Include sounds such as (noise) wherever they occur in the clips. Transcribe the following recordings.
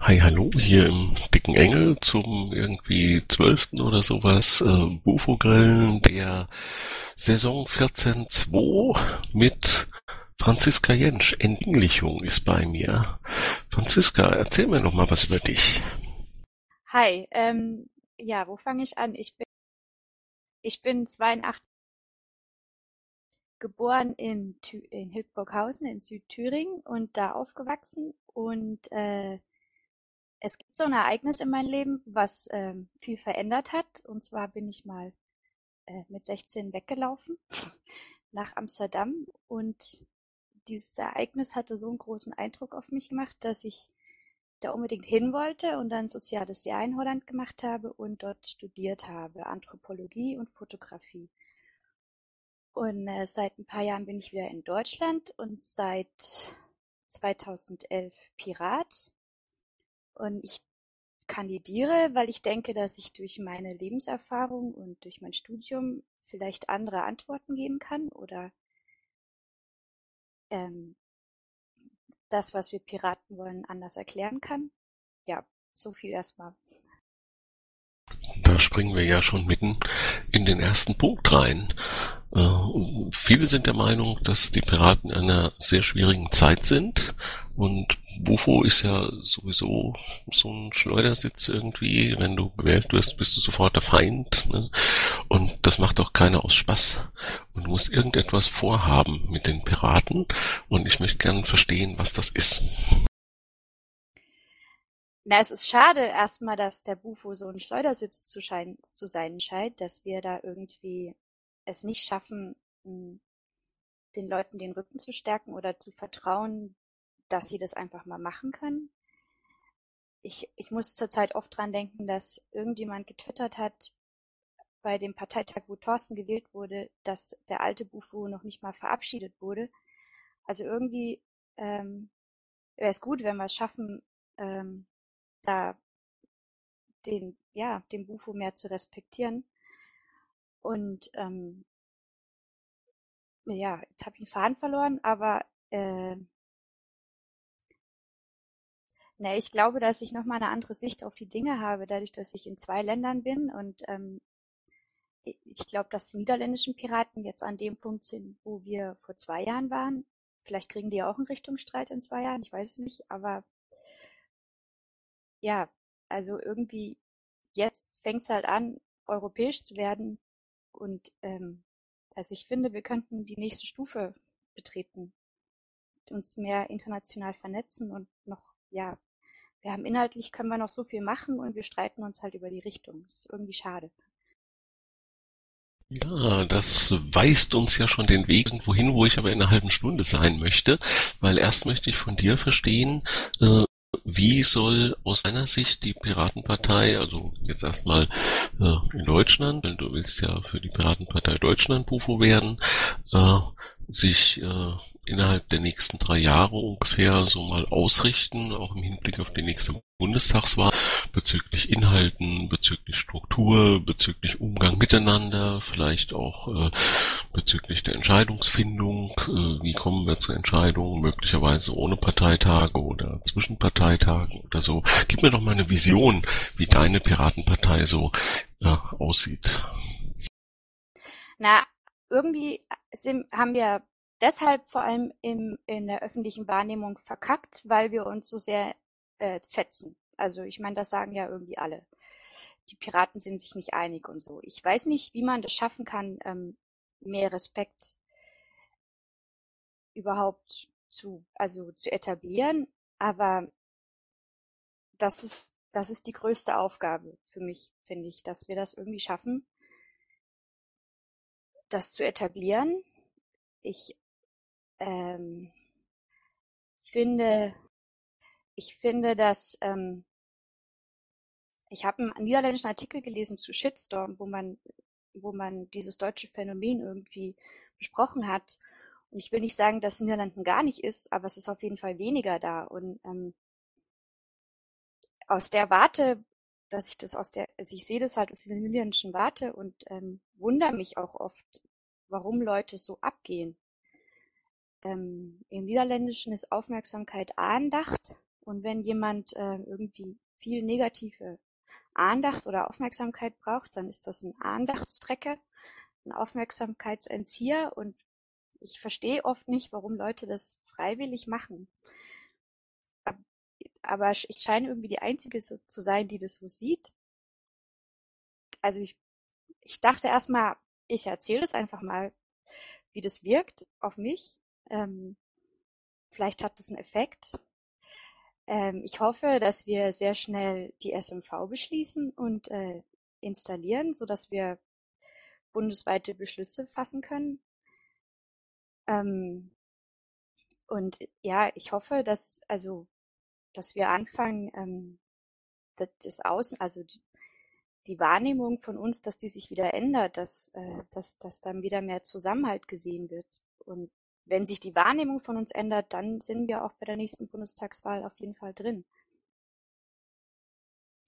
Hi, hallo, hier im Dicken Engel zum irgendwie zwölften oder sowas äh, Bufo-Grillen der Saison 14.2 mit Franziska Jentsch. Englichung ist bei mir. Franziska, erzähl mir noch mal was über dich. Hi, ähm, ja, wo fange ich an? Ich bin, ich bin 82 geboren in, in Hildburghausen in Südthüringen und da aufgewachsen und äh, es gibt so ein Ereignis in meinem Leben, was ähm, viel verändert hat. Und zwar bin ich mal äh, mit 16 weggelaufen (laughs) nach Amsterdam und dieses Ereignis hatte so einen großen Eindruck auf mich gemacht, dass ich da unbedingt hin wollte und dann soziales Jahr in Holland gemacht habe und dort studiert habe, Anthropologie und Fotografie. Und äh, seit ein paar Jahren bin ich wieder in Deutschland und seit 2011 Pirat und ich kandidiere, weil ich denke, dass ich durch meine Lebenserfahrung und durch mein Studium vielleicht andere Antworten geben kann oder ähm, das, was wir Piraten wollen, anders erklären kann. Ja, so viel erstmal. Da springen wir ja schon mitten in den ersten Punkt rein. Äh, viele sind der Meinung, dass die Piraten in einer sehr schwierigen Zeit sind und Bufo ist ja sowieso so ein Schleudersitz irgendwie. Wenn du gewählt wirst, bist du sofort der Feind. Ne? Und das macht auch keiner aus Spaß. Und du musst irgendetwas vorhaben mit den Piraten. Und ich möchte gerne verstehen, was das ist. Na, es ist schade erstmal, dass der Bufo so ein Schleudersitz zu, schein zu sein scheint, dass wir da irgendwie es nicht schaffen, den Leuten den Rücken zu stärken oder zu vertrauen, dass sie das einfach mal machen können. Ich, ich muss zurzeit oft dran denken, dass irgendjemand getwittert hat bei dem Parteitag, wo Thorsten gewählt wurde, dass der alte Bufo noch nicht mal verabschiedet wurde. Also irgendwie ähm, wäre es gut, wenn wir es schaffen, ähm, da den, ja, den Bufo mehr zu respektieren. Und ähm, ja, jetzt habe ich den Faden verloren, aber äh, Ne, ich glaube, dass ich noch mal eine andere Sicht auf die Dinge habe, dadurch, dass ich in zwei Ländern bin und ähm, ich glaube, dass die niederländischen Piraten jetzt an dem Punkt sind, wo wir vor zwei Jahren waren. Vielleicht kriegen die auch einen Richtungsstreit in zwei Jahren, ich weiß es nicht, aber ja, also irgendwie jetzt fängt es halt an, europäisch zu werden und ähm, also ich finde, wir könnten die nächste Stufe betreten, uns mehr international vernetzen und noch ja wir haben inhaltlich können wir noch so viel machen und wir streiten uns halt über die Richtung. Das ist irgendwie schade. Ja, das weist uns ja schon den Weg wohin, wo ich aber in einer halben Stunde sein möchte, weil erst möchte ich von dir verstehen, äh, wie soll aus deiner Sicht die Piratenpartei, also jetzt erstmal äh, in Deutschland, weil du willst ja für die Piratenpartei Deutschland Bufo werden, äh, sich äh, innerhalb der nächsten drei Jahre ungefähr so mal ausrichten, auch im Hinblick auf die nächste Bundestagswahl, bezüglich Inhalten, bezüglich Struktur, bezüglich Umgang miteinander, vielleicht auch äh, bezüglich der Entscheidungsfindung, äh, wie kommen wir zur Entscheidung, möglicherweise ohne Parteitage oder zwischen Parteitagen oder so. Gib mir doch mal eine Vision, wie deine Piratenpartei so ja, aussieht. Na, irgendwie sind, haben wir deshalb vor allem im, in der öffentlichen Wahrnehmung verkackt, weil wir uns so sehr äh, fetzen. Also ich meine, das sagen ja irgendwie alle. Die Piraten sind sich nicht einig und so. Ich weiß nicht, wie man das schaffen kann, ähm, mehr Respekt überhaupt zu, also zu etablieren, aber das ist, das ist die größte Aufgabe für mich, finde ich, dass wir das irgendwie schaffen, das zu etablieren. Ich ähm, finde, ich finde, dass ähm, ich habe einen niederländischen Artikel gelesen zu Shitstorm, wo man, wo man dieses deutsche Phänomen irgendwie besprochen hat. Und ich will nicht sagen, dass Niederlanden gar nicht ist, aber es ist auf jeden Fall weniger da. Und ähm, aus der Warte, dass ich das aus der, also ich sehe das halt aus der niederländischen Warte und ähm, wundere mich auch oft, warum Leute so abgehen. Ähm, Im Niederländischen ist Aufmerksamkeit Aandacht Und wenn jemand äh, irgendwie viel negative Andacht oder Aufmerksamkeit braucht, dann ist das ein Andachtstrecker, ein Aufmerksamkeitsentzieher und ich verstehe oft nicht, warum Leute das freiwillig machen. Aber ich scheine irgendwie die Einzige so zu sein, die das so sieht. Also ich, ich dachte erstmal, ich erzähle das einfach mal, wie das wirkt auf mich. Ähm, vielleicht hat das einen Effekt. Ähm, ich hoffe, dass wir sehr schnell die SMV beschließen und äh, installieren, so dass wir bundesweite Beschlüsse fassen können. Ähm, und ja, ich hoffe, dass also, dass wir anfangen, ähm, das Außen, also die, die Wahrnehmung von uns, dass die sich wieder ändert, dass, äh, dass, dass dann wieder mehr Zusammenhalt gesehen wird. Und wenn sich die Wahrnehmung von uns ändert, dann sind wir auch bei der nächsten Bundestagswahl auf jeden Fall drin.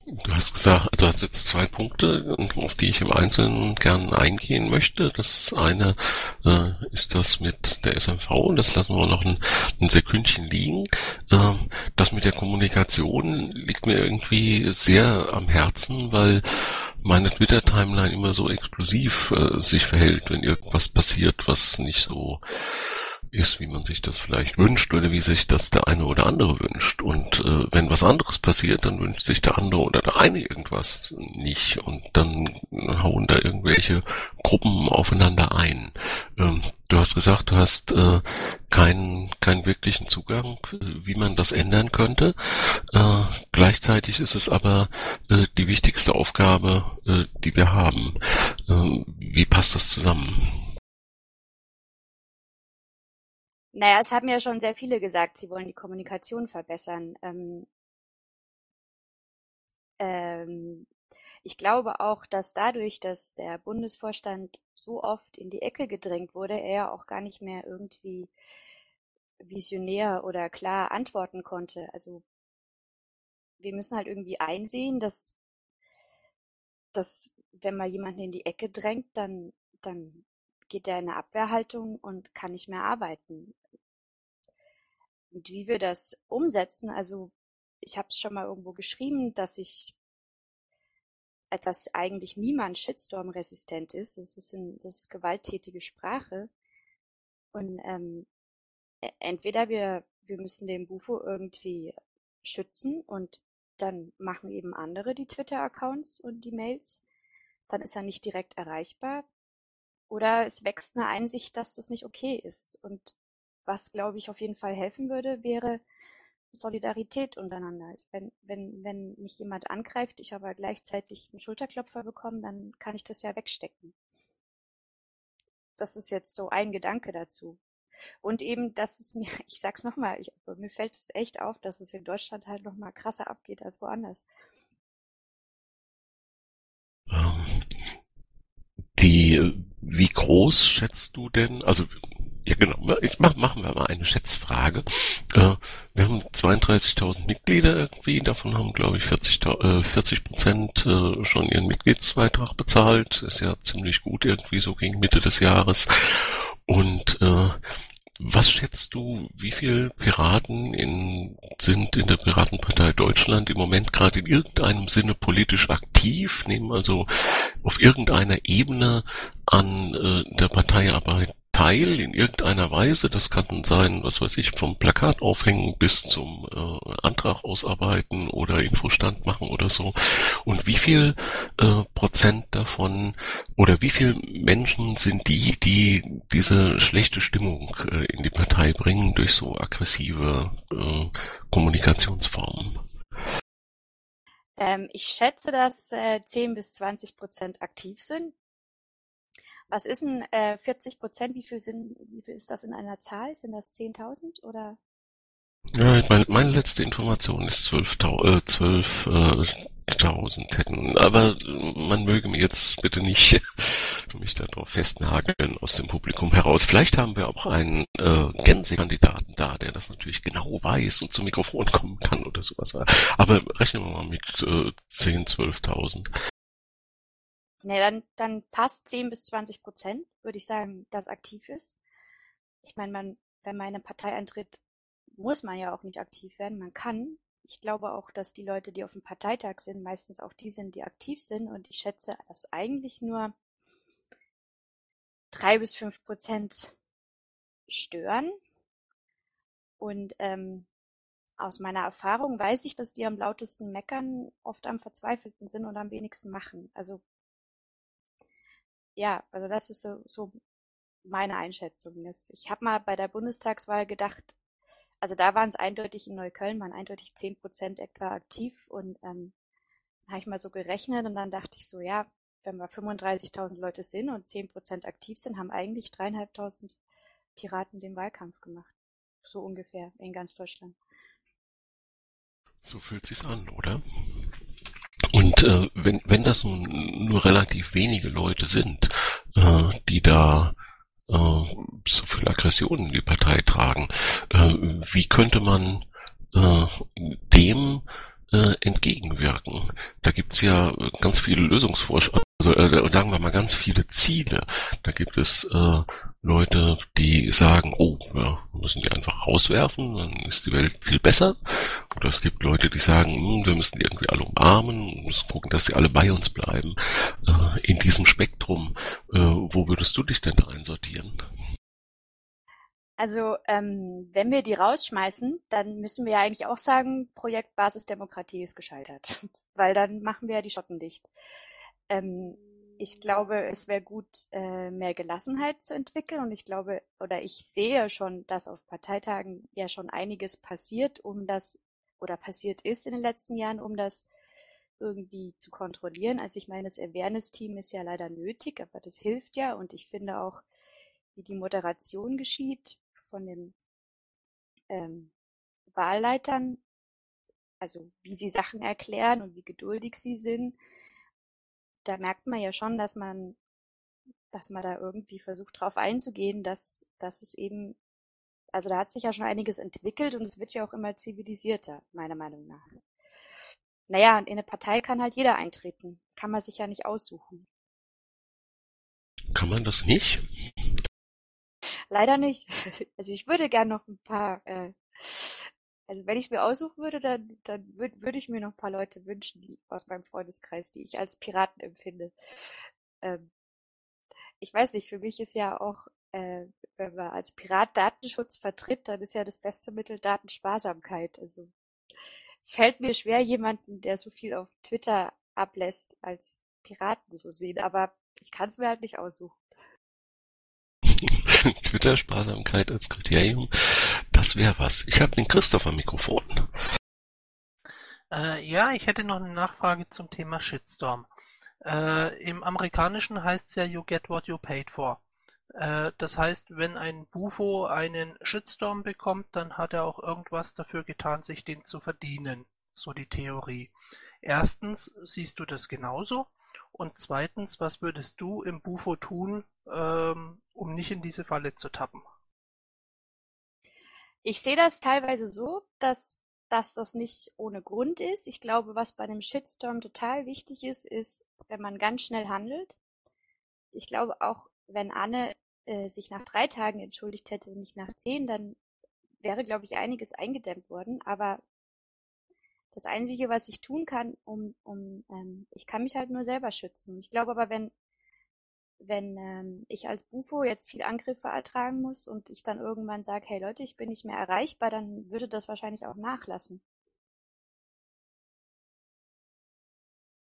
Du hast gesagt, du hast jetzt zwei Punkte, auf die ich im Einzelnen gern eingehen möchte. Das eine äh, ist das mit der SMV, das lassen wir noch ein, ein Sekündchen liegen. Äh, das mit der Kommunikation liegt mir irgendwie sehr am Herzen, weil meine Twitter-Timeline immer so explosiv äh, sich verhält, wenn irgendwas passiert, was nicht so ist, wie man sich das vielleicht wünscht oder wie sich das der eine oder andere wünscht. Und äh, wenn was anderes passiert, dann wünscht sich der andere oder der eine irgendwas nicht. Und dann hauen da irgendwelche Gruppen aufeinander ein. Ähm, du hast gesagt, du hast äh, keinen, keinen wirklichen Zugang, wie man das ändern könnte. Äh, gleichzeitig ist es aber äh, die wichtigste Aufgabe, äh, die wir haben. Äh, wie passt das zusammen? Naja, es haben ja schon sehr viele gesagt, sie wollen die Kommunikation verbessern. Ähm, ähm, ich glaube auch, dass dadurch, dass der Bundesvorstand so oft in die Ecke gedrängt wurde, er auch gar nicht mehr irgendwie visionär oder klar antworten konnte. Also wir müssen halt irgendwie einsehen, dass, dass wenn man jemanden in die Ecke drängt, dann, dann geht er in eine Abwehrhaltung und kann nicht mehr arbeiten. Und wie wir das umsetzen, also ich habe es schon mal irgendwo geschrieben, dass ich dass eigentlich niemand Shitstorm-resistent ist. Das ist, ein, das ist gewalttätige Sprache. Und ähm, e, entweder wir, wir müssen den Bufo irgendwie schützen und dann machen eben andere die Twitter-Accounts und die Mails. Dann ist er nicht direkt erreichbar. Oder es wächst eine Einsicht, dass das nicht okay ist. Und was, glaube ich, auf jeden Fall helfen würde, wäre Solidarität untereinander. Wenn, wenn, wenn mich jemand angreift, ich aber gleichzeitig einen Schulterklopfer bekomme, dann kann ich das ja wegstecken. Das ist jetzt so ein Gedanke dazu. Und eben, dass es mir, (laughs) ich sag's nochmal, mir fällt es echt auf, dass es in Deutschland halt nochmal krasser abgeht als woanders. Ähm, die, wie groß schätzt du denn, also ja, genau. Ich mach, machen wir mal eine Schätzfrage. Äh, wir haben 32.000 Mitglieder irgendwie. Davon haben, glaube ich, 40, äh, 40 Prozent äh, schon ihren Mitgliedsbeitrag bezahlt. Ist ja ziemlich gut irgendwie so gegen Mitte des Jahres. Und äh, was schätzt du, wie viele Piraten in, sind in der Piratenpartei Deutschland im Moment gerade in irgendeinem Sinne politisch aktiv, nehmen also auf irgendeiner Ebene an äh, der Parteiarbeit Teil in irgendeiner Weise. Das kann sein, was weiß ich, vom Plakat aufhängen bis zum äh, Antrag ausarbeiten oder Infostand machen oder so. Und wie viel äh, Prozent davon oder wie viele Menschen sind die, die diese schlechte Stimmung äh, in die Partei bringen durch so aggressive äh, Kommunikationsformen? Ähm, ich schätze, dass äh, 10 bis 20 Prozent aktiv sind. Was ist denn äh, 40 Prozent? Wie viel sind, wie viel ist das in einer Zahl? Sind das 10.000 oder? Ja, meine, meine letzte Information ist 12.000 äh, 12, äh, hätten. Aber man möge mir jetzt bitte nicht (laughs) mich darauf festnageln aus dem Publikum heraus. Vielleicht haben wir auch einen äh, Gänsekandidaten da, der das natürlich genau weiß und zum Mikrofon kommen kann oder sowas. Aber rechnen wir mal mit äh, 10, 12.000. Ne, dann, dann passt 10 bis 20 Prozent, würde ich sagen, das aktiv ist. Ich meine, man, wenn man in eine Partei eintritt, muss man ja auch nicht aktiv werden. Man kann, ich glaube auch, dass die Leute, die auf dem Parteitag sind, meistens auch die sind, die aktiv sind. Und ich schätze, dass eigentlich nur drei bis fünf Prozent stören. Und ähm, aus meiner Erfahrung weiß ich, dass die am lautesten meckern, oft am verzweifelten sind und am wenigsten machen. Also ja, also das ist so, so meine Einschätzung. Ich habe mal bei der Bundestagswahl gedacht, also da waren es eindeutig in Neukölln, waren eindeutig zehn Prozent etwa aktiv und ähm, habe ich mal so gerechnet und dann dachte ich so, ja, wenn wir 35.000 Leute sind und zehn Prozent aktiv sind, haben eigentlich dreieinhalbtausend Piraten den Wahlkampf gemacht. So ungefähr in ganz Deutschland. So fühlt sich's an, oder? Äh, wenn, wenn das nun nur relativ wenige Leute sind, äh, die da äh, so viel Aggression in die Partei tragen, äh, wie könnte man äh, dem äh, entgegenwirken? Da gibt's ja ganz viele Lösungsvorschläge, äh, sagen wir mal ganz viele Ziele. Da gibt es äh, Leute, die sagen, oh, wir müssen die einfach rauswerfen, dann ist die Welt viel besser. Oder es gibt Leute, die sagen, hm, wir müssen die irgendwie alle umarmen, müssen gucken, dass sie alle bei uns bleiben. Äh, in diesem Spektrum, äh, wo würdest du dich denn da einsortieren? Also ähm, wenn wir die rausschmeißen, dann müssen wir ja eigentlich auch sagen, Projekt Basisdemokratie ist gescheitert, (laughs) weil dann machen wir ja die Schotten dicht. Ähm, ich glaube, es wäre gut, äh, mehr Gelassenheit zu entwickeln und ich glaube oder ich sehe schon, dass auf Parteitagen ja schon einiges passiert, um das oder passiert ist in den letzten Jahren, um das irgendwie zu kontrollieren. Also ich meine, das Awareness-Team ist ja leider nötig, aber das hilft ja und ich finde auch, wie die Moderation geschieht, von den ähm, Wahlleitern, also wie sie Sachen erklären und wie geduldig sie sind, da merkt man ja schon, dass man, dass man da irgendwie versucht drauf einzugehen, dass, dass es eben, also da hat sich ja schon einiges entwickelt und es wird ja auch immer zivilisierter, meiner Meinung nach. Naja, in eine Partei kann halt jeder eintreten. Kann man sich ja nicht aussuchen. Kann man das nicht? Leider nicht. (laughs) Also ich würde gern noch ein paar, äh, also wenn ich es mir aussuchen würde, dann, dann würde würd ich mir noch ein paar Leute wünschen, die aus meinem Freundeskreis, die ich als Piraten empfinde. Ähm, ich weiß nicht, für mich ist ja auch, äh, wenn man als Pirat Datenschutz vertritt, dann ist ja das beste Mittel Datensparsamkeit. Also es fällt mir schwer, jemanden, der so viel auf Twitter ablässt, als Piraten zu sehen, aber ich kann es mir halt nicht aussuchen. (laughs) Twitter-Sparsamkeit als Kriterium, das wäre was. Ich habe den Christoph am Mikrofon. Äh, ja, ich hätte noch eine Nachfrage zum Thema Shitstorm. Äh, Im Amerikanischen heißt es ja You get what you paid for. Äh, das heißt, wenn ein Bufo einen Shitstorm bekommt, dann hat er auch irgendwas dafür getan, sich den zu verdienen. So die Theorie. Erstens, siehst du das genauso? Und zweitens, was würdest du im Bufo tun, ähm, um nicht in diese Falle zu tappen? Ich sehe das teilweise so, dass, dass das nicht ohne Grund ist. Ich glaube, was bei einem Shitstorm total wichtig ist, ist, wenn man ganz schnell handelt. Ich glaube auch, wenn Anne äh, sich nach drei Tagen entschuldigt hätte und nicht nach zehn, dann wäre, glaube ich, einiges eingedämmt worden. Aber das Einzige, was ich tun kann, um, um ähm, ich kann mich halt nur selber schützen. Ich glaube aber, wenn, wenn ähm, ich als Bufo jetzt viel Angriffe ertragen muss und ich dann irgendwann sage, hey Leute, ich bin nicht mehr erreichbar, dann würde das wahrscheinlich auch nachlassen.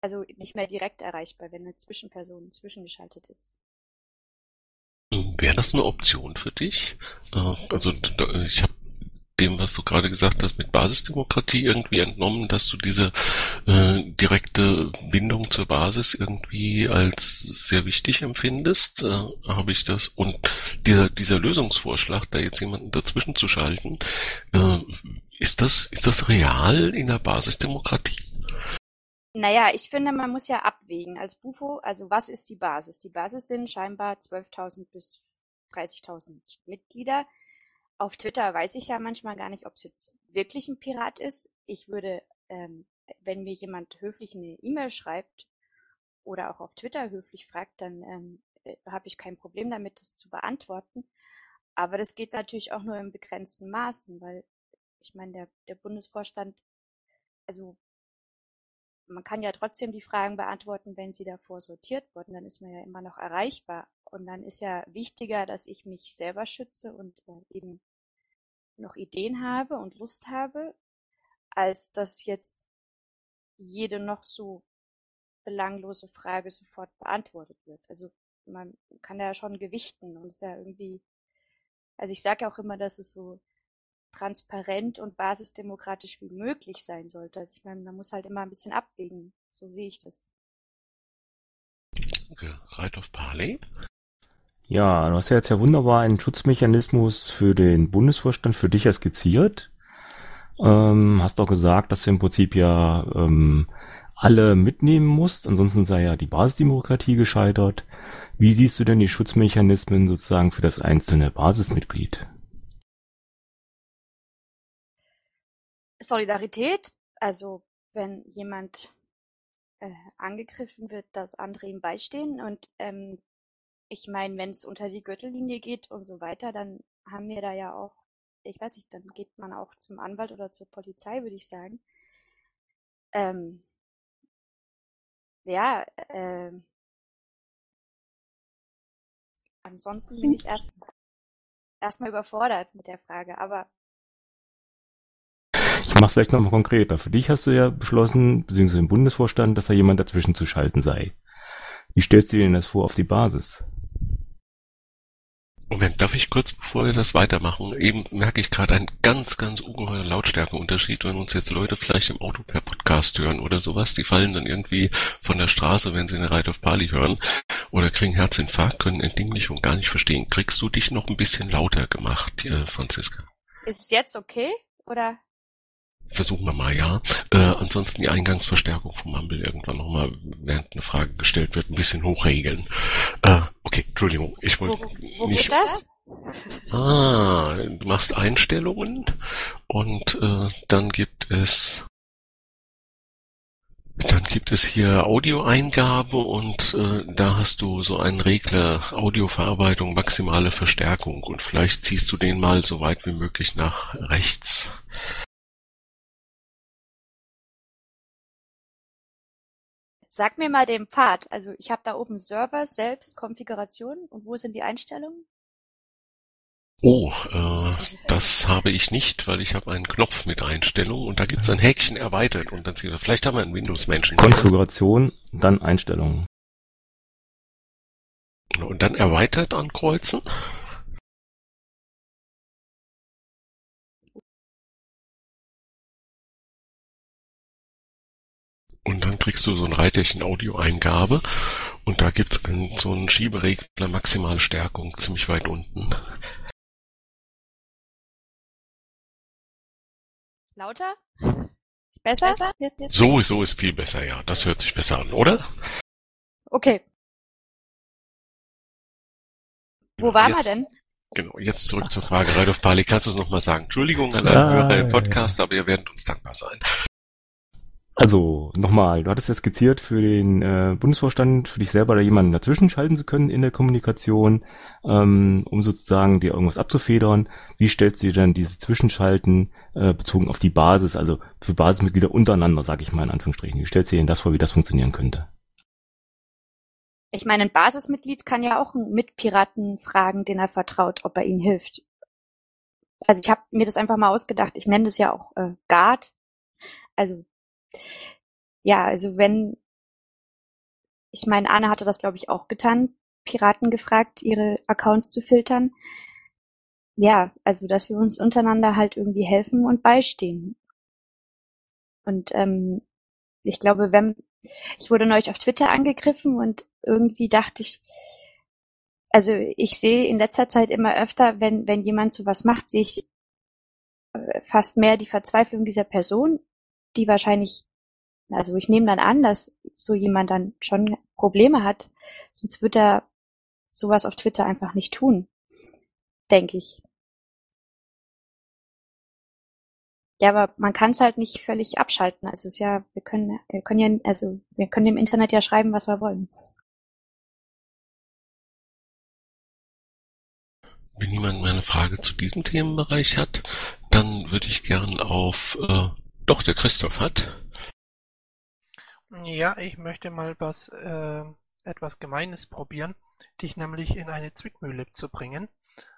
Also nicht mehr direkt erreichbar, wenn eine Zwischenperson zwischengeschaltet ist. Wäre das eine Option für dich? Äh, also ich habe dem, was du gerade gesagt hast, mit Basisdemokratie irgendwie entnommen, dass du diese äh, direkte Bindung zur Basis irgendwie als sehr wichtig empfindest? Äh, Habe ich das? Und dieser, dieser Lösungsvorschlag, da jetzt jemanden dazwischen zu schalten, äh, ist das, ist das real in der Basisdemokratie? Naja, ich finde, man muss ja abwägen als Bufo, also was ist die Basis? Die Basis sind scheinbar 12.000 bis 30.000 Mitglieder auf Twitter weiß ich ja manchmal gar nicht, ob es jetzt wirklich ein Pirat ist. Ich würde, ähm, wenn mir jemand höflich eine E-Mail schreibt oder auch auf Twitter höflich fragt, dann ähm, äh, habe ich kein Problem damit, das zu beantworten. Aber das geht natürlich auch nur in begrenzten Maßen, weil ich meine, der, der Bundesvorstand also man kann ja trotzdem die Fragen beantworten, wenn sie davor sortiert wurden, dann ist man ja immer noch erreichbar. Und dann ist ja wichtiger, dass ich mich selber schütze und äh, eben noch Ideen habe und Lust habe, als dass jetzt jede noch so belanglose Frage sofort beantwortet wird. Also man kann ja schon gewichten und ist ja irgendwie, also ich sage ja auch immer, dass es so transparent und basisdemokratisch wie möglich sein sollte. Also ich meine, man muss halt immer ein bisschen abwägen. So sehe ich das. Danke. Right of Parley. Ja, du hast ja jetzt ja wunderbar einen Schutzmechanismus für den Bundesvorstand für dich ja skizziert. Ähm, hast auch gesagt, dass du im Prinzip ja ähm, alle mitnehmen musst, ansonsten sei ja die Basisdemokratie gescheitert. Wie siehst du denn die Schutzmechanismen sozusagen für das einzelne Basismitglied? Solidarität, also wenn jemand äh, angegriffen wird, dass andere ihm beistehen. Und ähm, ich meine, wenn es unter die Gürtellinie geht und so weiter, dann haben wir da ja auch, ich weiß nicht, dann geht man auch zum Anwalt oder zur Polizei, würde ich sagen. Ähm, ja, äh, ansonsten bin ich erst erstmal überfordert mit der Frage, aber es vielleicht nochmal konkreter. Für dich hast du ja beschlossen, beziehungsweise im Bundesvorstand, dass da jemand dazwischen zu schalten sei. Wie stellst du dir denn das vor auf die Basis? Moment, darf ich kurz, bevor wir das weitermachen, eben merke ich gerade einen ganz, ganz ungeheuren Lautstärkeunterschied, wenn uns jetzt Leute vielleicht im Auto per Podcast hören oder sowas, die fallen dann irgendwie von der Straße, wenn sie eine Ride of Bali hören oder kriegen Herzinfarkt, können Entdinglichung gar nicht verstehen. Kriegst du dich noch ein bisschen lauter gemacht, äh, Franziska? ist es jetzt okay? Oder? Versuchen wir mal, ja. Äh, ansonsten die Eingangsverstärkung vom Mumble irgendwann nochmal, während eine Frage gestellt wird, ein bisschen hochregeln. Äh, okay, Entschuldigung, ich wollte Wo, wo nicht. geht das? Ah, du machst Einstellungen und äh, dann gibt es dann gibt es hier Audioeingabe und äh, da hast du so einen Regler Audioverarbeitung maximale Verstärkung und vielleicht ziehst du den mal so weit wie möglich nach rechts. Sag mir mal den Pfad. Also ich habe da oben Server, selbst, Konfiguration und wo sind die Einstellungen? Oh, äh, das habe ich nicht, weil ich habe einen Knopf mit Einstellungen und da gibt's ein Häkchen erweitert und dann sieht er, vielleicht haben wir einen Windows-Menschen. Konfiguration, dann Einstellungen. Und dann erweitert ankreuzen. Kriegst du so ein Reiterchen Audioeingabe und da gibt's einen, so einen Schieberegler maximale Stärkung ziemlich weit unten. Lauter? Ist besser? Jetzt, jetzt? So, so ist viel besser, ja. Das hört sich besser an, oder? Okay. Wo waren wir denn? Genau, jetzt zurück zur Frage. Ralf Pali, kannst du es nochmal sagen? Entschuldigung an alle Ja, Hörer im Podcast, aber ihr werdet uns dankbar sein. Also, nochmal, du hattest ja skizziert für den äh, Bundesvorstand, für dich selber da jemanden dazwischen schalten zu können in der Kommunikation, ähm, um sozusagen dir irgendwas abzufedern. Wie stellst du dir dann dieses Zwischenschalten äh, bezogen auf die Basis, also für Basismitglieder untereinander, sage ich mal in Anführungsstrichen. Wie stellst du dir denn das vor, wie das funktionieren könnte? Ich meine, ein Basismitglied kann ja auch einen Mitpiraten fragen, den er vertraut, ob er ihnen hilft. Also ich habe mir das einfach mal ausgedacht. Ich nenne das ja auch äh, Guard. Also ja, also wenn ich meine, Anne hatte das glaube ich auch getan, Piraten gefragt, ihre Accounts zu filtern. Ja, also dass wir uns untereinander halt irgendwie helfen und beistehen. Und ähm, ich glaube, wenn ich wurde neulich auf Twitter angegriffen und irgendwie dachte ich, also ich sehe in letzter Zeit immer öfter, wenn, wenn jemand sowas macht, sehe ich äh, fast mehr die Verzweiflung dieser Person, die wahrscheinlich, also ich nehme dann an, dass so jemand dann schon Probleme hat, sonst wird er sowas auf Twitter einfach nicht tun, denke ich. Ja, aber man kann es halt nicht völlig abschalten. Also es ist ja, wir können, wir können ja, also wir können im Internet ja schreiben, was wir wollen. Wenn niemand mehr eine Frage zu diesem Themenbereich hat, dann würde ich gern auf äh, Doch, der Christoph hat. Ja, ich möchte mal was äh, etwas Gemeines probieren, dich nämlich in eine Zwickmühle zu bringen.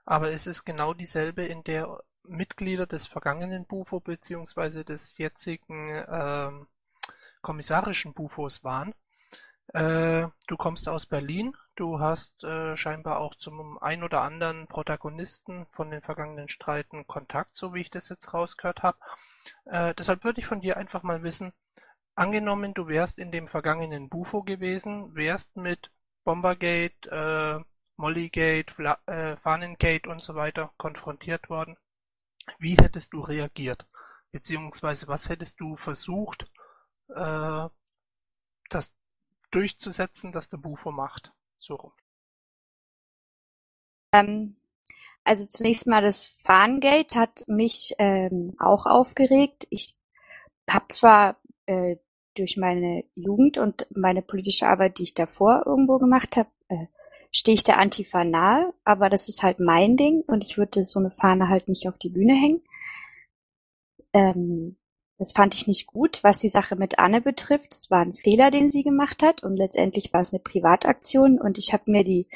Aber es ist genau dieselbe, in der Mitglieder des vergangenen Bufo bzw. des jetzigen äh, kommissarischen Bufos waren. Äh, du kommst aus Berlin, du hast äh, scheinbar auch zum ein oder anderen Protagonisten von den vergangenen Streiten Kontakt, so wie ich das jetzt rausgehört habe. Äh, deshalb würde ich von dir einfach mal wissen, angenommen, du wärst in dem vergangenen Bufo gewesen, wärst mit Bombergate, äh, Mollygate, Fla äh, Fahnengate und so weiter konfrontiert worden. Wie hättest du reagiert? Beziehungsweise was hättest du versucht, äh, das durchzusetzen, dass der Bufo macht? So rum. Ähm, also zunächst mal das Fahngate hat mich ähm, auch aufgeregt. Ich habe zwar äh, durch meine Jugend und meine politische Arbeit, die ich davor irgendwo gemacht habe, äh, stehe ich der Antifa nahe, aber das ist halt mein Ding und ich würde so eine Fahne halt nicht auf die Bühne hängen. Ähm, das fand ich nicht gut, was die Sache mit Anne betrifft. Es war ein Fehler, den sie gemacht hat und letztendlich war es eine Privataktion und ich habe mir die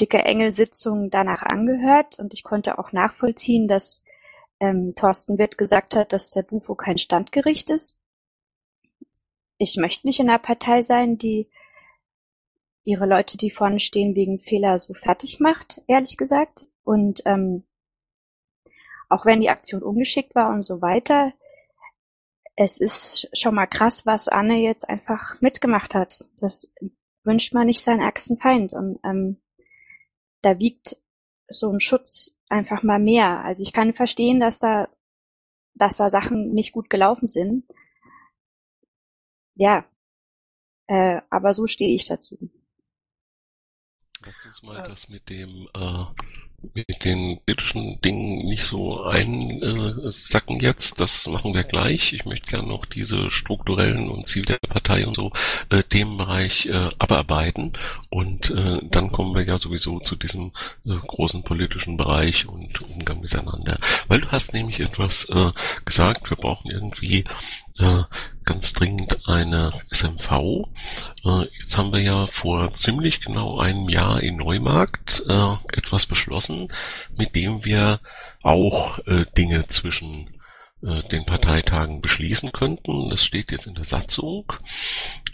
dicke Engel-Sitzung danach angehört und ich konnte auch nachvollziehen, dass ähm, Thorsten Witt gesagt hat, dass der Bufo kein Standgericht ist. Ich möchte nicht in einer Partei sein, die ihre Leute, die vorne stehen, wegen Fehler so fertig macht, ehrlich gesagt. Und ähm, auch wenn die Aktion ungeschickt war und so weiter, es ist schon mal krass, was Anne jetzt einfach mitgemacht hat. Das wünscht man nicht seinen ärgsten Feind. Und ähm, da wiegt so ein Schutz einfach mal mehr. Also ich kann verstehen, dass da, dass da Sachen nicht gut gelaufen sind. Ja, äh, aber so stehe ich dazu. Lass uns mal das mit dem äh, mit den britischen Dingen nicht so einsacken jetzt. Das machen wir gleich. Ich möchte gerne noch diese strukturellen und Ziel der Partei und so äh, Themenbereich äh, abarbeiten. Und äh, dann kommen wir ja sowieso zu diesem äh, großen politischen Bereich und Umgang miteinander. Weil du hast nämlich etwas äh, gesagt, wir brauchen irgendwie ganz dringend eine SMV. Äh, jetzt haben wir ja vor ziemlich genau einem Jahr in Neumarkt äh, etwas beschlossen, mit dem wir auch äh, Dinge zwischen äh, den Parteitagen beschließen könnten. Das steht jetzt in der Satzung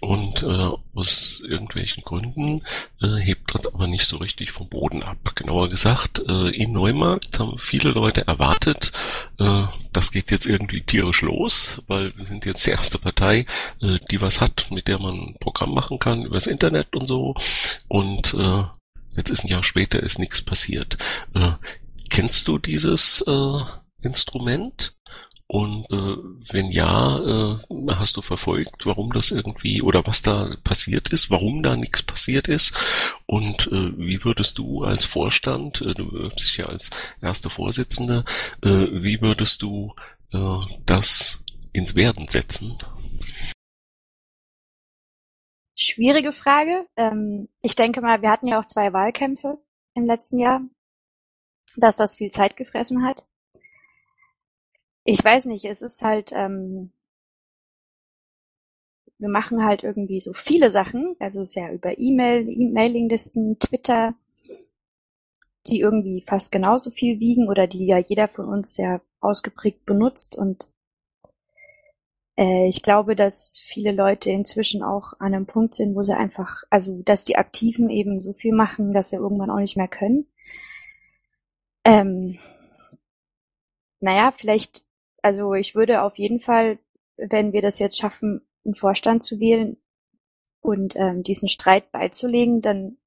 und äh, aus irgendwelchen Gründen äh, hebt das aber nicht so richtig vom Boden ab. Genauer gesagt, äh, in Neumarkt haben viele Leute erwartet, äh, das geht jetzt irgendwie tierisch los, weil wir sind jetzt die erste Partei, äh, die was hat, mit der man ein Programm machen kann übers Internet und so. Und äh, jetzt ist ein Jahr später ist nichts passiert. Äh, kennst du dieses äh, Instrument? Und äh, wenn ja, äh, hast du verfolgt, warum das irgendwie oder was da passiert ist, warum da nichts passiert ist und äh, wie würdest du als Vorstand, äh, du bist ja als erste Vorsitzende, äh, wie würdest du äh, das ins Werden setzen? Schwierige Frage. Ähm, ich denke mal, wir hatten ja auch zwei Wahlkämpfe im letzten Jahr, dass das viel Zeit gefressen hat. Ich weiß nicht, es ist halt, ähm, wir machen halt irgendwie so viele Sachen, also es ist ja über E-Mail, E-Mailinglisten, Twitter, die irgendwie fast genauso viel wiegen oder die ja jeder von uns sehr ausgeprägt benutzt und äh, ich glaube, dass viele Leute inzwischen auch an einem Punkt sind, wo sie einfach, also dass die Aktiven eben so viel machen, dass sie irgendwann auch nicht mehr können. Ähm, naja, vielleicht also ich würde auf jeden Fall, wenn wir das jetzt schaffen, einen Vorstand zu wählen und ähm, diesen Streit beizulegen, dann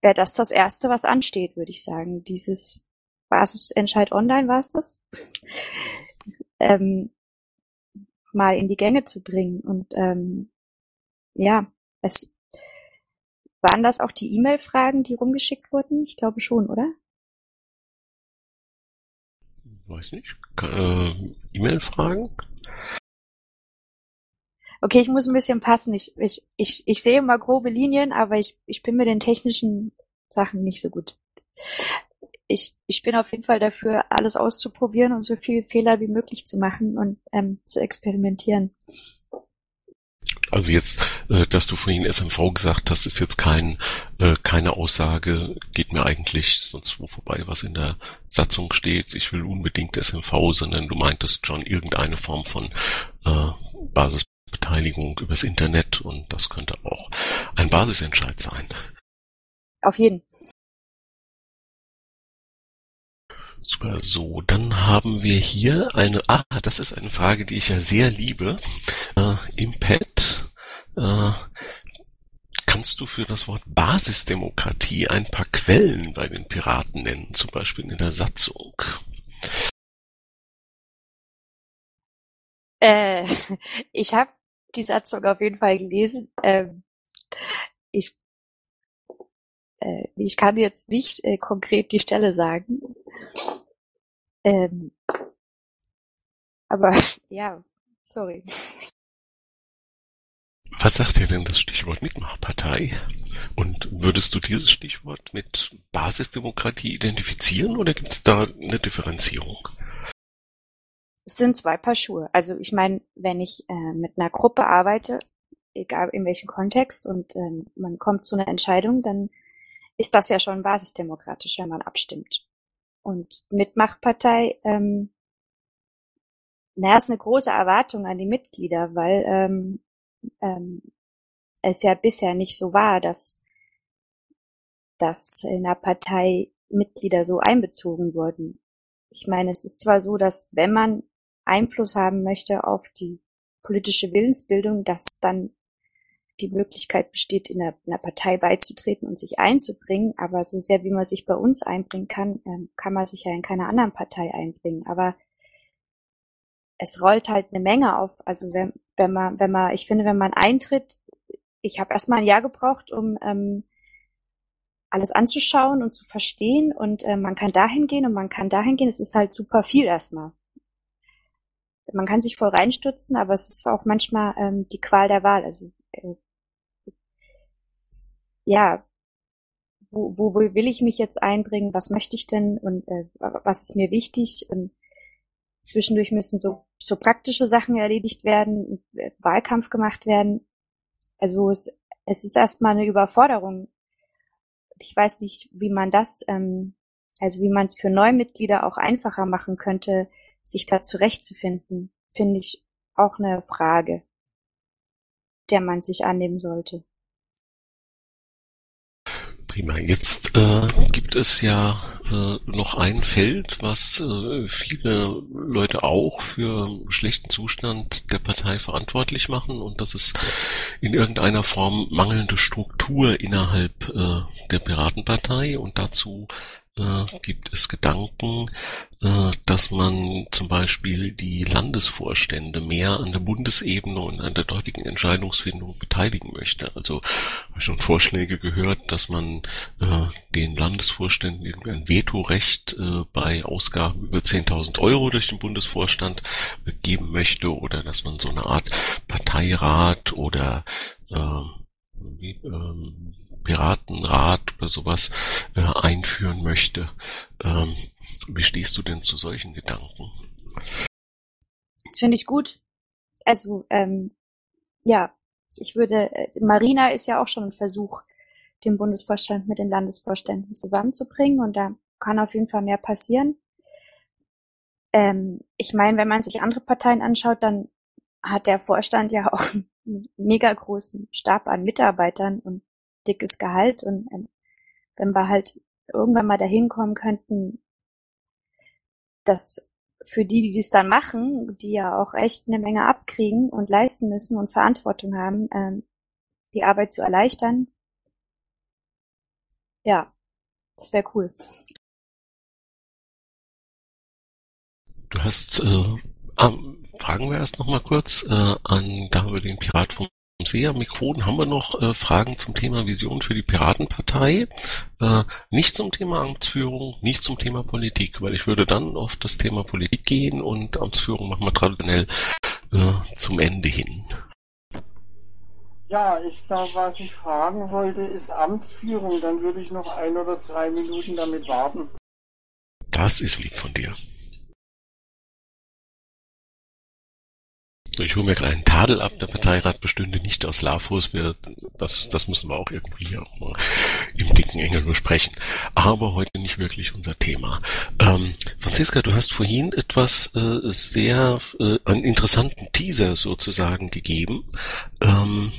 wäre das das Erste, was ansteht, würde ich sagen. Dieses Basisentscheid online war es das, ähm, mal in die Gänge zu bringen. Und ähm, ja, es waren das auch die E-Mail-Fragen, die rumgeschickt wurden? Ich glaube schon, oder? Weiß nicht. Äh, E-Mail-Fragen? Okay, ich muss ein bisschen passen. Ich, ich, ich, ich sehe mal grobe Linien, aber ich, ich bin mit den technischen Sachen nicht so gut. ich, ich bin auf jeden Fall dafür, alles auszuprobieren und so viele Fehler wie möglich zu machen und ähm, zu experimentieren. Also jetzt, äh, dass du vorhin SMV gesagt hast, ist jetzt kein, äh, keine Aussage, geht mir eigentlich sonst wo vorbei, was in der Satzung steht, ich will unbedingt SMV, sondern du meintest schon irgendeine Form von äh, Basisbeteiligung übers Internet und das könnte auch ein Basisentscheid sein. Auf jeden. Super, so, dann haben wir hier eine, ah, das ist eine Frage, die ich ja sehr liebe, äh, im Pad. Äh, kannst du für das Wort Basisdemokratie ein paar Quellen bei den Piraten nennen, zum Beispiel in der Satzung? Äh, (laughs) ich habe die Satzung auf jeden Fall gelesen. Ähm, ich, äh, ich kann jetzt nicht äh, konkret die Stelle sagen. Ähm, aber (laughs) ja, sorry. Was sagt dir denn das Stichwort Mitmachpartei? Und würdest du dieses Stichwort mit Basisdemokratie identifizieren oder gibt es da eine Differenzierung? Es sind zwei Paar Schuhe. Also ich meine, wenn ich äh, mit einer Gruppe arbeite, egal in welchem Kontext, und ähm, man kommt zu einer Entscheidung, dann ist das ja schon basisdemokratisch, wenn man abstimmt. Und Mitmachpartei, ähm, naja, ist eine große Erwartung an die Mitglieder, weil ähm, ähm, es ja bisher nicht so war, dass, dass in der Partei Mitglieder so einbezogen wurden. Ich meine, es ist zwar so, dass wenn man Einfluss haben möchte auf die politische Willensbildung, dass dann die Möglichkeit besteht, in einer, in einer Partei beizutreten und sich einzubringen. Aber so sehr, wie man sich bei uns einbringen kann, ähm, kann man sich ja in keiner anderen Partei einbringen. Aber es rollt halt eine Menge auf. Also wenn, wenn man, wenn man, ich finde, wenn man eintritt, ich habe erstmal ein Jahr gebraucht, um ähm, alles anzuschauen und zu verstehen und äh, man kann dahin gehen und man kann dahin gehen. Es ist halt super viel erstmal. Man kann sich voll reinstürzen, aber es ist auch manchmal ähm, die Qual der Wahl. Also äh, ja, wo, wo, will ich mich jetzt einbringen? Was möchte ich denn und äh, was ist mir wichtig? Und zwischendurch müssen so so praktische Sachen erledigt werden, Wahlkampf gemacht werden. Also es, es ist erstmal eine Überforderung. Ich weiß nicht, wie man das, ähm, also wie man es für Neumitglieder auch einfacher machen könnte, sich da zurechtzufinden, finde ich auch eine Frage, der man sich annehmen sollte. Prima. Jetzt äh, gibt es ja äh, noch ein Feld, was äh, viele Leute auch für schlechten Zustand der Partei verantwortlich machen, und das ist in irgendeiner Form mangelnde Struktur innerhalb äh, der Piratenpartei. Und dazu äh, gibt es Gedanken, äh, dass man zum Beispiel die Landesvorstände mehr an der Bundesebene und an der dortigen Entscheidungsfindung beteiligen möchte. Also habe ich schon Vorschläge gehört, dass man äh, den Landesvorständen irgendwie ein Vetorecht bei Ausgaben über 10.000 Euro durch den Bundesvorstand geben möchte oder dass man so eine Art Parteirat oder wie, ähm, Piratenrat oder sowas äh, einführen möchte. Ähm, wie stehst du denn zu solchen Gedanken? Das finde ich gut. Also, ähm, ja, ich würde, äh, Marina ist ja auch schon ein Versuch, den Bundesvorstand mit den Landesvorständen zusammenzubringen und da kann auf jeden Fall mehr passieren. Ähm, ich meine, wenn man sich andere Parteien anschaut, dann hat der Vorstand ja auch einen mega großen Stab an Mitarbeitern und dickes Gehalt und ähm, wenn wir halt irgendwann mal dahin kommen könnten, dass für die, die das dann machen, die ja auch echt eine Menge abkriegen und leisten müssen und Verantwortung haben, ähm, die Arbeit zu erleichtern. Ja, das wäre cool. Du hast, äh, ah, fragen wir erst noch mal kurz äh, an, da wir den Pirat vom Seher Mikrofon haben wir noch äh, Fragen zum Thema Vision für die Piratenpartei. Äh, nicht zum Thema Amtsführung, nicht zum Thema Politik, weil ich würde dann auf das Thema Politik gehen und Amtsführung machen wir traditionell äh, zum Ende hin. Ja, ich glaube, was ich fragen wollte, ist Amtsführung. Dann würde ich noch ein oder zwei Minuten damit warten. Das ist lieb von dir. Ich hole mir gerade einen Tadel ab, der Parteirat bestünde nicht aus LAFOs. Das, das müssen wir auch irgendwie auch mal im dicken Engel besprechen. Aber heute nicht wirklich unser Thema. Ähm, Franziska, du hast vorhin etwas äh, sehr, äh, einen interessanten Teaser sozusagen gegeben. Ähm,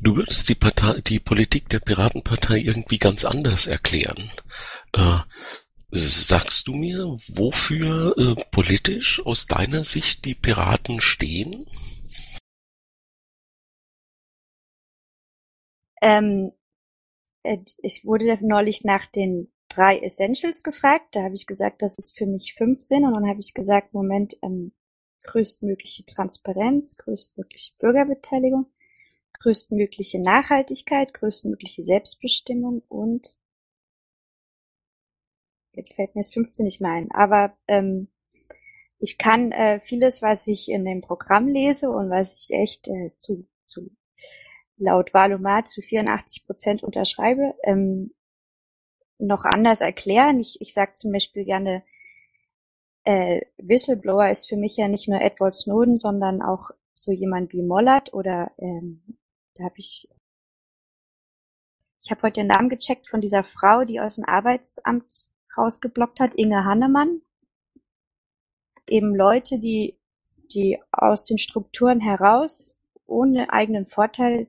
du würdest die, Partei, die Politik der Piratenpartei irgendwie ganz anders erklären. Äh, Sagst du mir, wofür äh, politisch aus deiner Sicht die Piraten stehen? Ähm, äh, ich wurde neulich nach den drei Essentials gefragt. Da habe ich gesagt, dass es für mich fünf sind. Und dann habe ich gesagt, Moment, ähm, größtmögliche Transparenz, größtmögliche Bürgerbeteiligung, größtmögliche Nachhaltigkeit, größtmögliche Selbstbestimmung und jetzt fällt mir das 15 nicht mehr ein, aber ähm, ich kann äh, vieles, was ich in dem Programm lese und was ich echt äh, zu, zu laut Valomat zu 84 Prozent unterschreibe, ähm, noch anders erklären. Ich, ich sage zum Beispiel gerne, äh, Whistleblower ist für mich ja nicht nur Edward Snowden, sondern auch so jemand wie Mollert oder ähm, da habe ich ich habe heute den Namen gecheckt von dieser Frau, die aus dem Arbeitsamt rausgeblockt hat, Inge Hannemann. Eben Leute, die, die aus den Strukturen heraus ohne eigenen Vorteil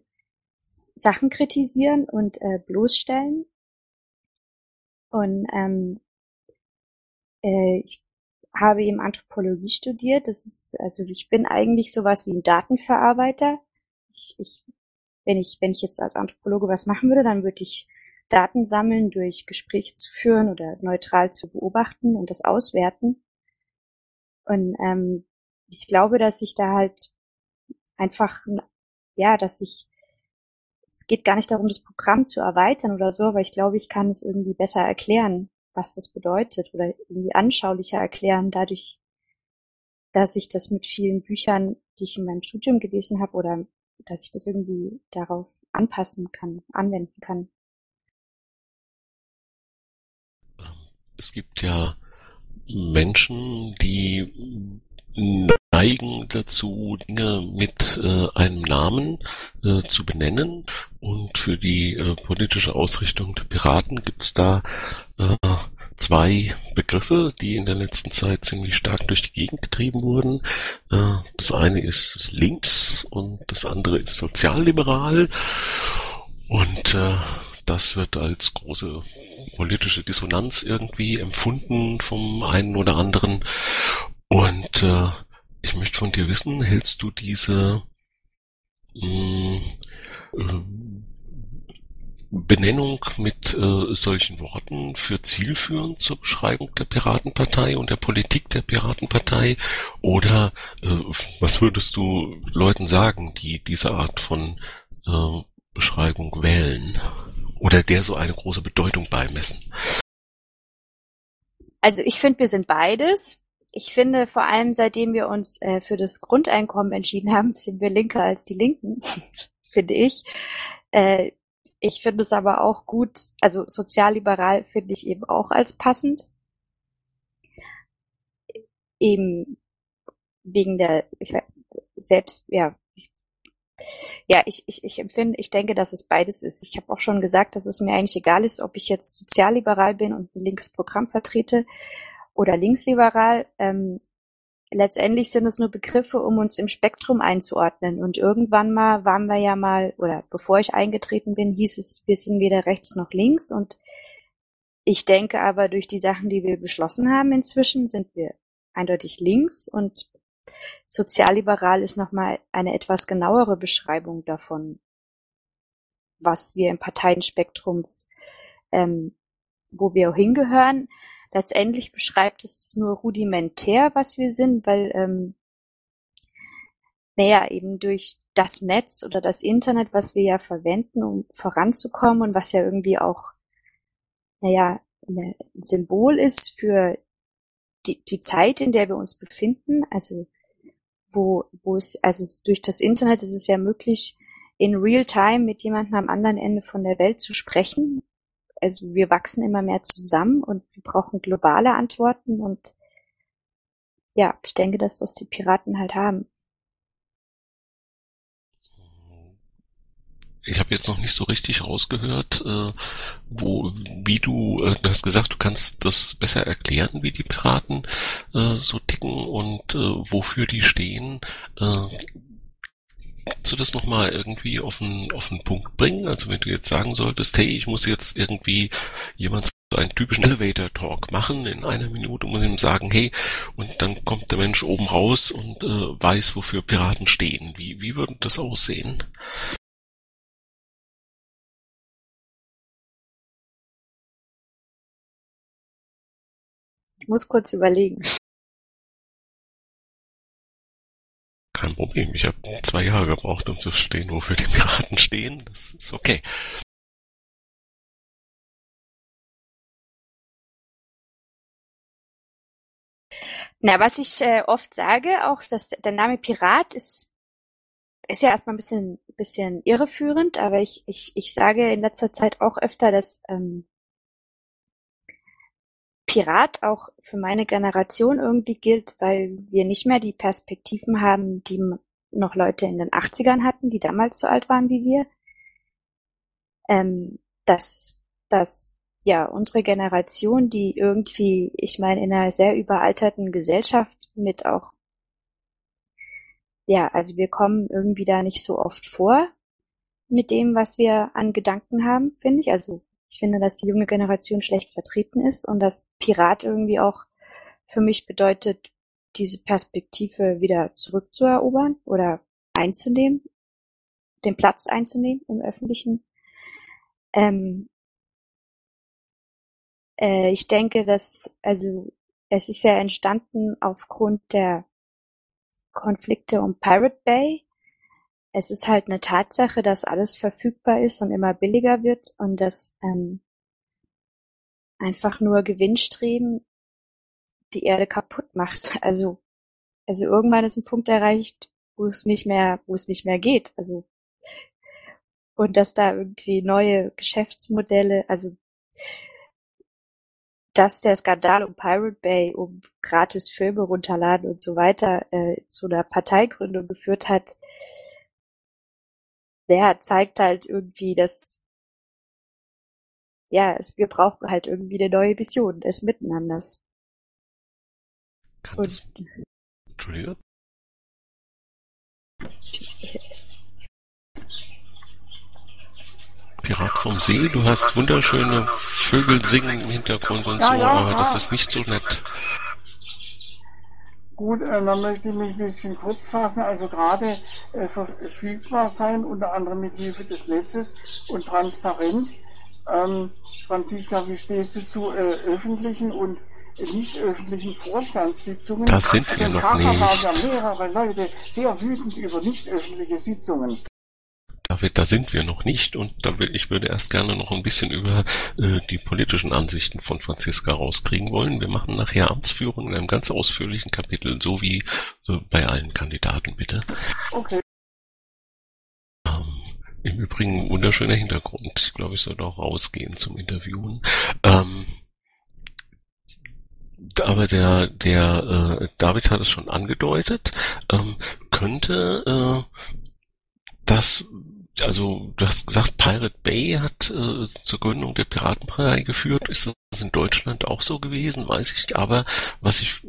Sachen kritisieren und äh, bloßstellen. Und ähm, äh, ich habe eben Anthropologie studiert. Das ist, also ich bin eigentlich sowas wie ein Datenverarbeiter. Ich, ich, wenn ich, wenn ich jetzt als Anthropologe was machen würde, dann würde ich Daten sammeln, durch Gespräche zu führen oder neutral zu beobachten und das auswerten. Und ähm, ich glaube, dass ich da halt einfach, ja, dass ich, es geht gar nicht darum, das Programm zu erweitern oder so, aber ich glaube, ich kann es irgendwie besser erklären, was das bedeutet oder irgendwie anschaulicher erklären, dadurch, dass ich das mit vielen Büchern, die ich in meinem Studium gelesen habe, oder dass ich das irgendwie darauf anpassen kann, anwenden kann. Es gibt ja Menschen, die neigen dazu, Dinge mit äh, einem Namen äh, zu benennen. Und für die äh, politische Ausrichtung der Piraten gibt es da äh, zwei Begriffe, die in der letzten Zeit ziemlich stark durch die Gegend getrieben wurden. Äh, das eine ist links und das andere ist sozialliberal. Und äh, das wird als große politische Dissonanz irgendwie empfunden vom einen oder anderen. Und äh, ich möchte von dir wissen, hältst du diese mh, mm, äh, Benennung mit äh, solchen Worten für zielführend zur Beschreibung der Piratenpartei und der Politik der Piratenpartei? Oder äh, was würdest du Leuten sagen, die diese Art von Beschreibung wählen? oder der so eine große Bedeutung beimessen? Also ich finde, wir sind beides. Ich finde, vor allem seitdem wir uns äh, für das Grundeinkommen entschieden haben, (laughs) sind wir linker als die Linken, (laughs) finde ich. Äh, ich finde es aber auch gut, also sozialliberal finde ich eben auch als passend. Eben wegen der ich, selbst, ja, ja, ich, ich, ich empfinde, ich denke, dass es beides ist. Ich habe auch schon gesagt, dass es mir eigentlich egal ist, ob ich jetzt sozialliberal bin und ein linkes Programm vertrete oder linksliberal. Ähm, letztendlich sind es nur Begriffe, um uns im Spektrum einzuordnen. Und irgendwann mal waren wir ja mal, oder bevor ich eingetreten bin, hieß es, wir sind weder rechts noch links. Und ich denke aber, durch die Sachen, die wir beschlossen haben inzwischen, sind wir eindeutig links. Und Sozialliberal ist nochmal eine etwas genauere Beschreibung davon, was wir im Parteienspektrum, ähm, wo wir hingehören. Letztendlich beschreibt es nur rudimentär, was wir sind, weil, ähm, naja, eben durch das Netz oder das Internet, was wir ja verwenden, um voranzukommen und was ja irgendwie auch, naja, ein Symbol ist für die, die Zeit, in der wir uns befinden, also wo, wo es, also es, durch das Internet ist es ja möglich, in real time mit jemandem am anderen Ende von der Welt zu sprechen, also wir wachsen immer mehr zusammen und wir brauchen globale Antworten und ja, ich denke, dass das die Piraten halt haben. Ich habe jetzt noch nicht so richtig rausgehört, äh, wo, wie du, äh, du hast gesagt, du kannst das besser erklären, wie die Piraten äh, so ticken und äh, wofür die stehen. Äh, Kannst du das nochmal irgendwie auf den, auf den Punkt bringen? Also wenn du jetzt sagen solltest, hey, ich muss jetzt irgendwie jemand so einen typischen Elevator Talk machen in einer Minute, muss ihm sagen, hey, und dann kommt der Mensch oben raus und äh, weiß, wofür Piraten stehen. Wie, wie würde das aussehen? Ich muss kurz überlegen. Kein Problem. Ich habe zwei Jahre gebraucht, um zu verstehen, wofür die Piraten stehen. Das ist okay. Na, was ich äh, oft sage, auch, dass der Name Pirat ist, ist ja erstmal ein bisschen, bisschen irreführend, aber ich, ich, ich sage in letzter Zeit auch öfter, dass ähm, Pirat auch für meine Generation irgendwie gilt, weil wir nicht mehr die Perspektiven haben, die noch Leute in den 80ern hatten, die damals so alt waren wie wir. Ähm, dass, dass ja unsere Generation, die irgendwie, ich meine, in einer sehr überalterten Gesellschaft mit auch, ja, also wir kommen irgendwie da nicht so oft vor mit dem, was wir an Gedanken haben, finde ich. Also ich finde, dass die junge Generation schlecht vertreten ist und dass Pirat irgendwie auch für mich bedeutet, diese Perspektive wieder zurückzuerobern oder einzunehmen, den Platz einzunehmen im öffentlichen. Ähm, äh, ich denke, dass, also es ist ja entstanden aufgrund der Konflikte um Pirate Bay es ist halt eine Tatsache, dass alles verfügbar ist und immer billiger wird und dass ähm, einfach nur Gewinnstreben die Erde kaputt macht. (laughs) Also, also irgendwann ist ein Punkt erreicht, wo es nicht mehr, wo es nicht mehr geht. Also und dass da irgendwie neue Geschäftsmodelle, also dass der Skandal um Pirate Bay, um gratis Filme runterladen und so weiter äh, zu einer Parteigründung geführt hat, der zeigt halt irgendwie, dass ja, es, wir brauchen halt irgendwie eine neue Vision des Miteinanders. Und, Entschuldigung. Pirat vom See, du hast wunderschöne Vögel singen im Hintergrund und ja, so, ja, aber ja. das ist nicht so nett. Gut, äh, dann möchte ich mich ein bisschen kurz fassen. Also gerade äh, verfügbar sein, unter anderem mit Hilfe des Netzes und transparent. Ähm, Franziska, wie stehst du zu äh, öffentlichen und nicht öffentlichen Vorstandssitzungen? Das sind also wir noch Tag nicht. waren ja mehrere Leute sehr wütend über nicht öffentliche Sitzungen. David, da sind wir noch nicht und da will, ich würde erst gerne noch ein bisschen über äh, die politischen Ansichten von Franziska rauskriegen wollen. Wir machen nachher Amtsführung in einem ganz ausführlichen Kapitel, so wie äh, bei allen Kandidaten, bitte. Okay. Ähm, Im Übrigen wunderschöner Hintergrund. Ich glaube, ich sollte auch rausgehen zum Interviewen. Ähm, aber der, der äh, David hat es schon angedeutet. Ähm, könnte äh, das also du hast gesagt, Pirate Bay hat äh, zur Gründung der Piratenpartei geführt. Ist das in Deutschland auch so gewesen? Weiß ich. Aber was ich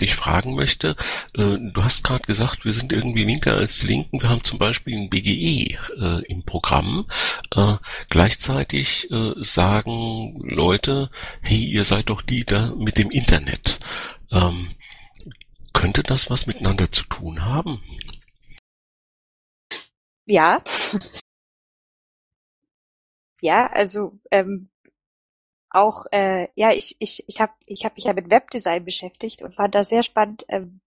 dich fragen möchte, äh, du hast gerade gesagt, wir sind irgendwie linker als Linken. Wir haben zum Beispiel ein BGE äh, im Programm. Äh, gleichzeitig äh, sagen Leute, hey, ihr seid doch die da mit dem Internet. Ähm, könnte das was miteinander zu tun haben? Ja. ja, also ähm, auch äh, ja, ich ich ich habe ich habe mich ja mit Webdesign beschäftigt und fand das sehr spannend ähm,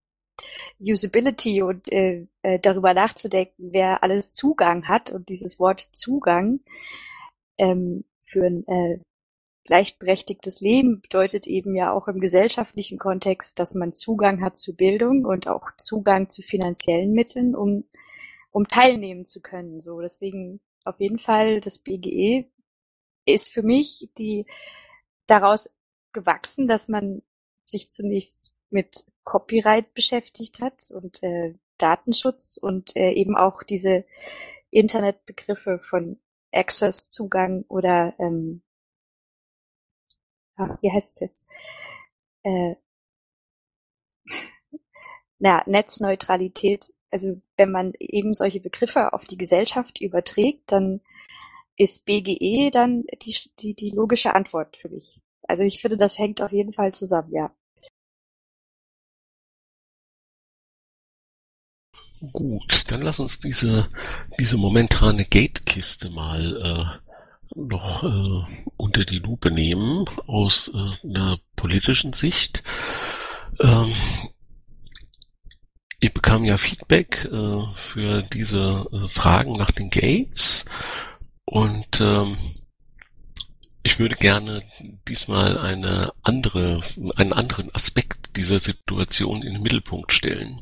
Usability und äh, äh, darüber nachzudenken, wer alles Zugang hat und dieses Wort Zugang ähm, für ein äh, gleichberechtigtes Leben bedeutet eben ja auch im gesellschaftlichen Kontext, dass man Zugang hat zu Bildung und auch Zugang zu finanziellen Mitteln, um um teilnehmen zu können. So, deswegen auf jeden Fall das BGE ist für mich die daraus gewachsen, dass man sich zunächst mit Copyright beschäftigt hat und äh, Datenschutz und äh, eben auch diese Internetbegriffe von Access, Zugang oder ähm, ah, wie heißt es jetzt? Äh, (laughs) na, Netzneutralität. Also wenn man eben solche Begriffe auf die Gesellschaft überträgt, dann ist BGE dann die, die, die logische Antwort für mich. Also ich finde, das hängt auf jeden Fall zusammen, ja. Gut, dann lass uns diese, diese momentane Gate-Kiste mal äh, noch äh, unter die Lupe nehmen aus äh, einer politischen Sicht. Ähm, ich bekam ja Feedback äh, für diese äh, Fragen nach den Gates und ähm, ich würde gerne diesmal eine andere, einen anderen Aspekt dieser Situation in den Mittelpunkt stellen.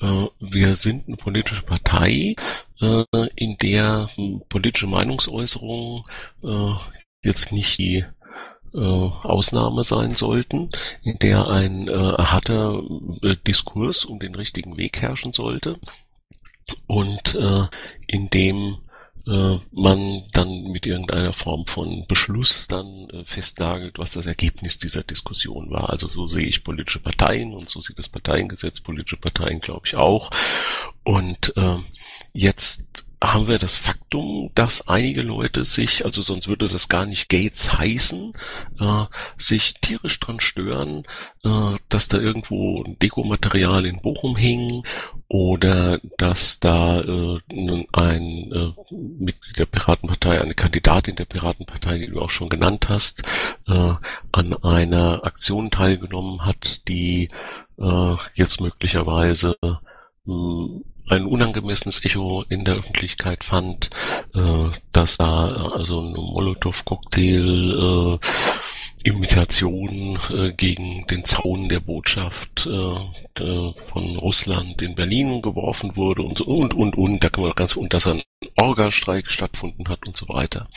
Äh, wir sind eine politische Partei, äh, in der politische Meinungsäußerungen äh, jetzt nicht die Ausnahme sein sollten, in der ein harter Diskurs um den richtigen Weg herrschen sollte und in dem äh, man dann mit irgendeiner Form von Beschluss dann äh, festnagelt, was das Ergebnis dieser Diskussion war. Also so sehe ich politische Parteien und so sieht das Parteiengesetz politische Parteien, glaube ich, auch. Und äh, jetzt haben wir das Faktum, dass einige Leute sich, also sonst würde das gar nicht Gates heißen, äh, sich tierisch dran stören, äh, dass da irgendwo Dekomaterial in Bochum hing oder dass da äh, ein äh, Mitglied der Piratenpartei, eine Kandidatin der Piratenpartei, die du auch schon genannt hast, äh, an einer Aktion teilgenommen hat, die äh, jetzt möglicherweise hm, ein unangemessenes Echo in der Öffentlichkeit fand, äh, dass da also ein Molotow-Cocktail äh, Imitation äh, gegen den Zaun der Botschaft äh, äh, von Russland in Berlin geworfen wurde und so und und und da kann man ganz und dass ein Orgastreik stattgefunden hat und so weiter.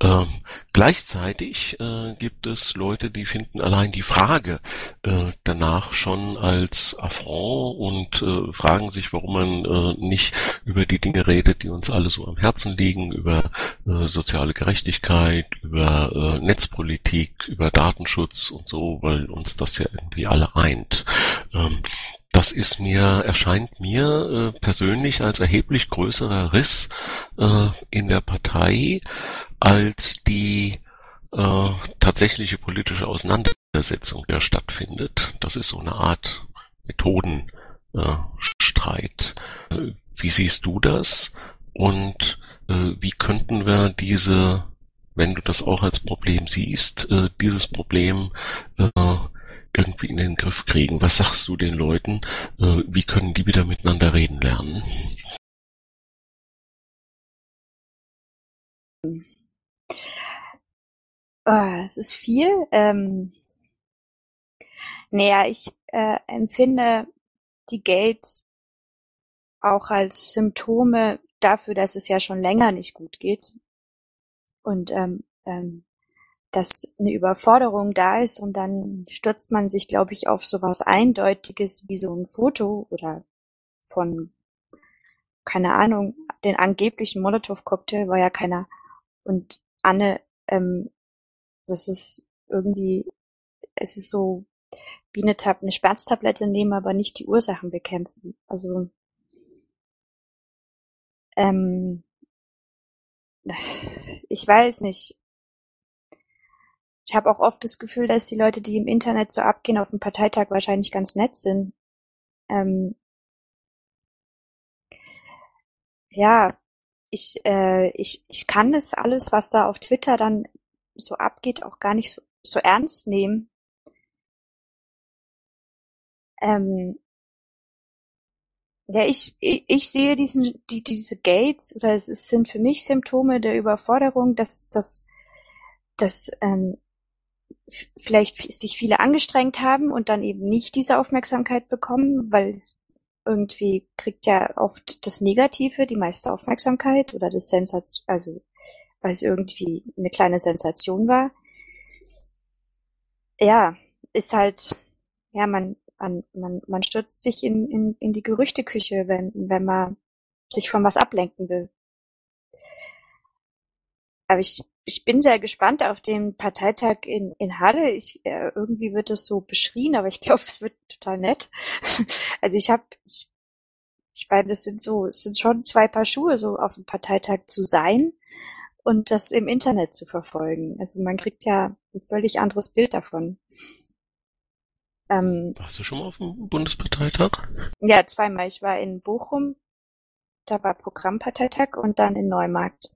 Ähm, gleichzeitig äh, gibt es Leute, die finden allein die Frage äh, danach schon als Affront und äh, fragen sich, warum man äh, nicht über die Dinge redet, die uns alle so am Herzen liegen, über äh, soziale Gerechtigkeit, über äh, Netzpolitik, über Datenschutz und so, weil uns das ja irgendwie alle eint. Ähm, das ist mir, erscheint mir äh, persönlich als erheblich größerer Riss äh, in der Partei als die äh, tatsächliche politische Auseinandersetzung, die stattfindet. Das ist so eine Art Methodenstreit. Äh, wie siehst du das? Und äh, wie könnten wir diese, wenn du das auch als Problem siehst, äh, dieses Problem äh, irgendwie in den Griff kriegen? Was sagst du den Leuten? Äh, wie können die wieder miteinander reden lernen? Oh, es ist viel. Ähm, naja, ich äh, empfinde die Gates auch als Symptome dafür, dass es ja schon länger nicht gut geht. Und ähm, ähm, dass eine Überforderung da ist und dann stürzt man sich, glaube ich, auf sowas Eindeutiges wie so ein Foto oder von, keine Ahnung, den angeblichen Molotow-Cocktail war ja keiner. Und Anne, ähm, das ist irgendwie, es ist so wie eine, Tab eine Schmerztablette nehmen, aber nicht die Ursachen bekämpfen. Also ähm, ich weiß nicht. Ich habe auch oft das Gefühl, dass die Leute, die im Internet so abgehen, auf dem Parteitag wahrscheinlich ganz nett sind. Ähm, ja, ich, äh, ich, ich kann das alles, was da auf Twitter dann so abgeht, auch gar nicht so, so ernst nehmen. Ähm, ja, ich, ich, ich sehe diesen, die, diese Gates, oder es, es sind für mich Symptome der Überforderung, dass, dass, dass ähm, vielleicht sich viele angestrengt haben und dann eben nicht diese Aufmerksamkeit bekommen, weil irgendwie kriegt ja oft das Negative die meiste Aufmerksamkeit oder das Sensation, also weil es irgendwie eine kleine Sensation war. Ja, ist halt, ja, man, man, man, man stürzt sich in, in, in die Gerüchteküche, wenn, wenn man sich von was ablenken will. Aber ich, ich bin sehr gespannt auf den Parteitag in, in Halle. Ich, äh, irgendwie wird es so beschrien, aber ich glaube, (laughs) es wird total nett. (laughs) also ich habe, ich, ich meine, es sind so, es sind schon zwei Paar Schuhe, so auf dem Parteitag zu sein und das im Internet zu verfolgen. Also man kriegt ja ein völlig anderes Bild davon. Ähm, Warst du schon mal auf dem Bundesparteitag? Ja, zweimal. Ich war in Bochum, da war Programmparteitag und dann in Neumarkt.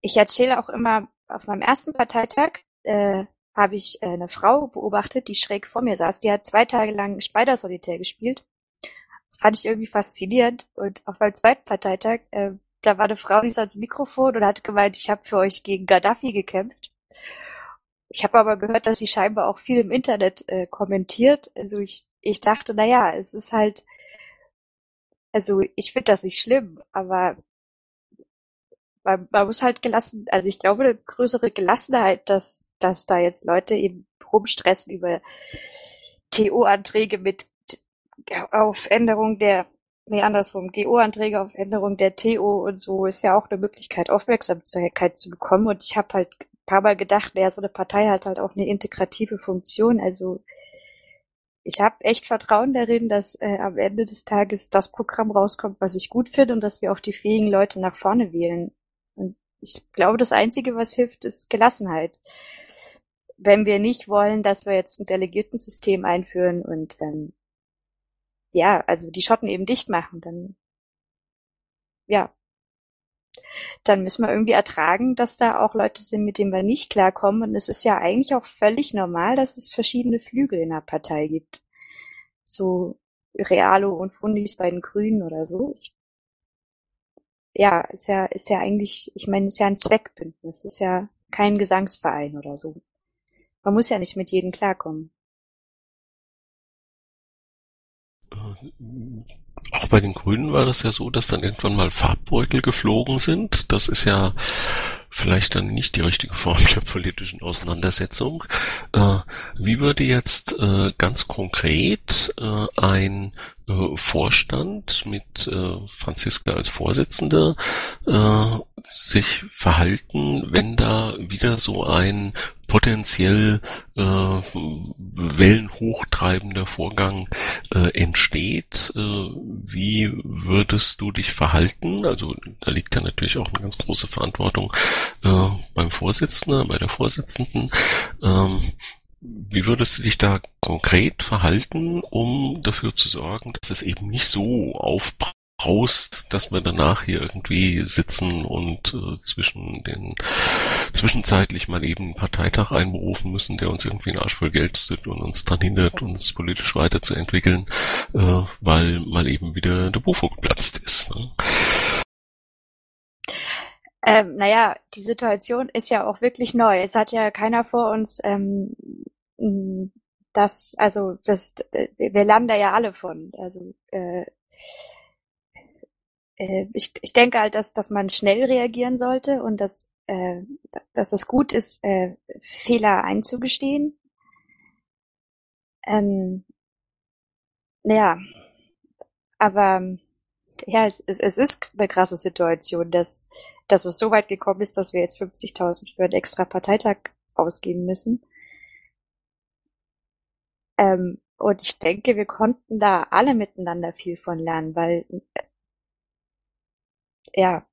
Ich erzähle auch immer, auf meinem ersten Parteitag äh, habe ich äh, eine Frau beobachtet, die schräg vor mir saß. Die hat zwei Tage lang Spider-Solitär gespielt. Das fand ich irgendwie faszinierend. Und auf meinem zweiten Parteitag, äh, da war eine Frau, die saß ans Mikrofon und hat gemeint, ich habe für euch gegen Gaddafi gekämpft. Ich habe aber gehört, dass sie scheinbar auch viel im Internet äh, kommentiert. Also ich, ich dachte, na ja, es ist halt, also ich finde das nicht schlimm, aber man, man muss halt gelassen, also ich glaube, eine größere Gelassenheit, dass, dass da jetzt Leute eben rumstressen über TO-Anträge mit auf Änderung der, nee, andersrum, GO-Anträge auf Änderung der TO und so ist ja auch eine Möglichkeit, Aufmerksamkeit zu bekommen. Und ich habe halt ein paar Mal gedacht, naja, so eine Partei hat halt auch eine integrative Funktion. Also ich habe echt Vertrauen darin, dass äh, am Ende des Tages das Programm rauskommt, was ich gut finde und dass wir auch die fähigen Leute nach vorne wählen. Ich glaube, das Einzige, was hilft, ist Gelassenheit. Wenn wir nicht wollen, dass wir jetzt ein Delegiertensystem einführen und ähm, ja, also die Schotten eben dicht machen, dann ja, dann müssen wir irgendwie ertragen, dass da auch Leute sind, mit denen wir nicht klarkommen. Und es ist ja eigentlich auch völlig normal, dass es verschiedene Flügel in der Partei gibt. So Realo und Fundis bei den Grünen oder so. Ich, ja, ist ja, ist ja eigentlich, ich meine, ist ja ein Zweckbündnis, ist ja kein Gesangsverein oder so. Man muss ja nicht mit jedem klarkommen. Auch bei den Grünen war das ja so, dass dann irgendwann mal Farbbeutel geflogen sind. Das ist ja vielleicht dann nicht die richtige Form der politischen Auseinandersetzung. Äh, wie würde jetzt äh, ganz konkret äh, ein äh, Vorstand mit äh, Franziska als Vorsitzende äh, sich verhalten, wenn da wieder so ein potenziell äh, wellenhochtreibender Vorgang äh, entsteht. Äh, wie würdest du dich verhalten? Also da liegt ja natürlich auch eine ganz große Verantwortung äh, beim Vorsitzenden, bei der Vorsitzenden. Ähm, wie würdest du dich da konkret verhalten, um dafür zu sorgen, dass es eben nicht so aufbraust, dass wir danach hier irgendwie sitzen und äh, zwischen den zwischenzeitlich mal eben einen Parteitag einberufen müssen, der uns irgendwie ein Arsch voll Geld sind und uns daran hindert, uns politisch weiterzuentwickeln, äh, weil mal eben wieder der Bufo geplatzt ist. Ne? Ähm, naja, die Situation ist ja auch wirklich neu. Es hat ja keiner vor uns ähm, das, also das, wir lernen da ja alle von. Also äh, äh, ich, ich denke halt, dass, dass man schnell reagieren sollte und dass, äh, dass es gut ist, äh, Fehler einzugestehen. Ähm, ja, aber ja, es, es, es ist eine krasse Situation, dass dass es so weit gekommen ist, dass wir jetzt 50.000 für einen extra Parteitag ausgeben müssen. Ähm, und ich denke, wir konnten da alle miteinander viel von lernen, weil, äh, ja,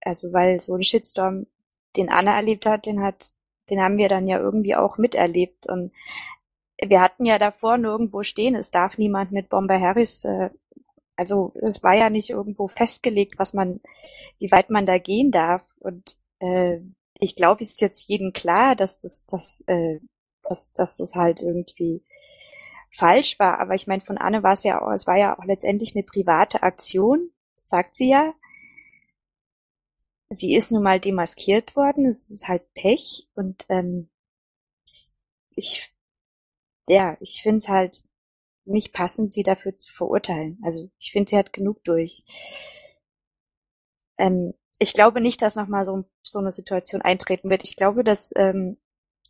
also weil so ein Shitstorm, den Anna erlebt hat, den hat, den haben wir dann ja irgendwie auch miterlebt. Und wir hatten ja davor nirgendwo stehen, es darf niemand mit Bomber Harris äh, also es war ja nicht irgendwo festgelegt, was man, wie weit man da gehen darf. Und äh, ich glaube, es ist jetzt jedem klar, dass das, dass, äh, dass, dass das halt irgendwie falsch war. Aber ich meine, von Anne war es ja auch, es war ja auch letztendlich eine private Aktion, sagt sie ja. Sie ist nun mal demaskiert worden, es ist halt Pech und ähm, ich ja, ich finde es halt nicht passend, sie dafür zu verurteilen. Also ich finde, sie hat genug durch. Ähm, ich glaube nicht, dass nochmal so, so eine Situation eintreten wird. Ich glaube, dass, ähm,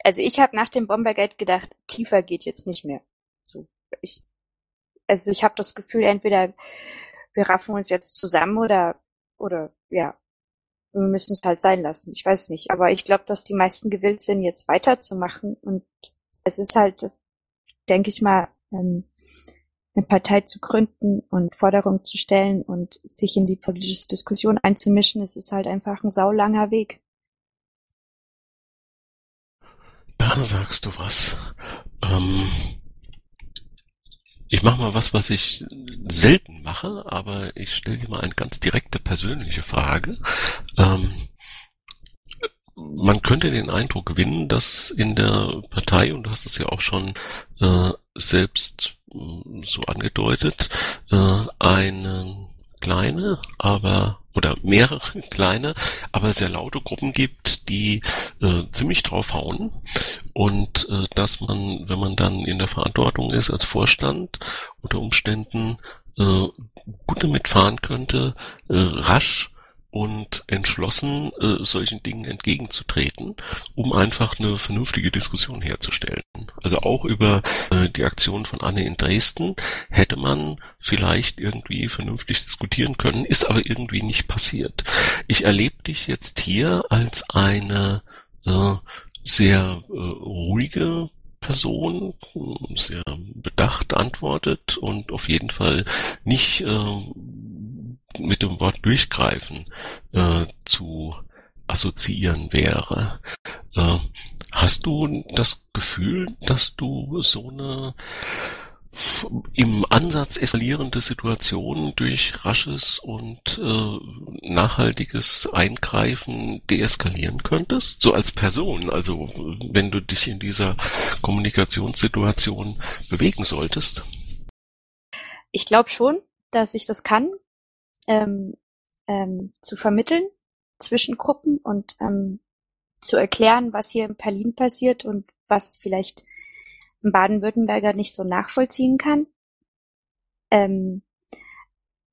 also ich habe nach dem Bombergate gedacht, tiefer geht jetzt nicht mehr. So, ich, also ich habe das Gefühl, entweder wir raffen uns jetzt zusammen oder, oder ja, wir müssen es halt sein lassen. Ich weiß nicht. Aber ich glaube, dass die meisten gewillt sind, jetzt weiterzumachen. Und es ist halt, denke ich mal, ähm, eine Partei zu gründen und Forderungen zu stellen und sich in die politische Diskussion einzumischen, es ist halt einfach ein saulanger Weg. Da sagst du was. Ähm, ich mache mal was, was ich selten mache, aber ich stelle dir mal eine ganz direkte persönliche Frage. Ähm, man könnte den Eindruck gewinnen, dass in der Partei, und du hast es ja auch schon äh, selbst so angedeutet, äh, eine kleine, aber oder mehrere (laughs) kleine, aber sehr laute Gruppen gibt, die äh, ziemlich draufhauen und äh, dass man, wenn man dann in der Verantwortung ist als Vorstand, unter Umständen äh, gut damit fahren könnte, äh, rasch und entschlossen, äh, solchen Dingen entgegenzutreten, um einfach eine vernünftige Diskussion herzustellen. Also auch über äh, die Aktion von Anne in Dresden hätte man vielleicht irgendwie vernünftig diskutieren können, ist aber irgendwie nicht passiert. Ich erlebe dich jetzt hier als eine äh, sehr äh, ruhige Person sehr bedacht antwortet und auf jeden Fall nicht äh, mit dem Wort durchgreifen äh, zu assoziieren wäre. Äh, hast du das Gefühl, dass du so eine im Ansatz eskalierende Situation durch rasches und äh, nachhaltiges Eingreifen deeskalieren könntest? So als Person, also wenn du dich in dieser Kommunikationssituation bewegen solltest? Ich glaube schon, dass ich das kann ähm, ähm, zu vermitteln zwischen Gruppen und ähm, zu erklären, was hier in Berlin passiert und was vielleicht ein Baden-Württemberger nicht so nachvollziehen kann. Ähm,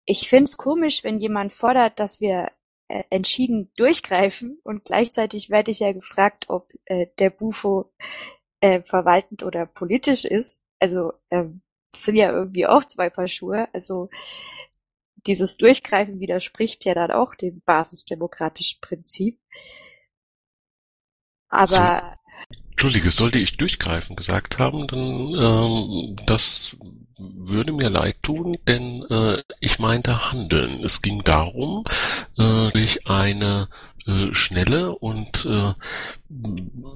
ich finde es komisch, wenn jemand fordert, dass wir äh, entschieden durchgreifen und gleichzeitig werde ich ja gefragt, ob äh, der Bufo äh, verwaltend oder politisch ist. Also ähm, das sind ja irgendwie auch zwei Paar Schuhe. Also dieses Durchgreifen widerspricht ja dann auch dem basisdemokratischen Prinzip. Aber Entschuldige, sollte ich durchgreifen gesagt haben, dann ähm, das würde mir leid tun, denn äh, ich meinte handeln. Es ging darum, äh, durch eine äh, schnelle und äh,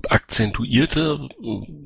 akzentuierte,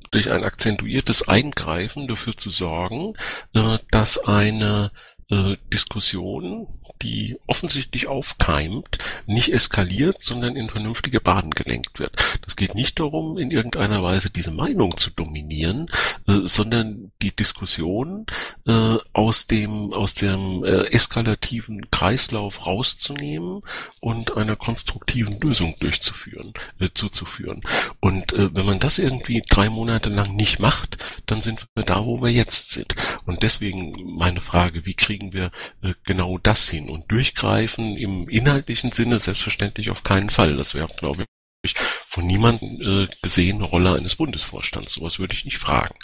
durch ein akzentuiertes Eingreifen dafür zu sorgen, äh, dass eine äh, Diskussion, die offensichtlich aufkeimt, nicht eskaliert, sondern in vernünftige Bahnen gelenkt wird. Das geht nicht darum, in irgendeiner Weise diese Meinung zu dominieren, äh, sondern die Diskussion äh, aus dem aus dem eskalativen Kreislauf rauszunehmen und einer konstruktiven Lösung durchzuführen, zuzuführen. Und wenn man das irgendwie drei Monate lang nicht macht, dann sind wir da, wo wir jetzt sind. Und deswegen meine Frage, wie kriegen kriegen wir äh, genau das hin. Und durchgreifen im inhaltlichen Sinne selbstverständlich auf keinen Fall. Das wäre, glaube ich, von niemandem äh, gesehen Rolle eines Bundesvorstands. Sowas würde ich nicht fragen.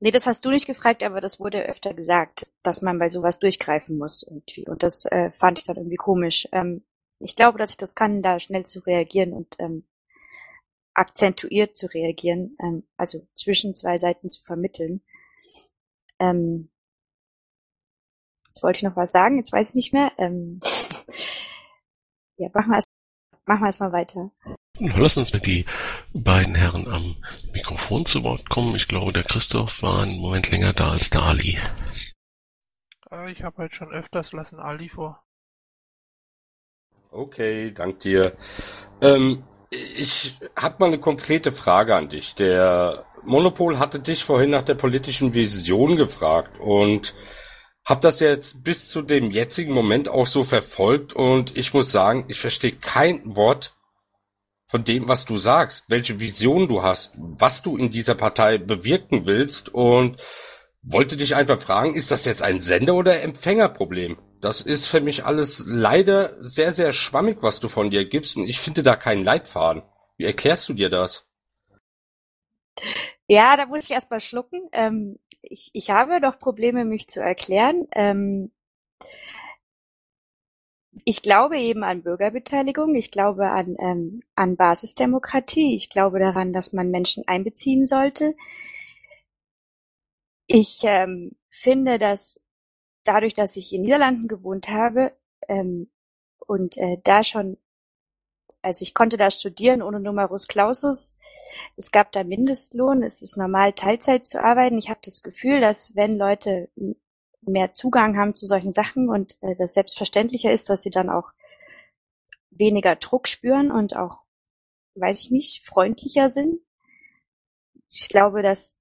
Nee, das hast du nicht gefragt, aber das wurde öfter gesagt, dass man bei sowas durchgreifen muss irgendwie. Und das äh, fand ich dann irgendwie komisch. Ähm, ich glaube, dass ich das kann, da schnell zu reagieren und ähm, akzentuiert zu reagieren, ähm, also zwischen zwei Seiten zu vermitteln. Ähm, Jetzt wollte ich noch was sagen, jetzt weiß ich nicht mehr. Ähm, ja, machen wir es machen wir es mal weiter. Lass uns mit die beiden Herren am Mikrofon zu Wort kommen. Ich glaube, der Christoph war einen Moment länger da als der Ali. Äh, ich habe halt schon öfters lassen Ali vor. Okay, dank dir. Ähm, ich habe mal eine konkrete Frage an dich. Der Monopol hatte dich vorhin nach der politischen Vision gefragt und hab das jetzt bis zu dem jetzigen Moment auch so verfolgt und ich muss sagen, ich verstehe kein Wort von dem, was du sagst, welche Vision du hast, was du in dieser Partei bewirken willst und wollte dich einfach fragen, ist das jetzt ein Sender- oder Empfängerproblem? Das ist für mich alles leider sehr, sehr schwammig, was du von dir gibst. Und ich finde da keinen Leitfaden. Wie erklärst du dir das? Ja, da muss ich erst mal schlucken. Ähm, ich, ich habe doch Probleme, mich zu erklären. Ähm, ich glaube eben an Bürgerbeteiligung, ich glaube an, ähm, an Basisdemokratie, ich glaube daran, dass man Menschen einbeziehen sollte. Ich ähm, finde, dass dadurch, dass ich in Niederlanden gewohnt habe ähm, und äh, da schon, also ich konnte da studieren ohne Numerus Clausus, es gab da Mindestlohn, es ist normal Teilzeit zu arbeiten. Ich habe das Gefühl, dass wenn Leute mehr Zugang haben zu solchen Sachen und äh, das selbstverständlicher ist, dass sie dann auch weniger Druck spüren und auch, weiß ich nicht, freundlicher sind. Ich glaube, dass,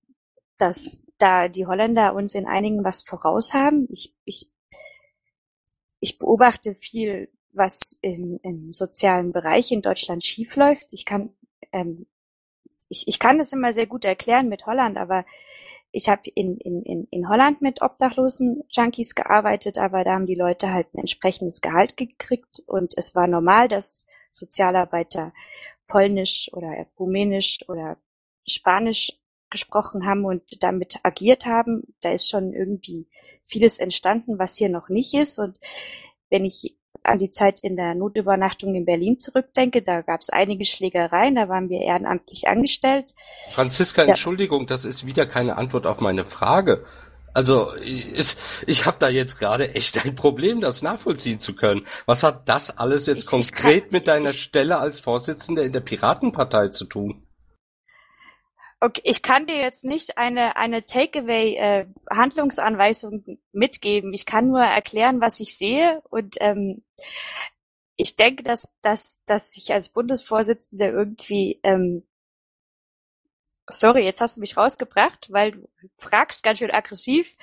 dass da die Holländer uns in einigen was voraus haben. Ich, ich, ich beobachte viel, was im, im sozialen Bereich in Deutschland schiefläuft. Ich kann, ähm, ich, ich kann das immer sehr gut erklären mit Holland, aber ich habe in, in, in, in Holland mit obdachlosen Junkies gearbeitet, aber da haben die Leute halt ein entsprechendes Gehalt gekriegt und es war normal, dass Sozialarbeiter Polnisch oder Rumänisch oder Spanisch gesprochen haben und damit agiert haben. Da ist schon irgendwie vieles entstanden, was hier noch nicht ist. Und wenn ich an die Zeit in der Notübernachtung in Berlin zurückdenke, da gab es einige Schlägereien, da waren wir ehrenamtlich angestellt. Franziska, ja. Entschuldigung, das ist wieder keine Antwort auf meine Frage. Also ich, ich habe da jetzt gerade echt ein Problem, das nachvollziehen zu können. Was hat das alles jetzt ich, konkret ich kann, mit deiner Stelle als Vorsitzender in der Piratenpartei zu tun? Okay, ich kann dir jetzt nicht eine, eine Takeaway-Handlungsanweisung äh, mitgeben. Ich kann nur erklären, was ich sehe. Und ähm, ich denke, dass, dass, dass ich als Bundesvorsitzende irgendwie ähm, Sorry, jetzt hast du mich rausgebracht, weil du fragst ganz schön aggressiv.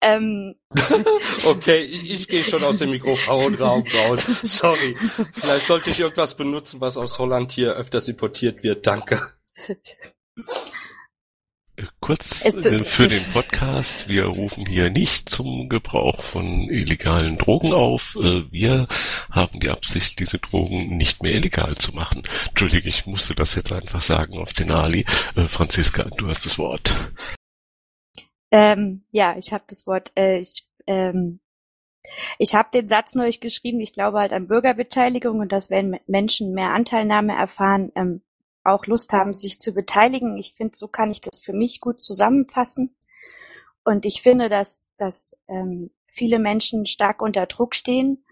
Ähm. (laughs) okay, ich, ich gehe schon aus dem Mikrofonraum raus. Sorry. Vielleicht sollte ich irgendwas benutzen, was aus Holland hier öfters importiert wird. Danke. (laughs) Kurz für den Podcast, wir rufen hier nicht zum Gebrauch von illegalen Drogen auf. Äh, wir haben die Absicht, diese Drogen nicht mehr illegal zu machen. Entschuldige, ich musste das jetzt einfach sagen auf den Ali. Äh, Franziska, du hast das Wort. Ähm, ja, ich habe das Wort. Äh, ich ähm, ich habe den Satz neu geschrieben. Ich glaube halt an Bürgerbeteiligung und dass wenn Menschen mehr Anteilnahme erfahren, ähm, auch Lust haben, sich zu beteiligen. Ich finde, so kann ich das für mich gut zusammenfassen. Und ich finde, dass, dass ähm, viele Menschen stark unter Druck stehen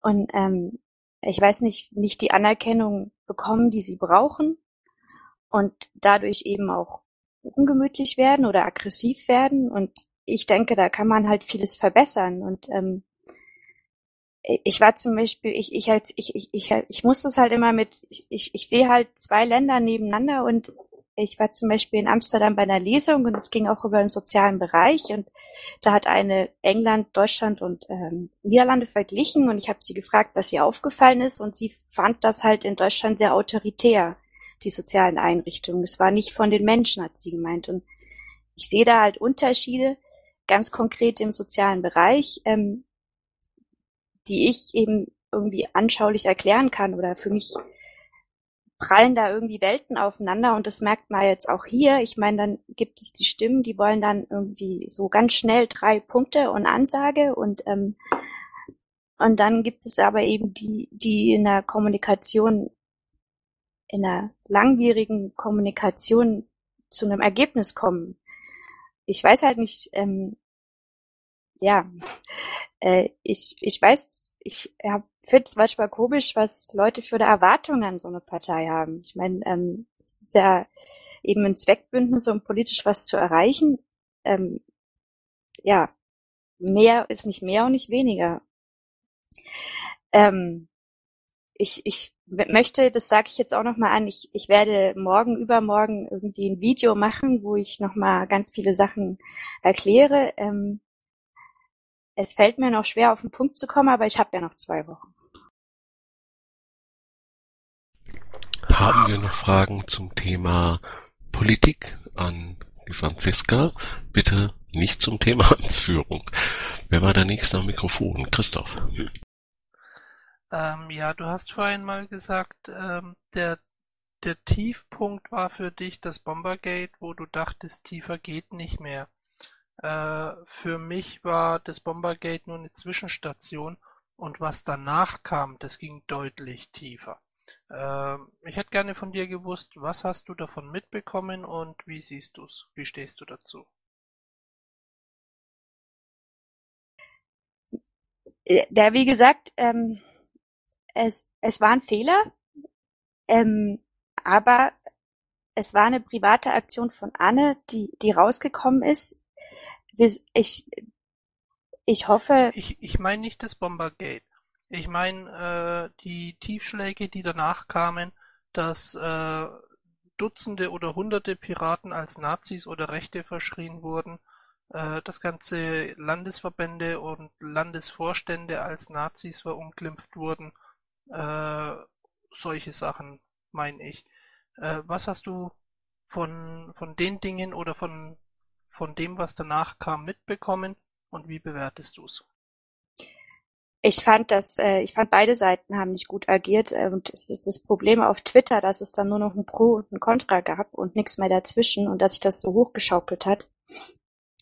und ähm, ich weiß nicht, nicht die Anerkennung bekommen, die sie brauchen und dadurch eben auch ungemütlich werden oder aggressiv werden. Und ich denke, da kann man halt vieles verbessern. Und ähm, ich war zum Beispiel, ich, ich halt, ich, ich, ich, ich muss das halt immer mit, ich, ich, ich sehe halt zwei Länder nebeneinander und ich war zum Beispiel in Amsterdam bei einer Lesung und es ging auch über den sozialen Bereich und da hat eine England, Deutschland und ähm, Niederlande verglichen und ich habe sie gefragt, was ihr aufgefallen ist und sie fand das halt in Deutschland sehr autoritär, die sozialen Einrichtungen. Es war nicht von den Menschen, hat sie gemeint. Und ich sehe da halt Unterschiede, ganz konkret im sozialen Bereich. Ähm, die ich eben irgendwie anschaulich erklären kann oder für mich prallen da irgendwie Welten aufeinander und das merkt man jetzt auch hier. Ich meine, dann gibt es die Stimmen, die wollen dann irgendwie so ganz schnell drei Punkte und Ansage und ähm, und dann gibt es aber eben die, die in der Kommunikation, in der langwierigen Kommunikation zu einem Ergebnis kommen. Ich weiß halt nicht, ähm, ja, äh, ich, ich weiß, ich finde es manchmal komisch, was Leute für eine Erwartung an so eine Partei haben. Ich meine, ähm, es ist ja eben ein Zweckbündnis, um politisch was zu erreichen. Ähm, ja, mehr ist nicht mehr und nicht weniger. Ähm, ich, ich möchte, das sage ich jetzt auch nochmal an, ich, ich werde morgen, übermorgen irgendwie ein Video machen, wo ich nochmal ganz viele Sachen erkläre. Ähm, es fällt mir noch schwer, auf den Punkt zu kommen, aber ich habe ja noch zwei Wochen. Haben wir noch Fragen zum Thema Politik an die Franziska? Bitte nicht zum Thema (laughs) Amtsführung. Wer war der nächste am Mikrofon? Christoph. Ähm, ja, du hast vorhin mal gesagt, ähm, der, der Tiefpunkt war für dich das Bombergate, wo du dachtest, tiefer geht nicht mehr. Äh, für mich war das Bombergate nur eine Zwischenstation und was danach kam, das ging deutlich tiefer. Ähm, ich hätte gerne von dir gewusst, was hast du davon mitbekommen und wie siehst du's? Wie stehst du dazu? Ja, wie gesagt, ähm, es, es war ein Fehler, ähm, aber es war eine private Aktion von Anne, die, die rausgekommen ist. Ich, ich hoffe. Ich, ich meine nicht das Bombergate. Ich meine äh, die Tiefschläge, die danach kamen, dass äh, Dutzende oder Hunderte Piraten als Nazis oder Rechte verschrien wurden, äh, das ganze Landesverbände und Landesvorstände als Nazis verunglimpft wurden äh, solche Sachen, meine ich. Äh, was hast du von, von den Dingen oder von, von dem, was danach kam, mitbekommen und wie bewertest du es? Ich fand das, äh, ich fand beide Seiten haben nicht gut agiert äh, und es ist das Problem auf Twitter, dass es dann nur noch ein Pro und ein Contra gab und nichts mehr dazwischen und dass sich das so hochgeschaukelt hat.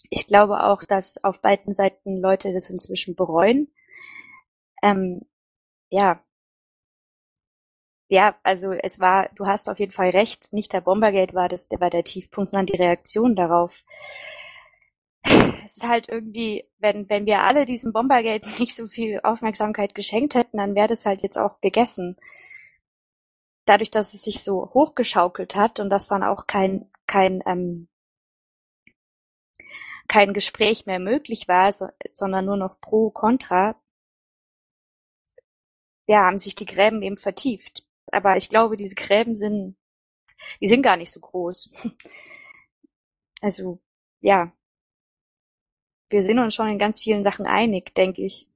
Ich glaube auch, dass auf beiden Seiten Leute das inzwischen bereuen. Ähm, ja, ja, also es war, du hast auf jeden Fall recht, nicht der Bombergate war das, der war der Tiefpunkt, sondern die Reaktion darauf. Es ist halt irgendwie, wenn, wenn wir alle diesem Bombergate (laughs) nicht so viel Aufmerksamkeit geschenkt hätten, dann wäre das halt jetzt auch gegessen. Dadurch, dass es sich so hochgeschaukelt hat und dass dann auch kein, kein, ähm, kein Gespräch mehr möglich war, so, sondern nur noch pro, contra, ja, haben sich die Gräben eben vertieft aber ich glaube, diese Gräben sind, die sind gar nicht so groß. (laughs) Also, ja. Wir sind uns schon in ganz vielen Sachen einig, denke ich.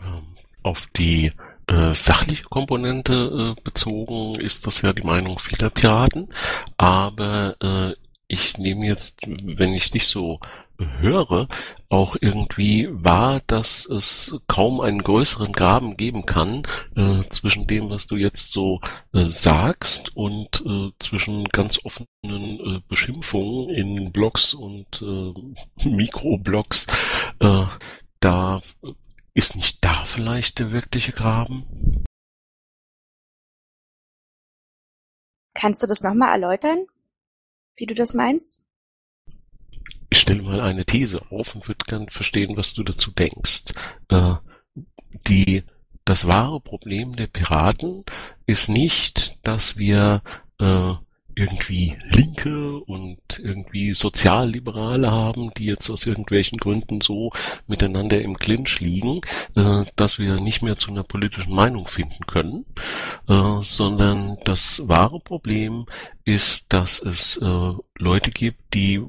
Ähm, auf die äh, sachliche Komponente äh, bezogen ist das ja die Meinung vieler Piraten, aber äh, ich nehme jetzt, wenn ich dich so höre, auch irgendwie wahr, dass es kaum einen größeren Graben geben kann äh, zwischen dem, was du jetzt so äh, sagst und äh, zwischen ganz offenen äh, Beschimpfungen in Blogs und äh, (laughs) Mikroblogs. Äh, da ist nicht da vielleicht der wirkliche Graben? Kannst du das nochmal erläutern, wie du das meinst? Ich stelle mal eine These auf und würde gern verstehen, was du dazu denkst. Äh, die, das wahre Problem der Piraten ist nicht, dass wir äh, irgendwie Linke und irgendwie Sozialliberale haben, die jetzt aus irgendwelchen Gründen so miteinander im Clinch liegen, äh, dass wir nicht mehr zu einer politischen Meinung finden können, äh, sondern das wahre Problem ist, dass es äh, Leute gibt, die,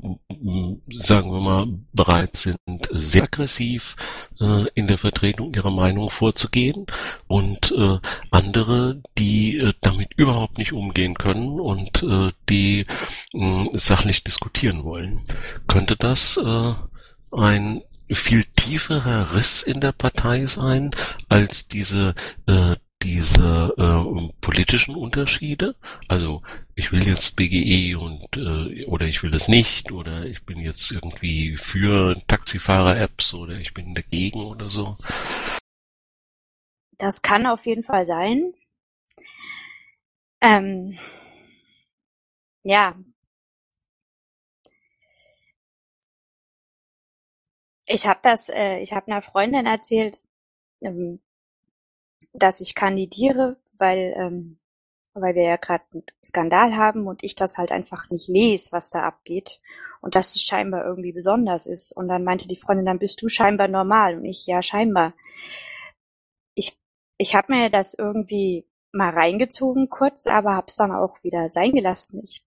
sagen wir mal, bereit sind, sehr aggressiv äh, in der Vertretung ihrer Meinung vorzugehen und äh, andere, die äh, damit überhaupt nicht umgehen können und äh, die mh, sachlich diskutieren wollen. Könnte das äh, ein viel tieferer Riss in der Partei sein als diese äh, diese äh, politischen Unterschiede. Also ich will jetzt BGE und äh, oder ich will das nicht oder ich bin jetzt irgendwie für Taxifahrer-Apps oder ich bin dagegen oder so. Das kann auf jeden Fall sein. Ähm, ja. Ich habe das, äh, ich habe einer Freundin erzählt, ähm, dass ich kandidiere, weil, ähm, weil wir ja gerade einen Skandal haben und ich das halt einfach nicht lese, was da abgeht. Und dass es scheinbar irgendwie besonders ist. Und dann meinte die Freundin, dann bist du scheinbar normal. Und ich, ja, scheinbar. Ich, ich habe mir das irgendwie mal reingezogen kurz, aber hab's dann auch wieder sein gelassen. Ich,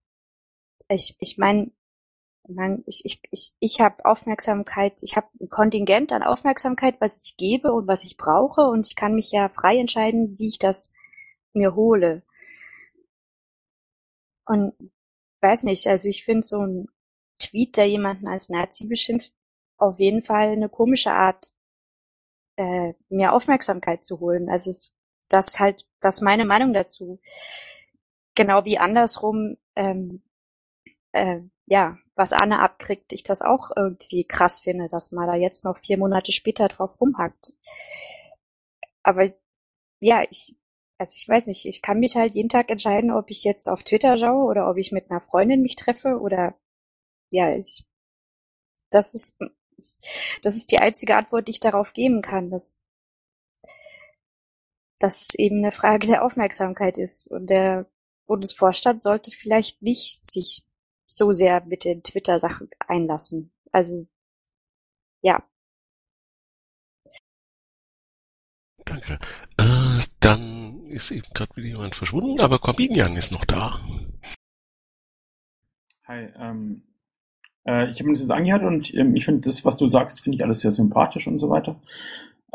ich, ich meine, man, ich, ich, ich, ich habe Aufmerksamkeit, ich habe ein Kontingent an Aufmerksamkeit, was ich gebe und was ich brauche und ich kann mich ja frei entscheiden, wie ich das mir hole. Und weiß nicht, also ich finde so ein Tweet, der jemanden als Nazi beschimpft, auf jeden Fall eine komische Art, äh, mir Aufmerksamkeit zu holen. Also das halt, das ist meine Meinung dazu. Genau wie andersrum, ähm, äh, ja, was Anne abkriegt, ich das auch irgendwie krass finde, dass man da jetzt noch vier Monate später drauf rumhackt. Aber ja, ich, also ich weiß nicht, ich kann mich halt jeden Tag entscheiden, ob ich jetzt auf Twitter schaue oder ob ich mit einer Freundin mich treffe oder ja, ich, das ist, das ist die einzige Antwort, die ich darauf geben kann, dass, dass es eben eine Frage der Aufmerksamkeit ist und der Bundesvorstand sollte vielleicht nicht sich so sehr mit den Twitter-Sachen einlassen. Also, ja. Danke. Äh, dann ist eben gerade wieder jemand verschwunden, aber Corbinian ist noch da. Hi, ähm, äh, ich habe mir das jetzt angehört und ähm, ich finde das, was du sagst, finde ich alles sehr sympathisch und so weiter.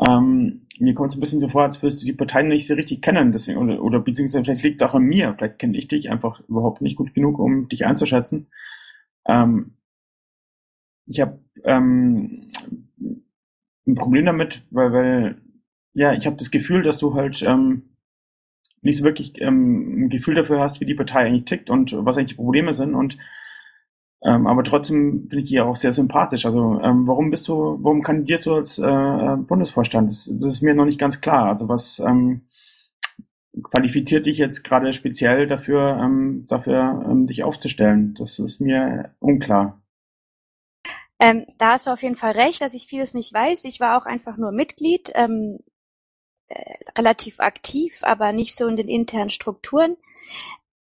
Ähm, mir kommt es ein bisschen so vor, als würdest du die Parteien nicht so richtig kennen, deswegen, oder, oder beziehungsweise vielleicht liegt es auch an mir, vielleicht kenne ich dich einfach überhaupt nicht gut genug, um dich einzuschätzen. Ähm, ich habe ähm, ein Problem damit, weil, weil ja, ich habe das Gefühl, dass du halt ähm, nicht so wirklich ähm, ein Gefühl dafür hast, wie die Partei eigentlich tickt und was eigentlich die Probleme sind und ähm, aber trotzdem finde ich die auch sehr sympathisch. Also ähm, warum bist du, warum kandidierst du als äh, Bundesvorstand? Das, das ist mir noch nicht ganz klar. Also was ähm, qualifiziert dich jetzt gerade speziell dafür, ähm, dafür ähm, dich aufzustellen? Das ist mir unklar. Ähm, da hast du auf jeden Fall recht, dass ich vieles nicht weiß. Ich war auch einfach nur Mitglied, ähm, äh, relativ aktiv, aber nicht so in den internen Strukturen.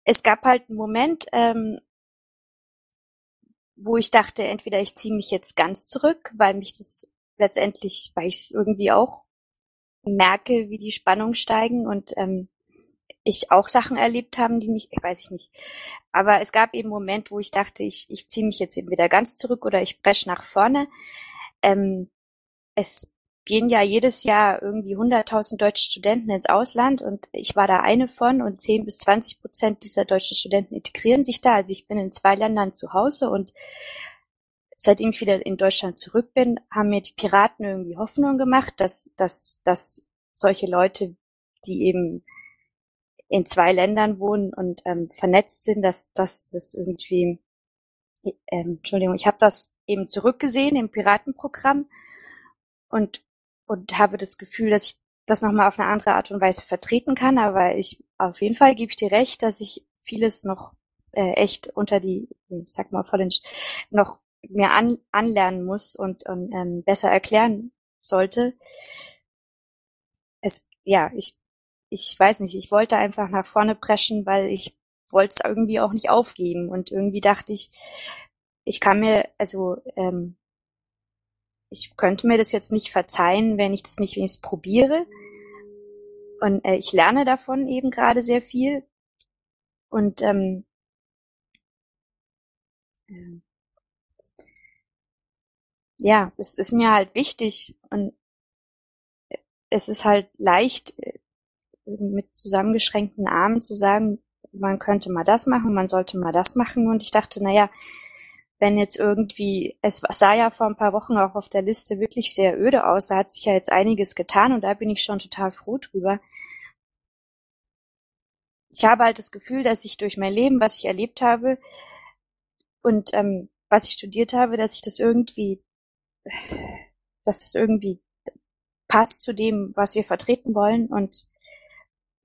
Es gab halt einen Moment, ähm, wo ich dachte, entweder ich ziehe mich jetzt ganz zurück, weil mich das letztendlich, weil ich es irgendwie auch merke, wie die Spannungen steigen und ähm, ich auch Sachen erlebt haben, die nicht, weiß ich nicht. Aber es gab eben einen Moment, wo ich dachte, ich, ich ziehe mich jetzt entweder ganz zurück oder ich breche nach vorne. Ähm, es gehen ja jedes Jahr irgendwie 100.000 deutsche Studenten ins Ausland und ich war da eine von und 10 bis 20 Prozent dieser deutschen Studenten integrieren sich da. Also ich bin in zwei Ländern zu Hause und seitdem ich wieder in Deutschland zurück bin, haben mir die Piraten irgendwie Hoffnung gemacht, dass, dass, dass solche Leute, die eben in zwei Ländern wohnen und ähm, vernetzt sind, dass, dass das irgendwie, ähm, Entschuldigung, ich habe das eben zurückgesehen im Piratenprogramm und und habe das Gefühl, dass ich das nochmal auf eine andere Art und Weise vertreten kann. Aber ich auf jeden Fall gebe ich dir recht, dass ich vieles noch äh, echt unter die, ich sag mal vor den noch mehr an, anlernen muss und, und ähm, besser erklären sollte. Es, ja, ich, ich weiß nicht, ich wollte einfach nach vorne preschen, weil ich wollte es irgendwie auch nicht aufgeben und irgendwie dachte ich, ich kann mir, also ähm, ich könnte mir das jetzt nicht verzeihen, wenn ich das nicht wenigstens probiere. Und äh, ich lerne davon eben gerade sehr viel. Und ähm, äh, ja, es ist mir halt wichtig und es ist halt leicht, äh, mit zusammengeschränkten Armen zu sagen, man könnte mal das machen, man sollte mal das machen. Und ich dachte, naja, wenn jetzt irgendwie, es sah ja vor ein paar Wochen auch auf der Liste wirklich sehr öde aus, da hat sich ja jetzt einiges getan und da bin ich schon total froh drüber. Ich habe halt das Gefühl, dass ich durch mein Leben, was ich erlebt habe und ähm, was ich studiert habe, dass ich das irgendwie, dass das irgendwie passt zu dem, was wir vertreten wollen und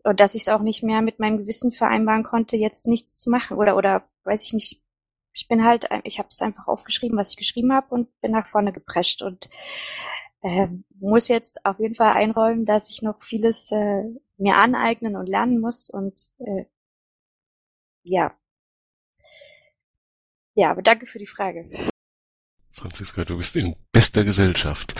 und dass ich es auch nicht mehr mit meinem Gewissen vereinbaren konnte, jetzt nichts zu machen oder oder weiß ich nicht, ich bin halt, ich habe es einfach aufgeschrieben, was ich geschrieben habe und bin nach vorne geprescht und äh, muss jetzt auf jeden Fall einräumen, dass ich noch vieles äh, mir aneignen und lernen muss und äh, ja. Ja, aber danke für die Frage. Franziska, du bist in bester Gesellschaft.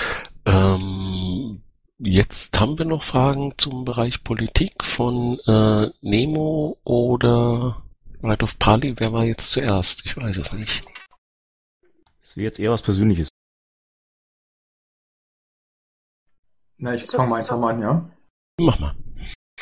Ähm, jetzt haben wir noch Fragen zum Bereich Politik von äh, Nemo oder Right of Pali, wer war jetzt zuerst? Ich weiß es nicht. Das wäre jetzt eher was Persönliches. Na, ich fange mal einfach mal an, ja? Mach mal.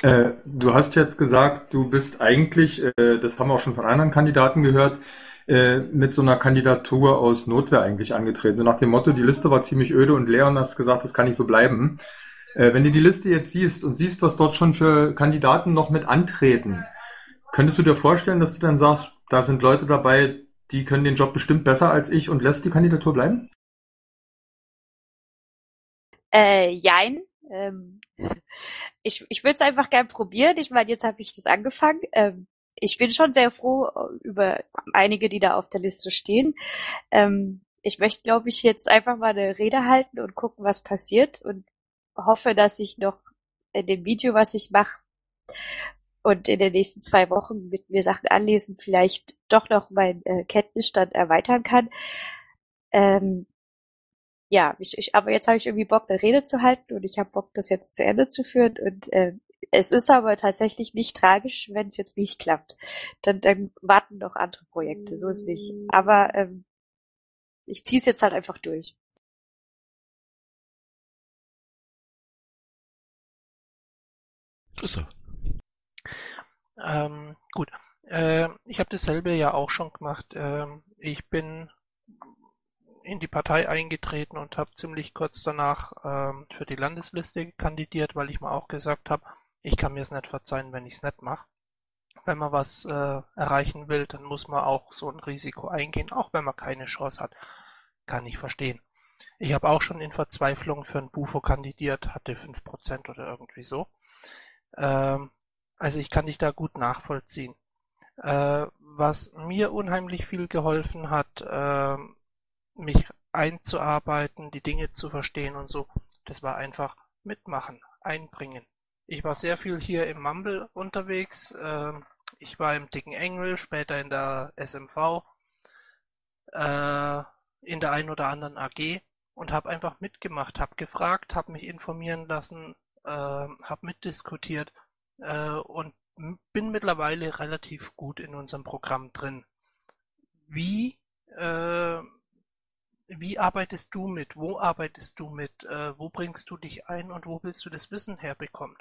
Äh, du hast jetzt gesagt, du bist eigentlich, äh, das haben wir auch schon von anderen Kandidaten gehört, äh, mit so einer Kandidatur aus Notwehr eigentlich angetreten. So nach dem Motto, die Liste war ziemlich öde und leer und hast gesagt, das kann nicht so bleiben. Äh, wenn du die Liste jetzt siehst und siehst, was dort schon für Kandidaten noch mit antreten, könntest du dir vorstellen, dass du dann sagst, da sind Leute dabei, die können den Job bestimmt besser als ich und lässt die Kandidatur bleiben? Äh, jein. Ähm, (laughs) ich ich würde es einfach gern probieren. Ich meine, jetzt habe ich das angefangen. Ähm, ich bin schon sehr froh über einige, die da auf der Liste stehen. Ähm, ich möchte, glaube ich, jetzt einfach mal eine Rede halten und gucken, was passiert und hoffe, dass ich noch in dem Video, was ich mache und in den nächsten zwei Wochen mit mir Sachen anlesen, vielleicht doch noch meinen äh, Kenntnisstand erweitern kann. Ähm, ja, ich, ich, aber jetzt habe ich irgendwie Bock, eine Rede zu halten und ich habe Bock, das jetzt zu Ende zu führen. Und äh, es ist aber tatsächlich nicht tragisch, wenn es jetzt nicht klappt. Dann, dann warten noch andere Projekte, so ist nicht. Aber ähm, ich ziehe es jetzt halt einfach durch. Grüße. Ähm, gut. Äh, ich habe dasselbe ja auch schon gemacht. Ähm, ich bin in die Partei eingetreten und habe ziemlich kurz danach ähm, für die Landesliste kandidiert, weil ich mir auch gesagt habe, ich kann mir es nicht verzeihen, wenn ich es nicht mache. Wenn man was äh, erreichen will, dann muss man auch so ein Risiko eingehen, auch wenn man keine Chance hat. Kann ich verstehen. Ich habe auch schon in Verzweiflung für ein Bufo kandidiert, hatte 5% oder irgendwie so. Ähm, also ich kann dich da gut nachvollziehen. Äh, was mir unheimlich viel geholfen hat, äh, mich einzuarbeiten, die Dinge zu verstehen und so, das war einfach mitmachen, einbringen. Ich war sehr viel hier im Mumble unterwegs. Äh, ich war im Dicken Engel, später in der SMV, äh, in der ein oder anderen AG und habe einfach mitgemacht, habe gefragt, habe mich informieren lassen, äh, habe mitdiskutiert äh, und bin mittlerweile relativ gut in unserem Programm drin. Wie, äh, wie arbeitest du mit? Wo arbeitest du mit? Äh, wo bringst du dich ein und wo willst du das Wissen herbekommen?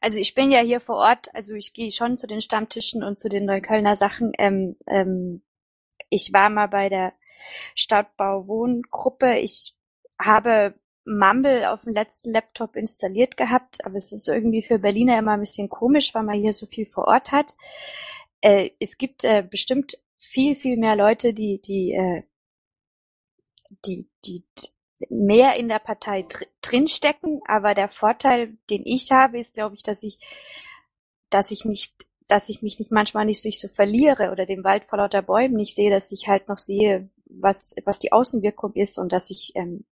Also ich bin ja hier vor Ort, also ich gehe schon zu den Stammtischen und zu den Neuköllner Sachen. Ähm, ähm, ich war mal bei der Stadtbau-Wohngruppe. Ich habe Mumble auf dem letzten Laptop installiert gehabt, aber es ist irgendwie für Berliner immer ein bisschen komisch, weil man hier so viel vor Ort hat. Äh, es gibt äh, bestimmt viel, viel mehr Leute, die, die, äh, die, die mehr in der Partei dr drinstecken, aber der Vorteil, den ich habe, ist, glaube ich, dass ich, dass ich nicht, dass ich mich nicht manchmal nicht so verliere oder den Wald vor lauter Bäumen nicht sehe, dass ich halt noch sehe, was, was die Außenwirkung ist und dass ich ähm,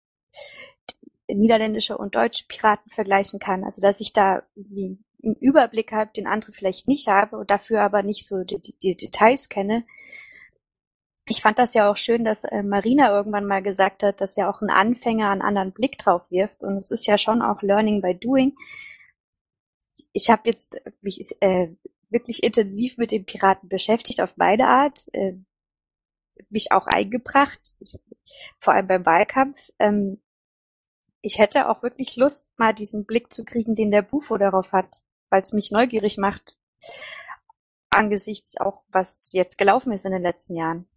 niederländische und deutsche Piraten vergleichen kann. Also dass ich da einen Überblick habe, den andere vielleicht nicht habe und dafür aber nicht so die, die, die Details kenne. Ich fand das ja auch schön, dass äh, Marina irgendwann mal gesagt hat, dass ja auch ein Anfänger einen anderen Blick drauf wirft. Und es ist ja schon auch Learning by Doing. Ich habe jetzt mich äh, wirklich intensiv mit den Piraten beschäftigt, auf beide Art. Äh, mich auch eingebracht, vor allem beim Wahlkampf. Ähm, ich hätte auch wirklich Lust, mal diesen Blick zu kriegen, den der Bufo darauf hat, weil es mich neugierig macht, angesichts auch, was jetzt gelaufen ist in den letzten Jahren.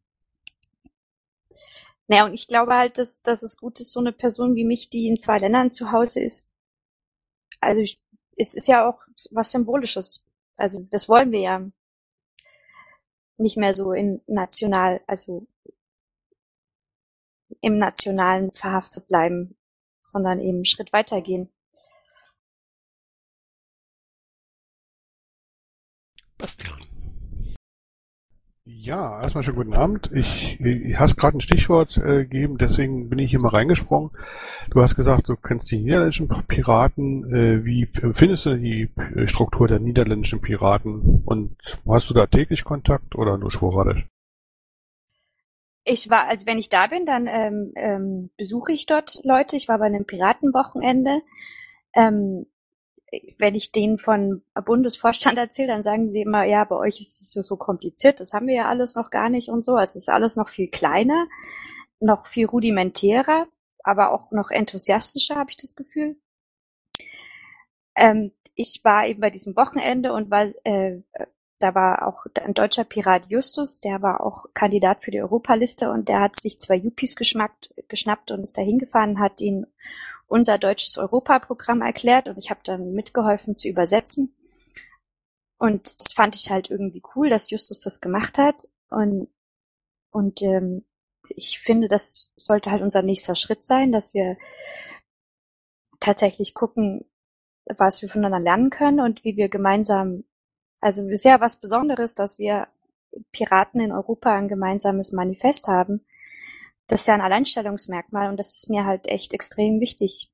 Naja, und ich glaube halt, dass, dass es gut ist, so eine Person wie mich, die in zwei Ländern zu Hause ist. Also ich, es ist ja auch was Symbolisches. Also das wollen wir ja nicht mehr so in national, also im Nationalen verhaftet bleiben sondern eben einen Schritt weitergehen. Bastian. Ja, erstmal schönen guten Abend. Ich, ich hast gerade ein Stichwort äh, gegeben, deswegen bin ich hier mal reingesprungen. Du hast gesagt, du kennst die niederländischen Piraten. Äh, wie findest du die Struktur der niederländischen Piraten? Und hast du da täglich Kontakt oder nur sporadisch? Ich war, also wenn ich da bin, dann ähm, ähm, besuche ich dort Leute. Ich war bei einem Piratenwochenende. Ähm, wenn ich denen von Bundesvorstand (laughs) erzähle, dann sagen sie immer, ja, bei euch ist es so, kompliziert, das haben wir ja alles noch gar nicht und so. Es ist alles noch viel kleiner, noch viel rudimentärer, aber auch noch enthusiastischer, habe ich das Gefühl. Ähm, ich war eben bei diesem Wochenende und war, äh, da war auch ein deutscher Pirat Justus, der war auch Kandidat für die Europaliste und der hat sich zwei Yuppies geschnappt und ist da hingefahren, hat ihnen unser deutsches Europaprogramm erklärt und ich habe dann mitgeholfen zu übersetzen. Und das fand ich halt irgendwie cool, dass Justus das gemacht hat. Und, und ähm, ich finde, das sollte halt unser nächster Schritt sein, dass wir tatsächlich gucken, was wir voneinander lernen können und wie wir gemeinsam, also ist ja was Besonderes, dass wir Piraten in Europa ein gemeinsames Manifest haben. Das ist ja ein Alleinstellungsmerkmal und das ist mir halt echt extrem wichtig.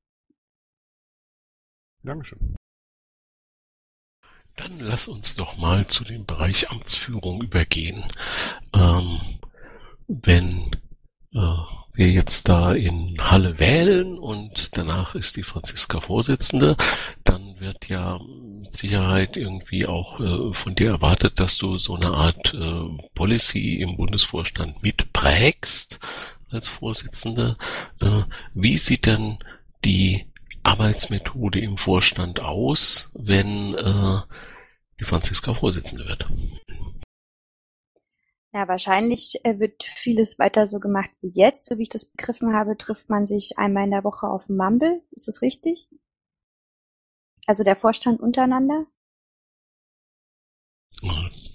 Dankeschön. Dann lass uns doch mal zu dem Bereich Amtsführung übergehen. Ähm, wenn äh, wir jetzt da in Halle wählen und danach ist die Franziska Vorsitzende, dann wird ja mit Sicherheit irgendwie auch äh, von dir erwartet, dass du so eine Art äh, Policy im Bundesvorstand mitprägst als Vorsitzende. Äh, wie sieht denn die Arbeitsmethode im Vorstand aus, wenn die Franziska Vorsitzende wird? Ja, wahrscheinlich äh, wird vieles weiter so gemacht wie jetzt. So wie ich das begriffen habe, trifft man sich einmal in der Woche auf Mumble. Ist das richtig? Also der Vorstand untereinander?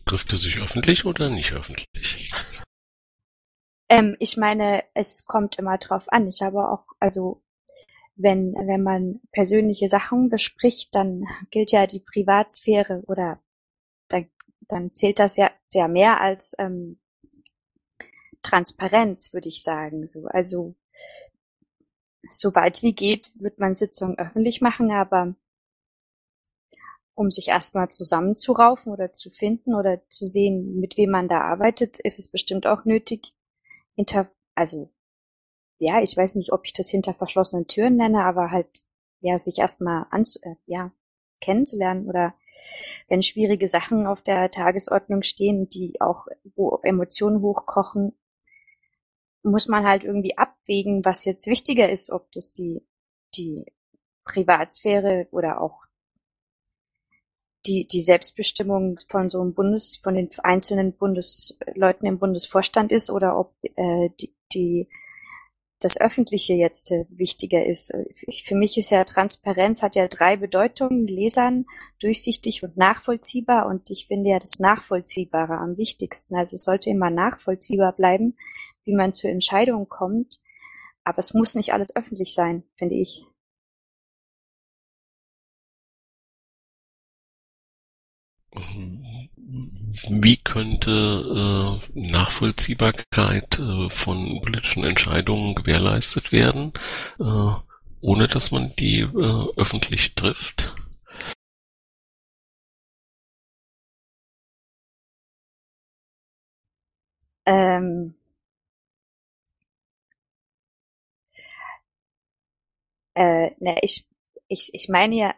Trifft er sich öffentlich oder nicht öffentlich? Ähm, ich meine, es kommt immer drauf an. Ich habe auch, also wenn, wenn man persönliche Sachen bespricht, dann gilt ja die Privatsphäre oder dann zählt das ja sehr mehr als ähm, Transparenz, würde ich sagen. So, also sobald wie geht, wird man Sitzungen öffentlich machen, aber um sich erstmal zusammenzuraufen oder zu finden oder zu sehen, mit wem man da arbeitet, ist es bestimmt auch nötig, hinter, also ja, ich weiß nicht, ob ich das hinter verschlossenen Türen nenne, aber halt ja, sich erstmal anzu, äh, ja, kennenzulernen oder wenn schwierige Sachen auf der Tagesordnung stehen, die auch, wo Emotionen hochkochen, muss man halt irgendwie abwägen, was jetzt wichtiger ist, ob das die, die Privatsphäre oder auch die, die Selbstbestimmung von so einem Bundes, von den einzelnen Bundesleuten im Bundesvorstand ist oder ob äh, die, die das Öffentliche jetzt äh, wichtiger ist. Für mich ist ja Transparenz hat ja drei Bedeutungen. Lesern, durchsichtig und nachvollziehbar. Und ich finde ja das Nachvollziehbare am wichtigsten. Also es sollte immer nachvollziehbar bleiben, wie man zu Entscheidungen kommt. Aber es muss nicht alles öffentlich sein, finde ich. Wie könnte äh, Nachvollziehbarkeit äh, von politischen Entscheidungen gewährleistet werden, äh, ohne dass man die äh, öffentlich trifft? Ähm, äh, ne, ich, ich, ich meine ja,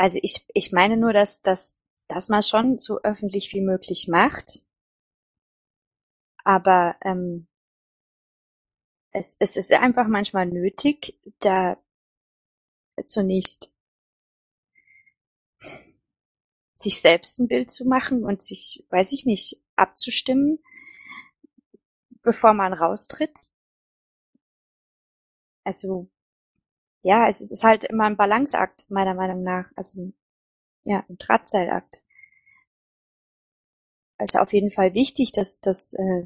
Also ich, ich meine nur, dass, dass, dass man schon so öffentlich wie möglich macht. Aber ähm, es, es ist einfach manchmal nötig, da zunächst sich selbst ein Bild zu machen und sich, weiß ich nicht, abzustimmen, bevor man raustritt. Also ja, es ist halt immer ein Balanceakt, meiner Meinung nach. Also, ja, ein Drahtseilakt. Es ist auf jeden Fall wichtig, dass das, äh,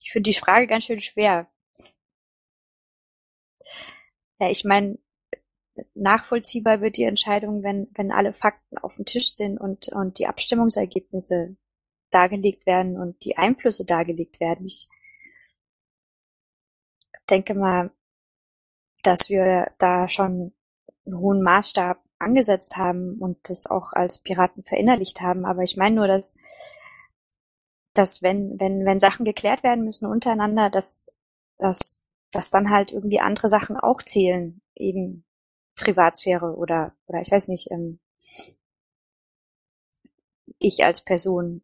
ich finde die Frage ganz schön schwer. Ja, ich meine, nachvollziehbar wird die Entscheidung, wenn, wenn alle Fakten auf dem Tisch sind und, und die Abstimmungsergebnisse dargelegt werden und die Einflüsse dargelegt werden. Ich, denke mal, dass wir da schon einen hohen Maßstab angesetzt haben und das auch als Piraten verinnerlicht haben. Aber ich meine nur, dass, dass wenn, wenn, wenn Sachen geklärt werden müssen untereinander, dass, dass, dass dann halt irgendwie andere Sachen auch zählen, eben Privatsphäre oder, oder ich weiß nicht, ähm, ich als Person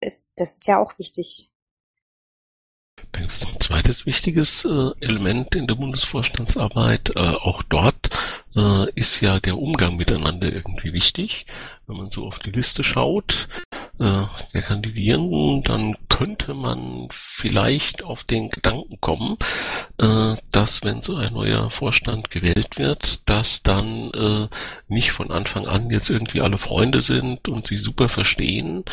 ist, das ist ja auch wichtig. Ein zweites wichtiges äh, Element in der Bundesvorstandsarbeit. Äh, auch dort äh, ist ja der Umgang miteinander irgendwie wichtig. Wenn man so auf die Liste schaut, äh, der Kandidierenden, dann könnte man vielleicht auf den Gedanken kommen, äh, dass wenn so ein neuer Vorstand gewählt wird, dass dann äh, nicht von Anfang an jetzt irgendwie alle Freunde sind und sie super verstehen,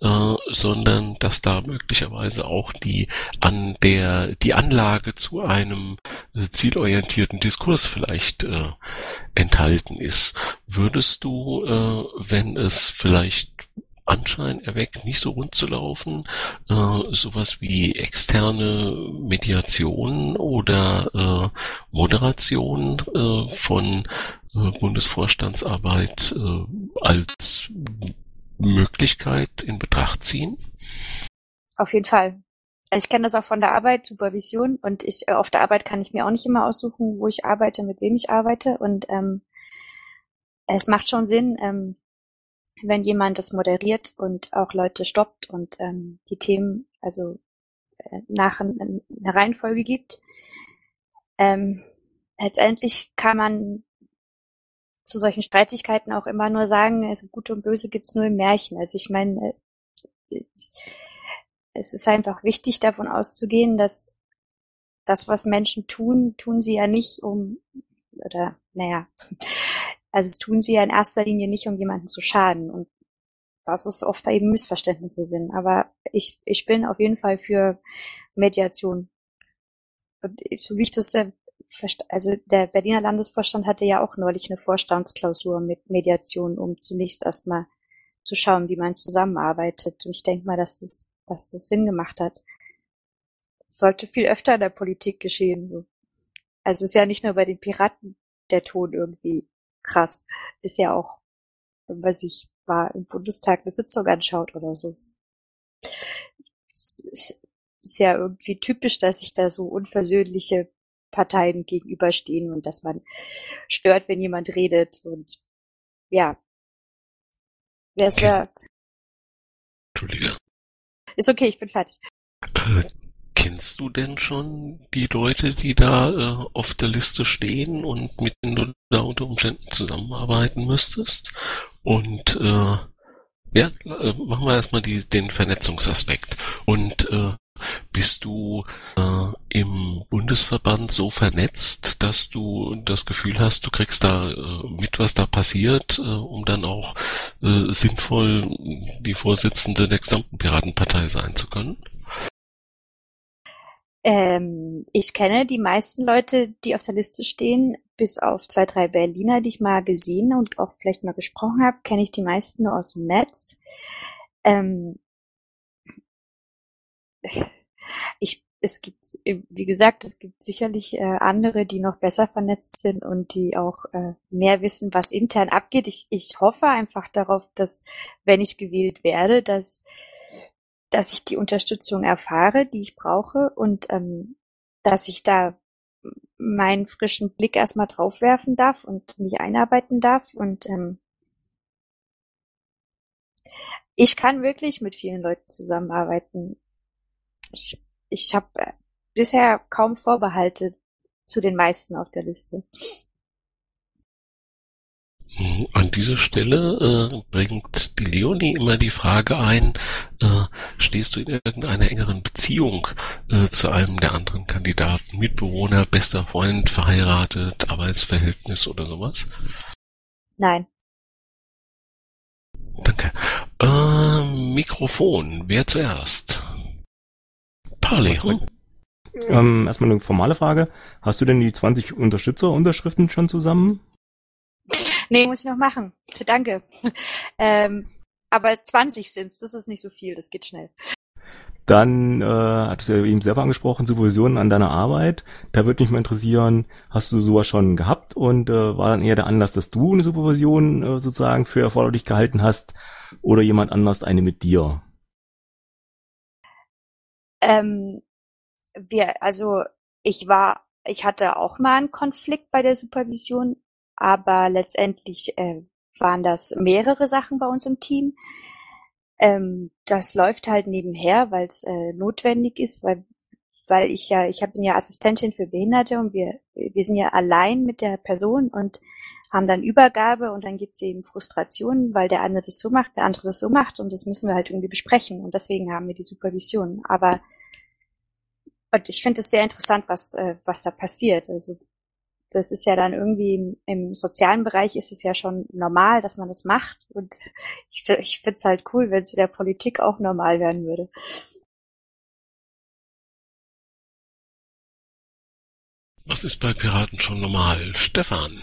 äh, sondern dass da möglicherweise auch die an der die Anlage zu einem äh, zielorientierten Diskurs vielleicht äh, enthalten ist. Würdest du, äh, wenn es vielleicht Anschein erweckt, nicht so rund zu laufen, äh, sowas wie externe Mediation oder äh, Moderation äh, von äh, Bundesvorstandsarbeit äh, als Möglichkeit in Betracht ziehen? Auf jeden Fall. Also ich kenne das auch von der Arbeit, Supervision und ich äh, auf der Arbeit kann ich mir auch nicht immer aussuchen, wo ich arbeite, mit wem ich arbeite und ähm, es macht schon Sinn, ähm, wenn jemand das moderiert und auch Leute stoppt und ähm, die Themen also äh, nach eine Reihenfolge gibt. Ähm, letztendlich kann man zu solchen Streitigkeiten auch immer nur sagen, also Gute und Böse gibt's nur im Märchen. Also ich meine, äh, es ist einfach wichtig davon auszugehen, dass das, was Menschen tun, tun sie ja nicht um, oder naja, also es tun sie ja in erster Linie nicht, um jemanden zu schaden. Und das ist oft eben Missverständnisse sind. Aber ich, ich bin auf jeden Fall für Mediation. Und so wie ich das, äh, also der Berliner Landesvorstand hatte ja auch neulich eine Vorstandsklausur mit Mediation, um zunächst erstmal zu schauen, wie man zusammenarbeitet. Und ich denke mal, dass das, dass das Sinn gemacht hat. Das sollte viel öfter in der Politik geschehen. So. Also es ist ja nicht nur bei den Piraten der Ton irgendwie krass. Ist ja auch, wenn man sich mal im Bundestag eine Sitzung anschaut oder so. Es ist ja irgendwie typisch, dass sich da so unversöhnliche Parteien gegenüberstehen und dass man stört, wenn jemand redet und ja. Wer ist der? Entschuldige. Ist okay, ich bin fertig. Kennst du denn schon die Leute, die da äh, auf der Liste stehen und mit denen du da unter Umständen zusammenarbeiten müsstest? Und äh, ja, äh, machen wir erstmal die, den Vernetzungsaspekt. Und äh, bist du äh, im Bundesverband so vernetzt, dass du das Gefühl hast, du kriegst da äh, mit, was da passiert, äh, um dann auch äh, sinnvoll die Vorsitzende der gesamten Piratenpartei sein zu können? Ähm, ich kenne die meisten Leute, die auf der Liste stehen, bis auf zwei, drei Berliner, die ich mal gesehen und auch vielleicht mal gesprochen habe, kenne ich die meisten nur aus dem Netz. Ähm, ich, es gibt, wie gesagt, es gibt sicherlich äh, andere, die noch besser vernetzt sind und die auch äh, mehr wissen, was intern abgeht. Ich, ich hoffe einfach darauf, dass, wenn ich gewählt werde, dass dass ich die Unterstützung erfahre, die ich brauche und ähm, dass ich da meinen frischen Blick erstmal drauf werfen darf und mich einarbeiten darf und ähm, ich kann wirklich mit vielen Leuten zusammenarbeiten. Ich, ich habe äh, bisher kaum Vorbehalte zu den meisten auf der Liste. An dieser Stelle äh, bringt die Leonie immer die Frage ein, äh, stehst du in irgendeiner engeren Beziehung äh, zu einem der anderen Kandidaten, Mitbewohner, bester Freund, verheiratet, Arbeitsverhältnis oder sowas? Nein. Danke. Äh, Mikrofon, wer zuerst? Parley. Ähm, erstmal eine formale Frage. Hast du denn die 20 Unterstützerunterschriften schon zusammen? Nee, muss ich noch machen. (laughs) Danke. ähm, aber 20 sind's, das ist nicht so viel, das geht schnell. Dann äh, hattest du ja eben selber angesprochen, Supervision an deiner Arbeit. Da würde mich mal interessieren, hast du sowas schon gehabt und äh, war dann eher der Anlass, dass du eine Supervision äh, sozusagen für erforderlich gehalten hast oder jemand anders eine mit dir? Ähm, wir, also ich war, ich hatte auch mal einen Konflikt bei der Supervision, aber letztendlich äh, waren das mehrere Sachen bei uns im Team. Ähm, das läuft halt nebenher, weil es äh, notwendig ist, weil weil ich ja, ich bin ja Assistentin für Behinderte und wir, wir sind ja allein mit der Person und haben dann Übergabe und dann gibt es eben Frustrationen, weil der eine das so macht, der andere das so macht und das müssen wir halt irgendwie besprechen und deswegen haben wir die Supervision. Aber und ich finde es sehr interessant, was, äh, was da passiert. Also das ist ja dann irgendwie im, im, sozialen Bereich ist es ja schon normal, dass man das macht. Und ich, ich finde es halt cool, wenn es in der Politik auch normal werden würde. Was ist bei Piraten schon normal? Stefan.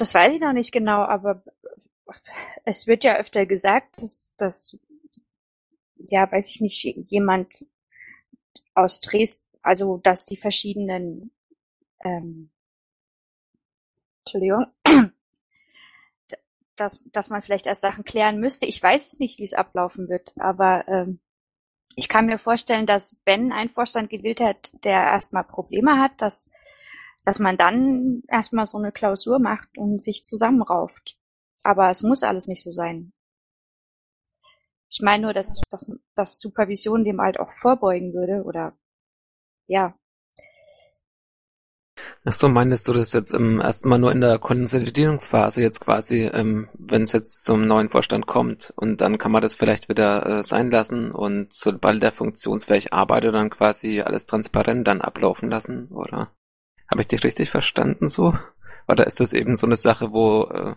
Das weiß ich noch nicht genau, aber es wird ja öfter gesagt, dass, dass ja, weiß ich nicht, jemand aus Dresden, also dass die verschiedenen, ähm, Entschuldigung, (clears throat) dass, dass man vielleicht erst Sachen klären müsste. Ich weiß es nicht, wie es ablaufen wird, aber ähm, ich kann mir vorstellen, dass wenn ein Vorstand gewählt hat, der erstmal Probleme hat, dass dass man dann erstmal so eine Klausur macht und sich zusammenrauft. Aber es muss alles nicht so sein. Ich meine nur, dass, dass, dass Supervision dem halt auch vorbeugen würde oder ja. Ach so, meinst du das jetzt ähm, erstmal nur in der Konsolidierungsphase jetzt quasi, ähm, wenn es jetzt zum neuen Vorstand kommt und dann kann man das vielleicht wieder äh, sein lassen und sobald der funktionsfähig arbeitet, dann quasi alles transparent dann ablaufen lassen, oder? Habe ich dich richtig verstanden so? Oder ist das eben so eine Sache, wo äh,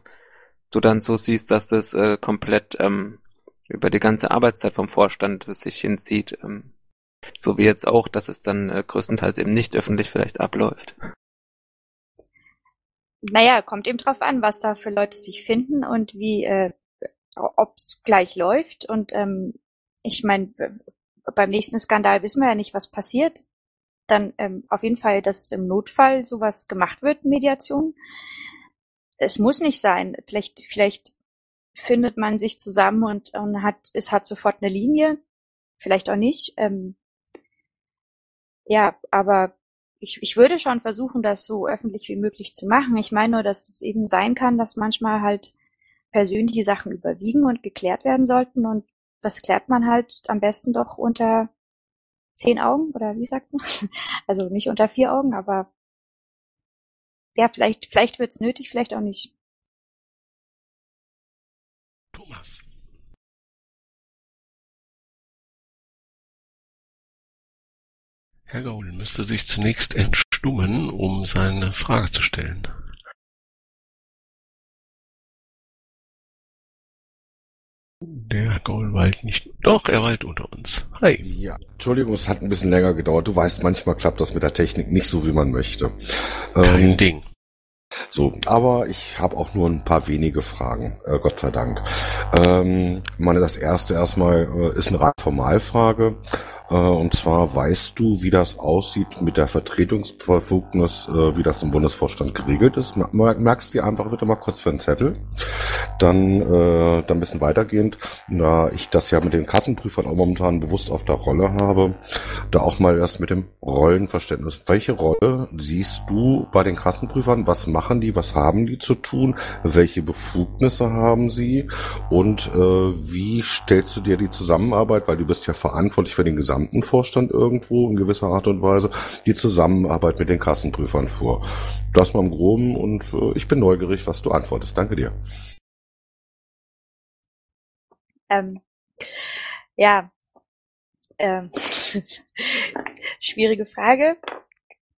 du dann so siehst, dass das äh, komplett ähm, über die ganze Arbeitszeit vom Vorstand sich hinzieht? Ähm, so wie jetzt auch, dass es dann äh, größtenteils eben nicht öffentlich vielleicht abläuft. Naja, kommt eben drauf an, was da für Leute sich finden und wie, äh, ob's gleich läuft. Und ähm, ich meine, beim nächsten Skandal wissen wir ja nicht, was passiert dann ähm, auf jeden Fall, dass im Notfall sowas gemacht wird, Mediation. Es muss nicht sein. Vielleicht, vielleicht findet man sich zusammen und, und hat, es hat sofort eine Linie. Vielleicht auch nicht. Ähm, ja, aber ich, ich würde schon versuchen, das so öffentlich wie möglich zu machen. Ich meine nur, dass es eben sein kann, dass manchmal halt persönliche Sachen überwiegen und geklärt werden sollten. Und das klärt man halt am besten doch unter zehn Augen oder wie sagt man? (laughs) Also nicht unter vier Augen, aber ja, vielleicht, vielleicht wird's nötig, vielleicht auch nicht. Thomas. Herr Gaul müsste sich zunächst entstummen, um seine Frage zu stellen. Der Gaul weilt nicht. Doch, er weilt unter uns. Hi. Ja, Entschuldigung, es hat ein bisschen länger gedauert. Du weißt, manchmal klappt das mit der Technik nicht so, wie man möchte. Kein ähm, Ding. So, aber ich habe auch nur ein paar wenige Fragen, äh, Gott sei Dank. Ähm, meine, das erste erstmal äh, ist eine Ratformalfrage. Äh, und zwar weißt du, wie das aussieht mit der Vertretungsbefugnis, äh, wie das im Bundesvorstand geregelt ist. Merkst du dir einfach bitte mal kurz für einen Zettel. Dann, äh, dann ein bisschen weitergehend, da ich das ja mit den Kassenprüfern auch momentan bewusst auf der Rolle habe, da auch mal erst mit dem Rollenverständnis. Welche Rolle siehst du bei den Kassenprüfern? Was machen die? Was haben die zu tun? Welche Befugnisse haben sie? Und äh, wie stellst du dir die Zusammenarbeit, weil du bist ja verantwortlich für den gesamten gesamten Vorstand irgendwo in gewisser Art und Weise die Zusammenarbeit mit den Kassenprüfern vor. Das mal im Groben und äh, ich bin neugierig, was du antwortest. Danke dir. Ähm, ja, ähm, (laughs) schwierige Frage.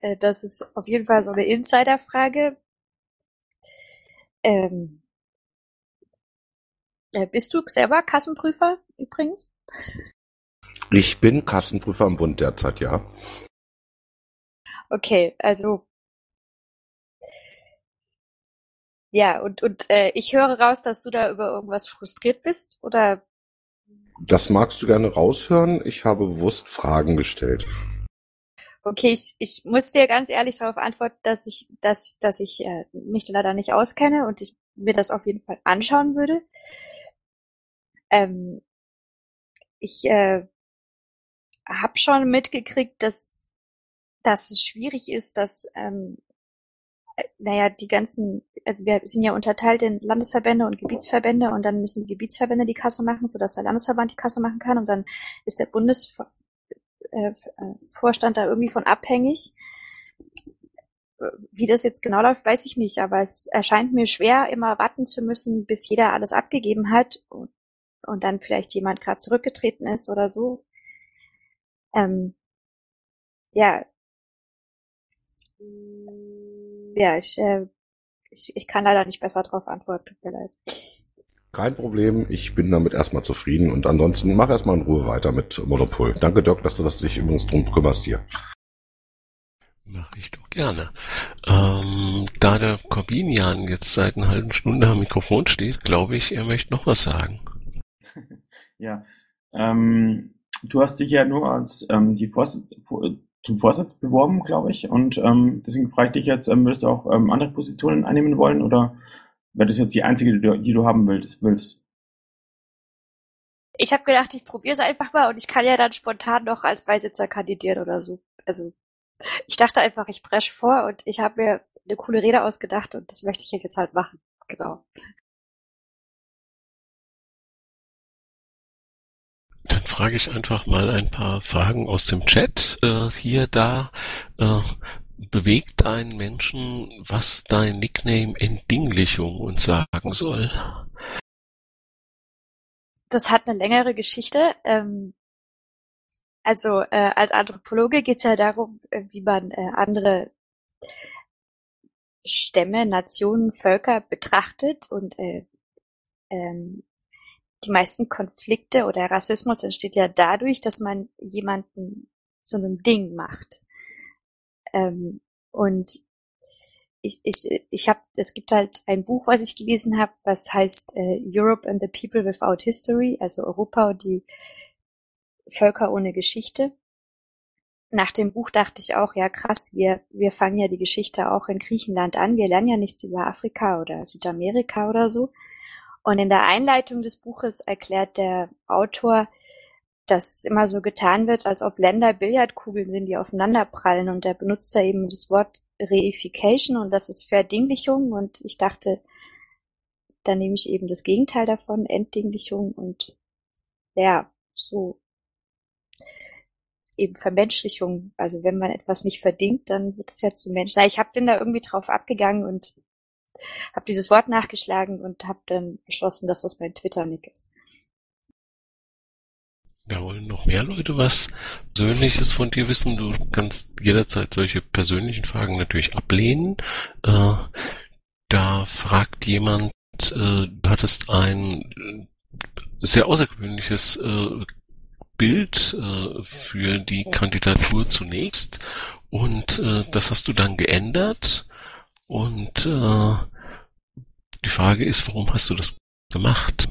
Äh, das ist auf jeden Fall so eine Insider-Frage. Ähm, äh, bist du selber Kassenprüfer übrigens? Ich bin Kassenprüfer am Bund derzeit, ja. Okay, also Ja, und, und äh, ich höre raus, dass du da über irgendwas frustriert bist, oder? Das magst du gerne raushören. Ich habe bewusst Fragen gestellt. Okay, ich, ich muss dir ganz ehrlich darauf antworten, dass ich, dass, dass ich äh, mich leider nicht auskenne und ich mir das auf jeden Fall anschauen würde. Ähm, ich äh, habe schon mitgekriegt, dass, dass es schwierig ist, dass ähm, äh, naja, die ganzen, also wir sind ja unterteilt in Landesverbände und Gebietsverbände und dann müssen die Gebietsverbände die Kasse machen, sodass der Landesverband die Kasse machen kann und dann ist der Bundesvorstand äh, da irgendwie von abhängig. Wie das jetzt genau läuft, weiß ich nicht, aber es erscheint mir schwer, immer warten zu müssen, bis jeder alles abgegeben hat und, und dann vielleicht jemand gerade zurückgetreten ist oder so. Ähm, ja, ja, ich, äh, ich, ich kann leider nicht besser darauf antworten, tut mir leid. Kein Problem, ich bin damit erstmal zufrieden und ansonsten mach erstmal in Ruhe weiter mit Monopol. Danke Dirk, dass du das dich übrigens drum kümmerst hier. Mache ich doch gerne. Ähm, da der Corbinian jetzt seit einer halben Stunde am Mikrofon steht, glaube ich, er möchte noch was sagen. (laughs) ja, ähm, du hast dich ja nur als ähm, die Vors zum Vorsitz beworben, glaube ich. Und ähm, deswegen frage ich dich jetzt, ähm, würdest du auch ähm, andere Positionen einnehmen wollen oder wäre das jetzt die einzige, die du, die du haben willst? Ich habe gedacht, ich probiere es einfach mal und ich kann ja dann spontan noch als Beisitzer kandidieren oder so. Also ich dachte einfach, ich presche vor und ich habe mir eine coole Rede ausgedacht und das möchte ich jetzt halt machen. Genau. Frage ich einfach mal ein paar Fragen aus dem Chat. Äh, hier, da. Äh, bewegt einen Menschen, was dein Nickname Entdinglichung uns sagen soll? Das hat eine längere Geschichte. Ähm, also äh, als Anthropologe geht es ja darum, äh, wie man äh, andere Stämme, Nationen, Völker betrachtet und äh, ähm, die meisten Konflikte oder Rassismus entsteht ja dadurch, dass man jemanden zu einem Ding macht. Ähm, und ich, ich, ich habe, es gibt halt ein Buch, was ich gelesen habe, was heißt äh, Europe and the People Without History, also Europa und die Völker ohne Geschichte. Nach dem Buch dachte ich auch, ja krass, wir, wir fangen ja die Geschichte auch in Griechenland an. Wir lernen ja nichts über Afrika oder Südamerika oder so. Und in der Einleitung des Buches erklärt der Autor, dass immer so getan wird, als ob Länder Billardkugeln sind, die aufeinanderprallen. Und er benutzt da eben das Wort Reification und das ist Verdinglichung. Und ich dachte, da nehme ich eben das Gegenteil davon, Entdinglichung und ja, so eben Vermenschlichung. Also wenn man etwas nicht verdingt, dann wird es ja zu Menschen. Ich hab, bin da irgendwie drauf abgegangen und habe dieses Wort nachgeschlagen und habe dann beschlossen, dass das mein Twitter-Nick ist. Da wollen noch mehr Leute was Persönliches von dir wissen. Du kannst jederzeit solche persönlichen Fragen natürlich ablehnen. Äh, da fragt jemand, äh, du hattest ein sehr außergewöhnliches äh, Bild äh, für die Kandidatur zunächst und äh, das hast du dann geändert und äh, die Frage ist, warum hast du das gemacht?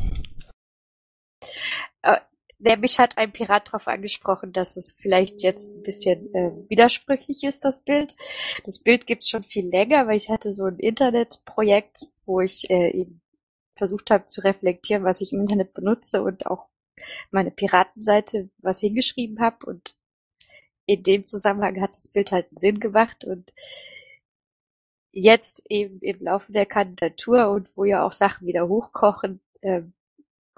Äh, nämlich hat ein Pirat darauf angesprochen, dass es vielleicht jetzt ein bisschen äh, widersprüchlich ist, das Bild. Das Bild gibt es schon viel länger, weil ich hatte so ein Internetprojekt, wo ich äh, eben versucht habe zu reflektieren, was ich im Internet benutze und auch meine Piratenseite was hingeschrieben habe und in dem Zusammenhang hat das Bild halt einen Sinn gemacht und jetzt eben im Laufe der Kandidatur und wo ja auch Sachen wieder hochkochen, äh,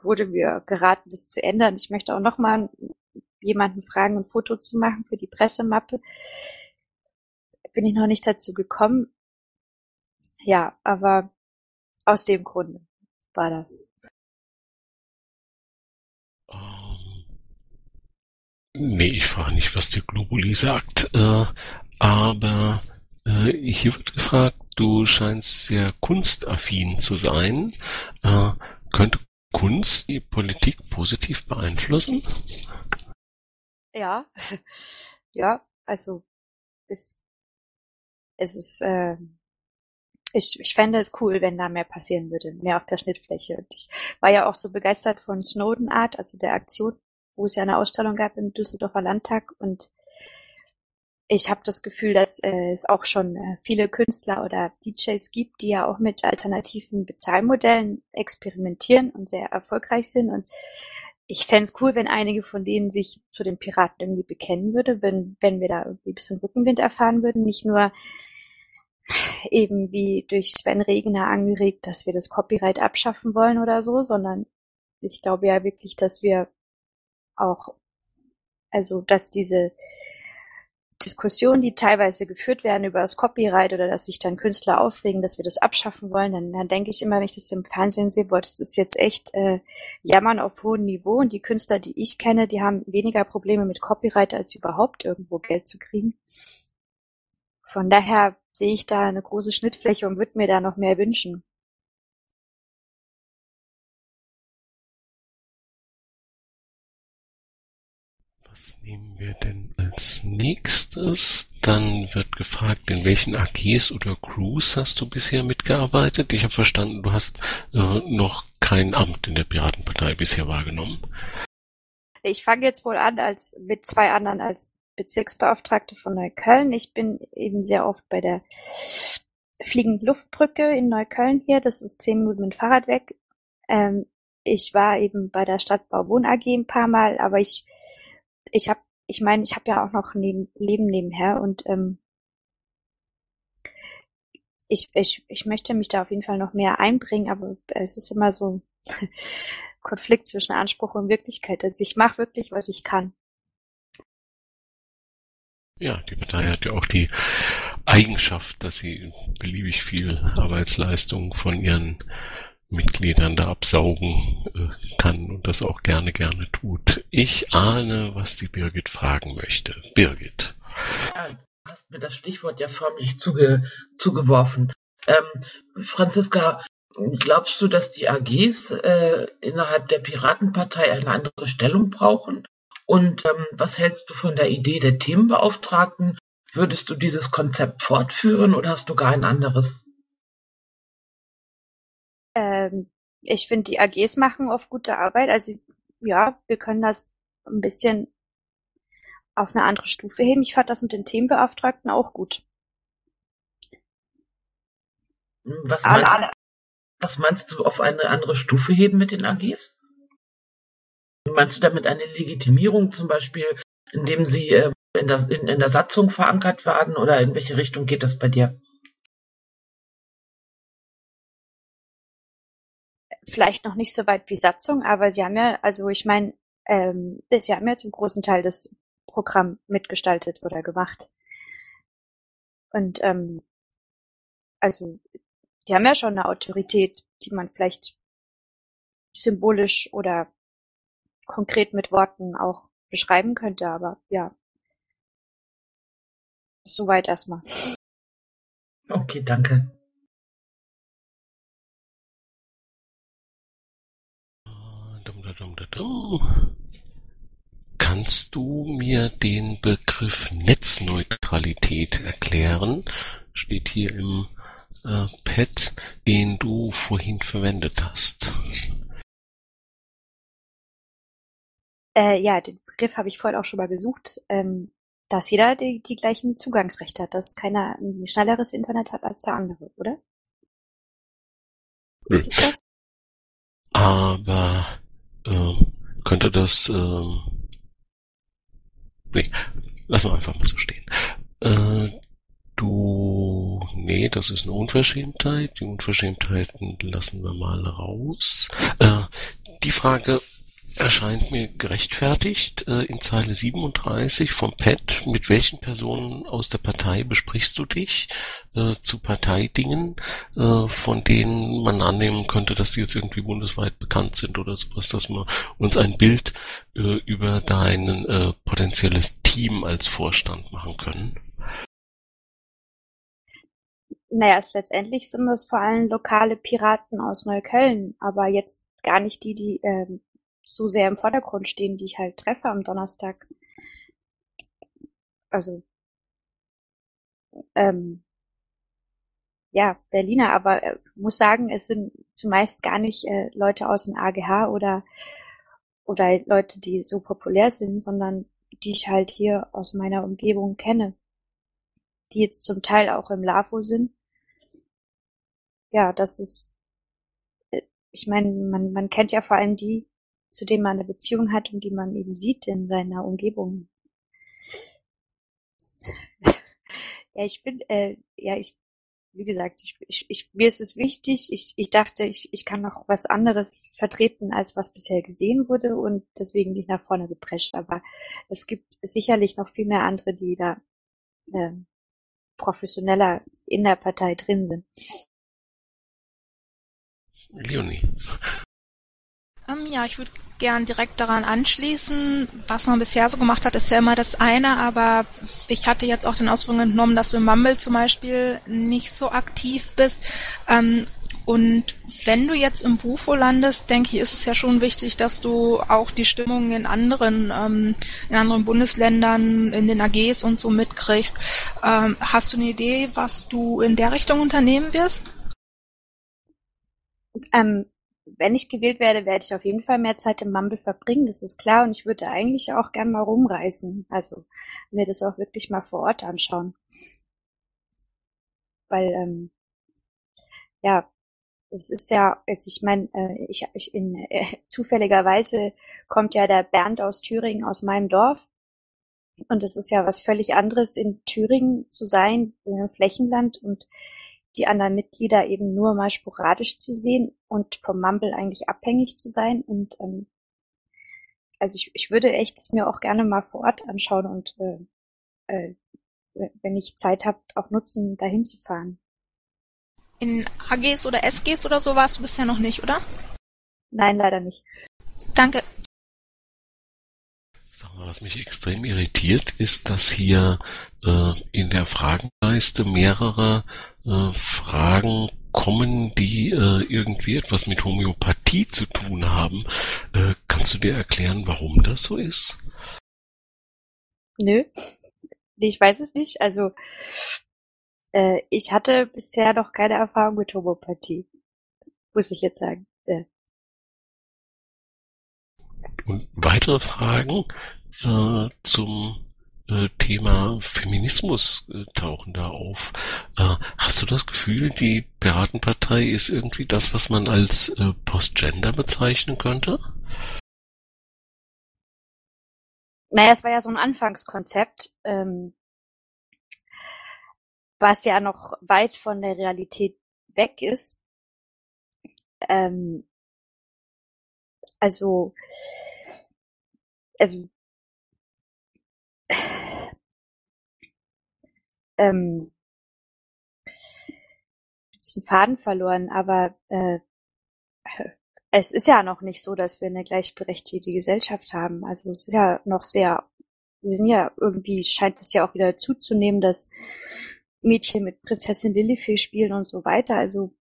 wurde mir geraten, das zu ändern. Ich möchte auch nochmal jemanden fragen, ein Foto zu machen für die Pressemappe. Bin ich noch nicht dazu gekommen. Ja, aber aus dem Grunde war das. Ähm, nee, ich frage nicht, was der Globuli sagt, äh, aber äh, hier wird gefragt, du scheinst sehr kunstaffin zu sein. Äh, könnte Kunst die Politik positiv beeinflussen? Ja, (laughs) ja, also es, es ist, äh, ich, ich fände es cool, wenn da mehr passieren würde, mehr auf der Schnittfläche. Und ich war ja auch so begeistert von Snowden Art, also der Aktion, wo es ja eine Ausstellung gab im Düsseldorfer Landtag und ich habe das Gefühl, dass äh, es auch schon äh, viele Künstler oder DJs gibt, die ja auch mit alternativen Bezahlmodellen experimentieren und sehr erfolgreich sind. Und ich fände es cool, wenn einige von denen sich zu den Piraten irgendwie bekennen würde, wenn, wenn wir da irgendwie ein bisschen Rückenwind erfahren würden. Nicht nur eben wie durch Sven Regner angeregt, dass wir das Copyright abschaffen wollen oder so, sondern ich glaube ja wirklich, dass wir auch, also dass diese Diskussionen, die teilweise geführt werden über das Copyright oder dass sich dann Künstler aufregen, dass wir das abschaffen wollen, dann, dann denke ich immer, wenn ich das im Fernsehen sehe, boah, das ist jetzt echt äh, Jammern auf hohem Niveau und die Künstler, die ich kenne, die haben weniger Probleme mit Copyright, als überhaupt irgendwo Geld zu kriegen. Von daher sehe ich da eine große Schnittfläche und würde mir da noch mehr wünschen. Was nehmen wir denn als nächstes? Dann wird gefragt, in welchen AGs oder Crews hast du bisher mitgearbeitet? Ich habe verstanden, du hast äh, noch kein Amt in der Piratenpartei bisher wahrgenommen. Ich fange jetzt wohl an als mit zwei anderen als Bezirksbeauftragte von Neukölln. Ich bin eben sehr oft bei der Fliegenden Luftbrücke in Neukölln hier. Das ist zehn Minuten mit dem Fahrrad weg. Ähm, ich war eben bei der Stadtbau Wohn AG ein paar Mal, aber ich, ich habe, ich meine, ich habe ja auch noch ein Leben nebenher und ähm, ich, ich, ich möchte mich da auf jeden Fall noch mehr einbringen, aber es ist immer so (laughs) Konflikt zwischen Anspruch und Wirklichkeit. Also ich mache wirklich, was ich kann. Ja, die Partei hat ja auch die Eigenschaft, dass sie beliebig viel Arbeitsleistung von ihren Mitgliedern da absaugen äh, kann und das auch gerne, gerne tut. Ich ahne, was die Birgit fragen möchte. Birgit. Ja, du hast mir das Stichwort ja förmlich zuge zugeworfen. Ähm, Franziska, glaubst du, dass die AGs äh, innerhalb der Piratenpartei eine andere Stellung brauchen? Und ähm, was hältst du von der Idee der Themenbeauftragten? Würdest du dieses Konzept fortführen oder hast du gar ein anderes? Ähm, ich finde, die AGs machen oft gute Arbeit. Also ja, wir können das ein bisschen auf eine andere Stufe heben. Ich fand das mit den Themenbeauftragten auch gut. Was meinst, alle, alle. was meinst du auf eine andere Stufe heben mit den AGs? Meinst du damit eine Legitimierung zum Beispiel, indem sie äh, in, das, in, in der Satzung verankert werden oder in welche Richtung geht das bei dir? Vielleicht noch nicht so weit wie Satzung, aber sie haben ja, also ich meine, ähm, sie haben ja zum großen Teil das Programm mitgestaltet oder gemacht. Und ähm, also sie haben ja schon eine Autorität, die man vielleicht symbolisch oder konkret mit Worten auch beschreiben könnte, aber ja. Soweit erstmal. Okay, danke. Kannst du mir den Begriff Netzneutralität erklären? Steht hier im äh, Pad, den du vorhin verwendet hast. Äh, ja, den Begriff habe ich vorhin auch schon mal gesucht, ähm, dass jeder die, die gleichen Zugangsrechte hat, dass keiner ein schnelleres Internet hat als der andere, oder? Was ist das? Aber äh, könnte das äh, nee, lassen wir einfach mal so stehen. Äh, du nee, das ist eine Unverschämtheit. Die Unverschämtheiten lassen wir mal raus. Äh, die Frage erscheint mir gerechtfertigt. Äh, in Zeile 37 vom PET, mit welchen Personen aus der Partei besprichst du dich äh, zu Parteidingen, äh, von denen man annehmen könnte, dass die jetzt irgendwie bundesweit bekannt sind oder sowas, dass wir uns ein Bild äh, über dein äh, potenzielles Team als Vorstand machen können? Naja, es letztendlich sind das vor allem lokale Piraten aus Neukölln, aber jetzt gar nicht die, die ähm, so sehr im Vordergrund stehen, die ich halt treffe am Donnerstag. Also, ähm, ja, Berliner, aber äh, muss sagen, es sind zumeist gar nicht äh, Leute aus dem AGH oder, oder Leute, die so populär sind, sondern die ich halt hier aus meiner Umgebung kenne, die jetzt zum Teil auch im LAFO sind. Ja, das ist, äh, ich meine, man, man kennt ja vor allem die, zu denen man eine Beziehung hat und die man eben sieht in seiner Umgebung. Ja, ich bin, äh, ja, ich, wie gesagt, ich, ich, ich, mir ist es wichtig. Ich, ich dachte, ich, ich kann noch was anderes vertreten, als was bisher gesehen wurde und deswegen nicht nach vorne geprescht. Aber es gibt sicherlich noch viel mehr andere, die da äh, professioneller in der Partei drin sind. Leonie. Ähm, ja, ich würde gern direkt daran anschließen. Was man bisher so gemacht hat, ist ja immer das eine, aber ich hatte jetzt auch den Ausdruck entnommen, dass du im Mumble zum Beispiel nicht so aktiv bist. Ähm, und wenn du jetzt im Bufo landest, denke ich, ist es ja schon wichtig, dass du auch die Stimmung in anderen, ähm, in anderen Bundesländern, in den AGs und so mitkriegst. Ähm, hast du eine Idee, was du in der Richtung unternehmen wirst? Ähm, wenn ich gewählt werde, werde ich auf jeden Fall mehr Zeit im Mumble verbringen, das ist klar. Und ich würde eigentlich auch gern mal rumreisen. Also mir das auch wirklich mal vor Ort anschauen. Weil, ähm, ja, es ist ja, also ich meine, äh, ich, ich in äh, zufälligerweise kommt ja der Bernd aus Thüringen aus meinem Dorf. Und es ist ja was völlig anderes, in Thüringen zu sein, im Flächenland und die anderen Mitglieder eben nur mal sporadisch zu sehen und vom Mumble eigentlich abhängig zu sein. Und ähm, also ich, ich würde echt es mir auch gerne mal vor Ort anschauen und äh, äh, wenn ich Zeit habe, auch nutzen, dahin zu fahren. In AGs oder SGs oder so warst du bisher noch nicht, oder? Nein, leider nicht. Danke. Sag mal, was mich extrem irritiert, ist, dass hier äh, in der Fragenleiste mehrere äh, Fragen kommen, die äh, irgendwie etwas mit Homöopathie zu tun haben. Äh, kannst du dir erklären, warum das so ist? Nö, ich weiß es nicht. Also äh, ich hatte bisher noch keine Erfahrung mit Homöopathie, muss ich jetzt sagen. Weitere Fragen äh, zum äh, Thema Feminismus äh, tauchen da auf. Äh, hast du das Gefühl, die Piratenpartei ist irgendwie das, was man als äh, Postgender bezeichnen könnte? Naja, es war ja so ein Anfangskonzept, ähm, was ja noch weit von der Realität weg ist. Ähm, also, also ähm, bisschen Faden verloren, aber äh, es ist ja noch nicht so, dass wir eine gleichberechtigte Gesellschaft haben. Also es ist ja noch sehr, wir sind ja irgendwie, scheint es ja auch wieder zuzunehmen, dass Mädchen mit Prinzessin Lillifee spielen und so weiter. Also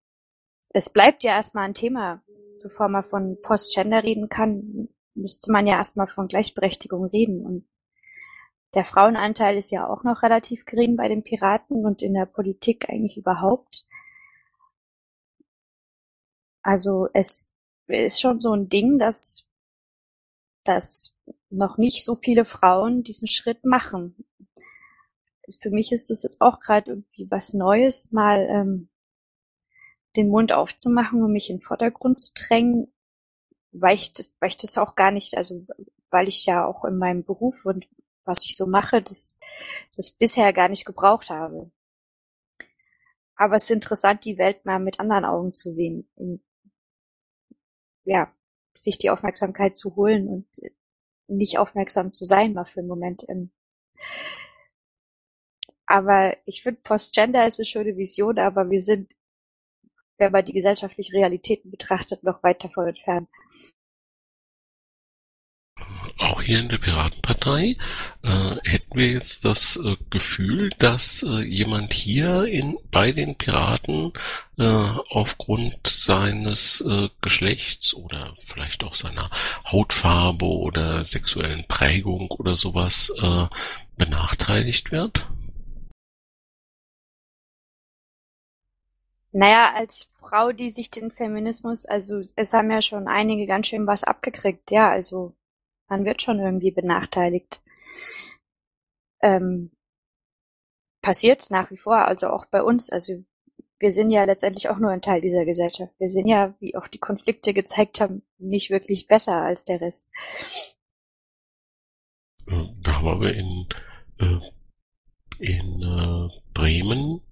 es bleibt ja erstmal ein Thema. Bevor man von Postgender reden kann, müsste man ja erstmal von Gleichberechtigung reden. Und der Frauenanteil ist ja auch noch relativ gering bei den Piraten und in der Politik eigentlich überhaupt. Also es ist schon so ein Ding, dass, dass noch nicht so viele Frauen diesen Schritt machen. Für mich ist es jetzt auch gerade irgendwie was Neues, mal ähm, den Mund aufzumachen und mich in den Vordergrund zu drängen, weil ich das, weil ich das auch gar nicht, also weil ich ja auch in meinem Beruf und was ich so mache, das, das bisher gar nicht gebraucht habe. Aber es ist interessant, die Welt mal mit anderen Augen zu sehen. Und, ja, sich die Aufmerksamkeit zu holen und nicht aufmerksam zu sein, mal für einen Moment. Aber ich finde, Postgender ist eine schöne Vision, aber wir sind, wenn man die gesellschaftlichen Realitäten betrachtet, noch weit davon entfernt auch hier in der Piratenpartei äh, hätten wir jetzt das äh, Gefühl, dass äh, jemand hier in bei den Piraten äh, aufgrund seines äh, Geschlechts oder vielleicht auch seiner Hautfarbe oder sexuellen Prägung oder sowas äh, benachteiligt wird? Naja, als Frau, die sich den Feminismus, also es haben ja schon einige ganz schön was abgekriegt, ja, also man wird schon irgendwie benachteiligt. Ähm, passiert nach wie vor, also auch bei uns, also wir sind ja letztendlich auch nur ein Teil dieser Gesellschaft. Wir sind ja, wie auch die Konflikte gezeigt haben, nicht wirklich besser als der Rest. Da haben wir in, äh, in äh, Bremen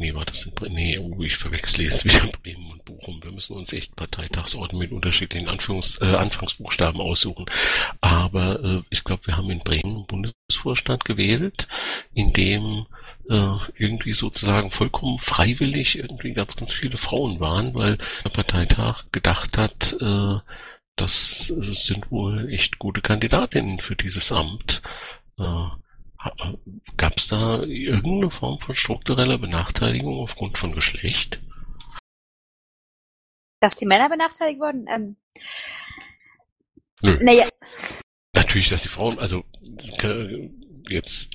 Nee, war das in Bremen? Nee, oh, ich verwechsle jetzt wieder (laughs) Bremen und Bochum. Wir müssen uns echt Parteitagsorten mit unterschiedlichen Anführungs äh, Anfangsbuchstaben aussuchen. Aber äh, ich glaube, wir haben in Bremen einen Bundesvorstand gewählt, in dem äh, irgendwie sozusagen vollkommen freiwillig irgendwie ganz, ganz viele Frauen waren, weil der Parteitag gedacht hat, äh, das sind wohl echt gute Kandidatinnen für dieses Amt. Äh, Gab es da irgendeine Form von struktureller Benachteiligung aufgrund von Geschlecht? Dass die Männer benachteiligt wurden? Ähm, Nö. naja, Natürlich, dass die Frauen, also äh, jetzt,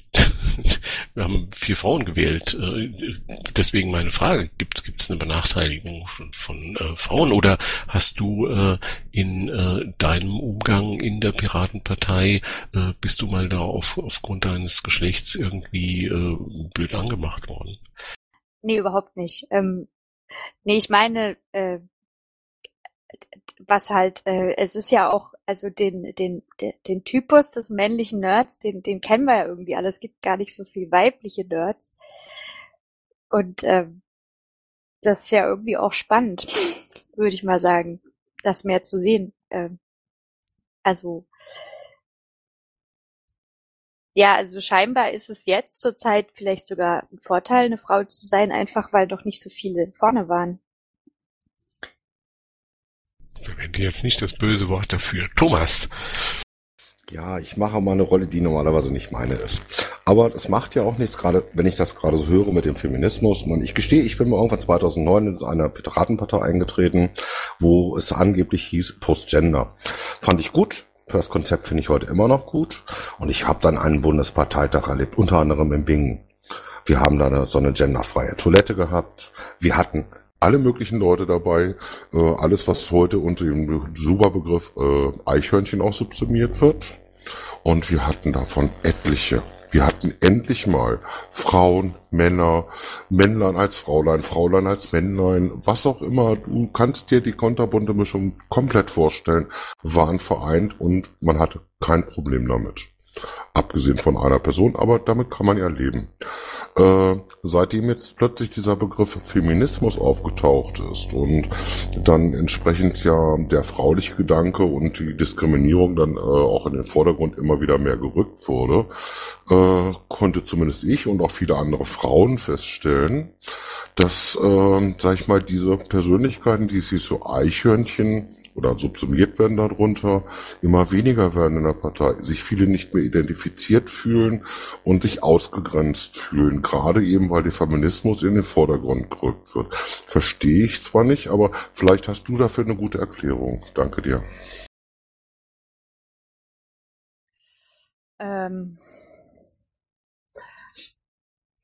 wir haben vier Frauen gewählt, äh, deswegen meine Frage, gibt es eine Benachteiligung von, von äh, Frauen oder hast du äh, in äh, deinem Umgang in der Piratenpartei, äh, bist du mal da auf, aufgrund deines Geschlechts irgendwie äh, blöd angemacht worden? nee, überhaupt nicht. Ähm, nee, ich meine, was halt, äh, es ist ja auch, also den, den, den, den Typus des männlichen Nerds, den, den kennen wir ja irgendwie alle. Es gibt gar nicht so viel weibliche Nerds. Und ähm, das ist ja irgendwie auch spannend, würde ich mal sagen, das mehr zu sehen. Ähm, also ja, also scheinbar ist es jetzt zurzeit vielleicht sogar ein Vorteil, eine Frau zu sein, einfach weil doch nicht so viele vorne waren. Verwende jetzt nicht das böse Wort dafür. Thomas. Ja, ich mache mal eine Rolle, die normalerweise nicht meine ist. Aber das macht ja auch nichts, gerade wenn ich das gerade so höre mit dem Feminismus. Und ich gestehe, ich bin mal irgendwann 2009 in einer Piratenpartei eingetreten, wo es angeblich hieß Postgender. Fand ich gut. Das Konzept finde ich heute immer noch gut. Und ich habe dann einen Bundesparteitag erlebt, unter anderem in Bingen. Wir haben da so eine genderfreie Toilette gehabt. Wir hatten alle möglichen Leute dabei. Äh, alles, was heute unter dem Superbegriff äh, Eichhörnchen auch subsumiert wird. Und wir hatten davon etliche. Wir hatten endlich mal Frauen, Männer, Männlein als Fraulein, Fraulein als Männlein, was auch immer. Du kannst dir die konterbunte Mischung komplett vorstellen, waren vereint und man hatte kein Problem damit. Abgesehen von einer Person, aber damit kann man ja leben. Äh, seitdem jetzt plötzlich dieser Begriff Feminismus aufgetaucht ist und dann entsprechend ja der frauliche Gedanke und die Diskriminierung dann äh, auch in den Vordergrund immer wieder mehr gerückt wurde, äh, konnte zumindest ich und auch viele andere Frauen feststellen, dass, äh, sag ich mal, diese Persönlichkeiten, die sich so Eichhörnchen oder subsumiert werden darunter, immer weniger werden in der Partei, sich viele nicht mehr identifiziert fühlen und sich ausgegrenzt fühlen, gerade eben weil der Feminismus in den Vordergrund gerückt wird. Verstehe ich zwar nicht, aber vielleicht hast du dafür eine gute Erklärung. Danke dir. Ähm,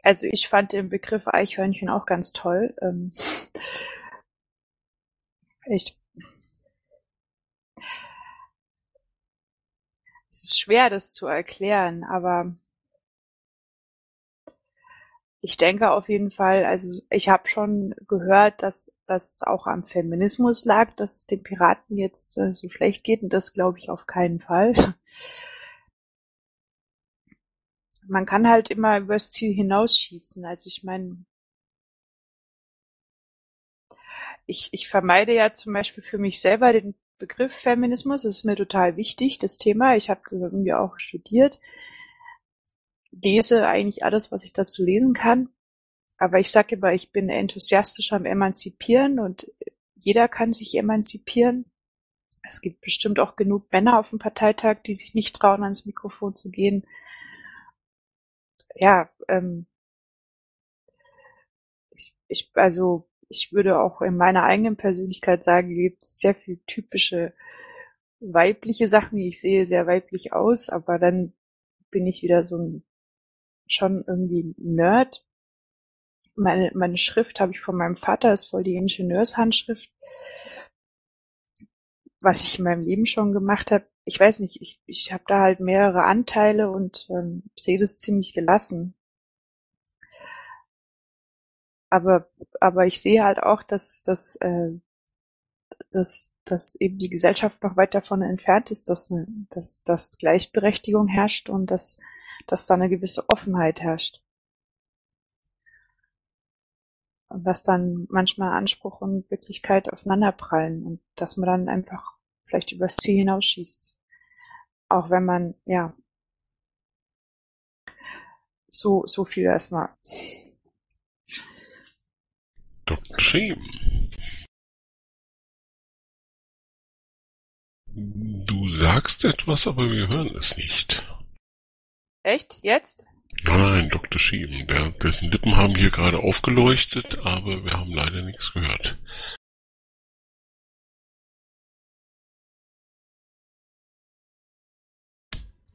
also ich fand den Begriff Eichhörnchen auch ganz toll. Ähm, ich es ist schwer, das zu erklären, aber ich denke auf jeden Fall, also ich habe schon gehört, dass das auch am Feminismus lag, dass es den Piraten jetzt äh, so schlecht geht und das glaube ich auf keinen Fall. (laughs) Man kann halt immer übers Ziel hinausschießen. Also ich meine, ich, ich vermeide ja zum Beispiel für mich selber den Begriff Feminismus. Ist mir total wichtig, das Thema. Ich habe das irgendwie auch studiert. Lese eigentlich alles, was ich dazu lesen kann. Aber ich sage immer, ich bin enthusiastisch am Emanzipieren und jeder kann sich emanzipieren. Es gibt bestimmt auch genug Männer auf dem Parteitag, die sich nicht trauen, ans Mikrofon zu gehen. Ja, ähm, ich, ich, also ich würde auch in meiner eigenen Persönlichkeit sagen, gibt es sehr viel typische weibliche Sachen. Ich sehe sehr weiblich aus, aber dann bin ich wieder so ein schon irgendwie Nerd. meine, meine Schrift habe ich von meinem Vater, ist voll die Ingenieurshandschrift. Was ich in meinem Leben schon gemacht habe, ich weiß nicht, ich, ich habe da halt mehrere Anteile und ähm, sehe das ziemlich gelassen. Aber, aber ich sehe halt auch, dass, dass, äh, dass, dass eben die Gesellschaft noch weit davon entfernt ist, dass, dass, dass Gleichberechtigung herrscht und dass, dass da eine gewisse Offenheit herrscht. Und dass dann manchmal Anspruch und Wirklichkeit aufeinanderprallen und dass man dann einfach vielleicht übers Ziel hinausschießt. Auch wenn man, ja, so, so viel erstmal. Dr. Scheem. Du sagst etwas, aber wir hören es nicht. Echt? Jetzt? Nein, Dr. Schieben, der, dessen Lippen haben hier gerade aufgeleuchtet, aber wir haben leider nichts gehört.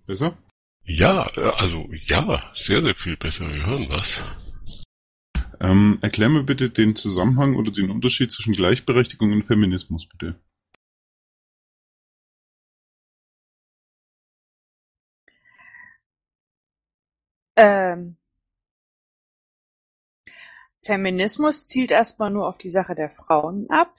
Besser? Ja, äh, also ja, sehr, sehr viel besser. Wir hören was. Ähm, erklär mir bitte den Zusammenhang oder den Unterschied zwischen Gleichberechtigung und Feminismus, bitte. Ähm, Feminismus zielt erstmal nur auf die Sache der Frauen ab,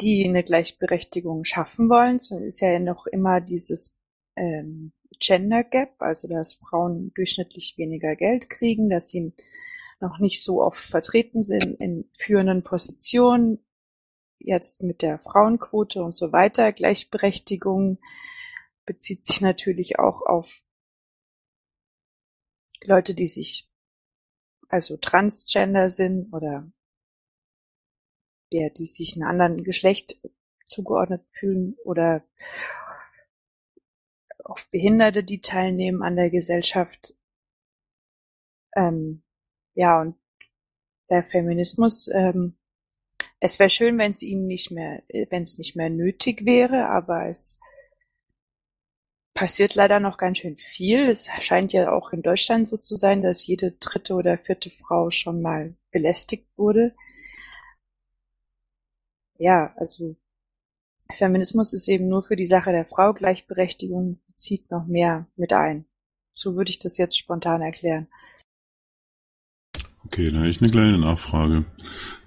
die eine Gleichberechtigung schaffen wollen. Es ist ja noch immer dieses ähm, Gender Gap, also dass Frauen durchschnittlich weniger Geld kriegen, dass sie noch nicht so oft vertreten sind in führenden Positionen, jetzt mit der Frauenquote und so weiter, Gleichberechtigung bezieht sich natürlich auch auf Leute, die sich also transgender sind oder ja, die sich einem anderen Geschlecht zugeordnet fühlen oder auf Behinderte, die teilnehmen an der Gesellschaft. Ähm, ja, und der Feminismus, ähm, es wäre schön, wenn es ihm nicht mehr, wenn es nicht mehr nötig wäre, aber es passiert leider noch ganz schön viel. Es scheint ja auch in Deutschland so zu sein, dass jede dritte oder vierte Frau schon mal belästigt wurde. Ja, also Feminismus ist eben nur für die Sache der Frau, Gleichberechtigung zieht noch mehr mit ein. So würde ich das jetzt spontan erklären. Okay, da habe ich eine kleine Nachfrage.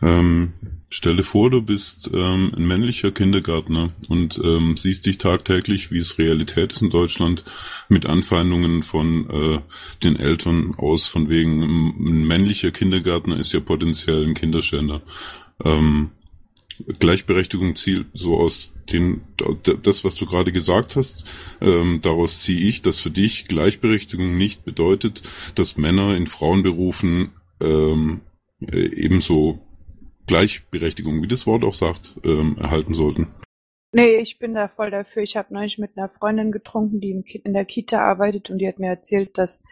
Ähm, stelle vor, du bist ähm, ein männlicher Kindergärtner und ähm, siehst dich tagtäglich, wie es Realität ist in Deutschland, mit Anfeindungen von äh, den Eltern aus, von wegen ein männlicher Kindergärtner ist ja potenziell ein Kinderschänder. Ähm, Gleichberechtigung zielt so aus dem, das, was du gerade gesagt hast, ähm, daraus ziehe ich, dass für dich Gleichberechtigung nicht bedeutet, dass Männer in Frauenberufen ähm, äh, ebenso Gleichberechtigung, wie das Wort auch sagt, ähm, erhalten sollten. Nee, ich bin da voll dafür. Ich habe neulich mit einer Freundin getrunken, die in der Kita arbeitet und die hat mir erzählt, dass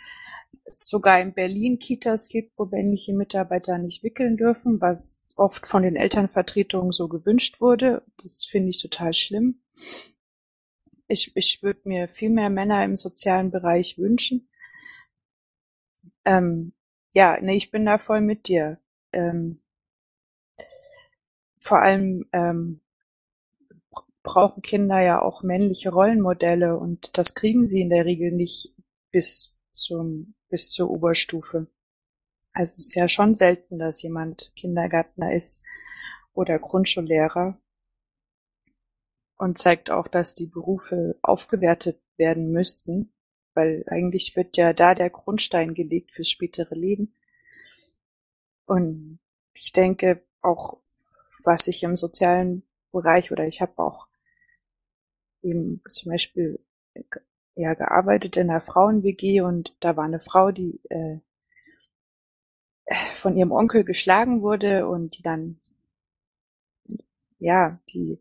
es sogar in Berlin Kitas gibt, wo männliche Mitarbeiter nicht wickeln dürfen, was oft von den Elternvertretungen so gewünscht wurde. Das finde ich total schlimm. Ich, ich würde mir viel mehr Männer im sozialen Bereich wünschen. Ähm, ja, nee, ich bin da voll mit dir. Ähm, vor allem ähm, brauchen Kinder ja auch männliche Rollenmodelle und das kriegen sie in der Regel nicht bis zum bis zur Oberstufe. Also es ist ja schon selten, dass jemand Kindergärtner ist oder Grundschullehrer und zeigt auch, dass die Berufe aufgewertet werden müssten weil eigentlich wird ja da der Grundstein gelegt fürs spätere Leben. Und ich denke auch, was ich im sozialen Bereich oder ich habe auch eben zum Beispiel ja gearbeitet in einer Frauen-WG und da war eine Frau, die äh, von ihrem Onkel geschlagen wurde und die dann ja die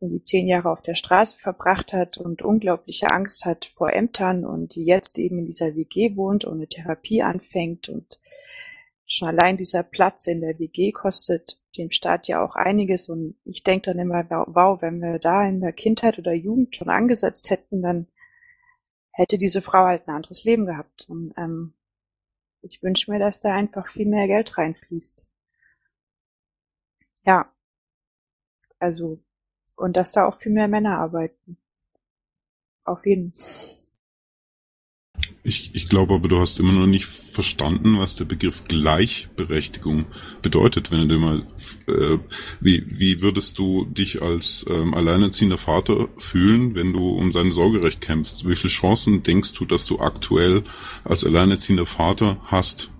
irgendwie zehn Jahre auf der Straße verbracht hat und unglaubliche Angst hat vor Ämtern und die jetzt eben in dieser WG wohnt und eine Therapie anfängt und schon allein dieser Platz in der WG kostet dem Staat ja auch einiges. Und ich denke dann immer, wow, wenn wir da in der Kindheit oder Jugend schon angesetzt hätten, dann hätte diese Frau halt ein anderes Leben gehabt. Und ähm, ich wünsche mir, dass da einfach viel mehr Geld reinfließt. Ja. Also, und dass da auch viel mehr Männer arbeiten. Auf jeden. Ich, ich glaube aber, du hast immer noch nicht verstanden, was der Begriff Gleichberechtigung bedeutet. Wenn du mal, äh, wie, wie würdest du dich als ähm, alleinerziehender Vater fühlen, wenn du um sein Sorgerecht kämpfst? Wie viele Chancen denkst du, dass du aktuell als alleinerziehender Vater hast?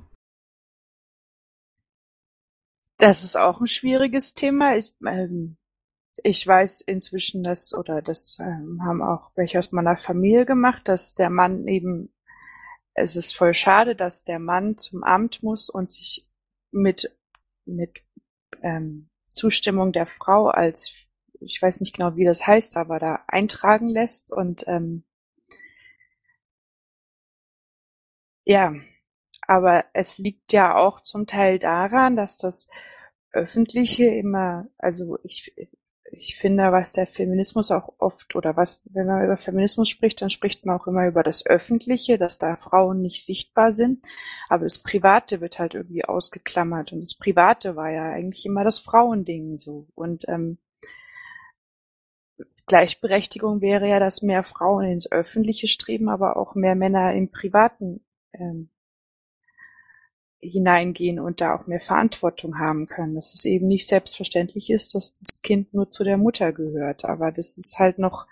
Das ist auch ein schwieriges Thema. Ich, ähm, ich weiß inzwischen, dass, oder das ähm, haben auch welche aus meiner Familie gemacht, dass der Mann eben, es ist voll schade, dass der Mann zum Amt muss und sich mit, mit ähm, Zustimmung der Frau als, ich weiß nicht genau, wie das heißt, aber da eintragen lässt und ähm, ja, aber es liegt ja auch zum Teil daran, dass das Öffentliche immer, also ich, ich finde, was der Feminismus auch oft oder was, wenn man über Feminismus spricht, dann spricht man auch immer über das Öffentliche, dass da Frauen nicht sichtbar sind. Aber das Private wird halt irgendwie ausgeklammert. Und das Private war ja eigentlich immer das Frauending so. Und ähm, Gleichberechtigung wäre ja, dass mehr Frauen ins Öffentliche streben, aber auch mehr Männer im Privaten ähm, hineingehen und da auch mehr Verantwortung haben können. Dass es eben nicht selbstverständlich ist, dass das Kind nur zu der Mutter gehört. Aber das ist halt noch,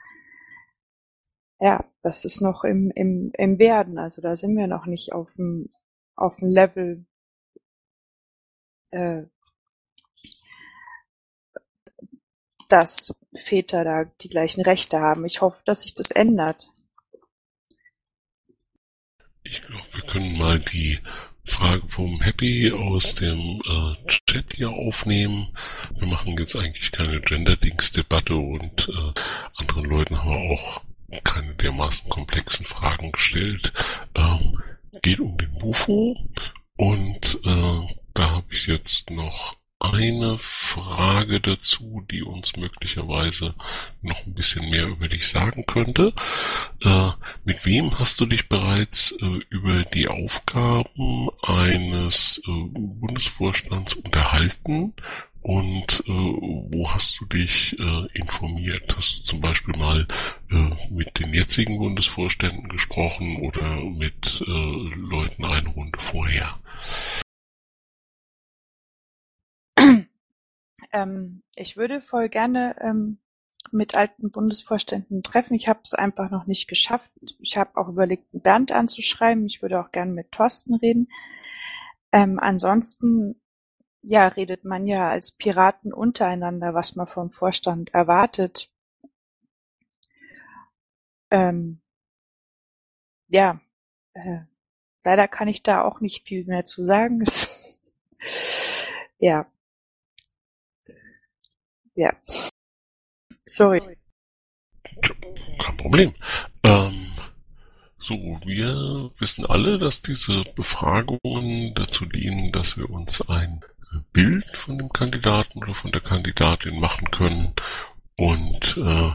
ja, das ist noch im, im, im Werden. Also da sind wir noch nicht auf dem, auf dem Level, äh, dass Väter da die gleichen Rechte haben. Ich hoffe, dass sich das ändert. Ich glaube, wir können mal die Frage vom Happy aus dem äh, Chat hier aufnehmen. Wir machen jetzt eigentlich keine Gender-Dings-Debatte und äh, anderen Leuten haben wir auch keine dermaßen komplexen Fragen gestellt. Ähm, geht um den Bufo und äh, da habe ich jetzt noch eine Frage dazu, die uns möglicherweise noch ein bisschen mehr über dich sagen könnte. Äh, mit wem hast du dich bereits äh, über die Aufgaben eines äh, Bundesvorstands unterhalten? Und äh, wo hast du dich äh, informiert? Hast du zum Beispiel mal äh, mit den jetzigen Bundesvorständen gesprochen oder mit Leuten eine Runde vorher? Ähm, ich würde voll gerne ähm, mit alten Bundesvorständen treffen. Ich habe es einfach noch nicht geschafft. Ich habe auch überlegt, Bernd anzuschreiben. Ich würde auch gerne mit Thorsten reden. Ähm, ansonsten, ja, redet man ja als Piraten untereinander, was man vom Vorstand erwartet. Ähm, ja, äh, leider kann ich da auch nicht viel mehr zu sagen. (laughs) ja, ja. Sorry. Kein Problem. Ähm, so, wir wissen alle, dass diese Befragungen dazu dienen, dass wir uns ein Bild von dem Kandidaten oder von der Kandidatin machen können. Und äh,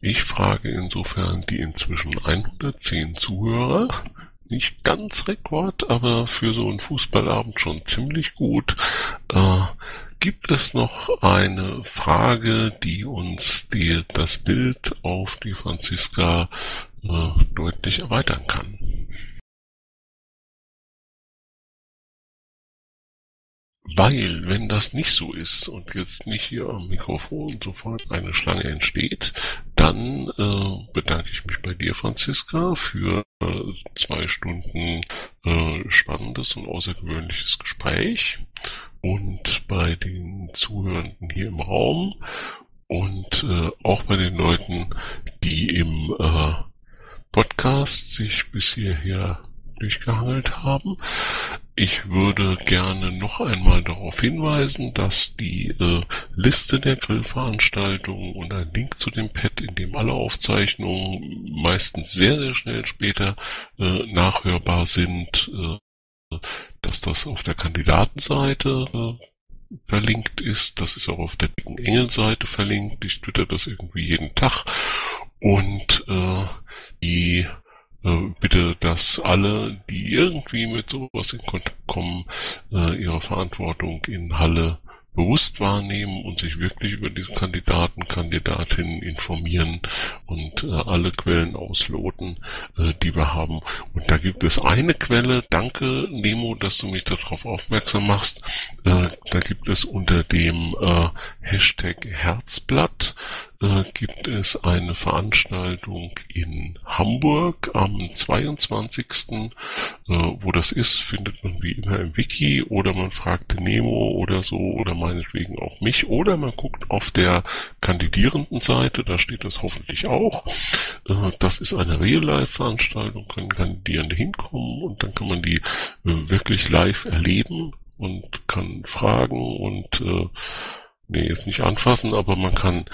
ich frage insofern die inzwischen 110 Zuhörer, nicht ganz Rekord, aber für so einen Fußballabend schon ziemlich gut. Äh, Gibt es noch eine Frage, die uns die, das Bild auf die Franziska äh, deutlich erweitern kann? Weil, wenn das nicht so ist und jetzt nicht hier am Mikrofon sofort eine Schlange entsteht, dann äh, bedanke ich mich bei dir, Franziska, für äh, zwei Stunden äh, spannendes und außergewöhnliches Gespräch und bei den Zuhörenden hier im Raum und äh, auch bei den Leuten, die im äh, Podcast sich bis hierher durchgehangelt haben. Ich würde gerne noch einmal darauf hinweisen, dass die äh, Liste der Grillveranstaltungen und ein Link zu dem Pad, in dem alle Aufzeichnungen meistens sehr, sehr schnell später äh, nachhörbar sind, äh, dass das auf der Kandidatenseite äh, verlinkt ist. Das ist auch auf der dicken Engel-Seite verlinkt. Ich twitter das irgendwie jeden Tag. Und äh, die äh, bitte, dass alle, die irgendwie mit sowas in Kontakt kommen, äh, ihre Verantwortung in Halle bewusst wahrnehmen und sich wirklich über diese Kandidaten, Kandidatinnen informieren und äh, alle Quellen ausloten, äh, die wir haben. Und da gibt es eine Quelle, danke Nemo, dass du mich darauf aufmerksam machst, äh, da gibt es unter dem äh, Hashtag Herzblatt gibt es eine Veranstaltung in Hamburg am 22. Äh, wo das ist, findet man wie immer im Wiki oder man fragt Nemo oder so oder meinetwegen auch mich oder man guckt auf der kandidierenden Seite, da steht das hoffentlich auch. Äh, das ist eine Real-Life-Veranstaltung, können Kandidierende hinkommen und dann kann man die äh, wirklich live erleben und kann fragen und äh, nee, jetzt nicht anfassen, aber man kann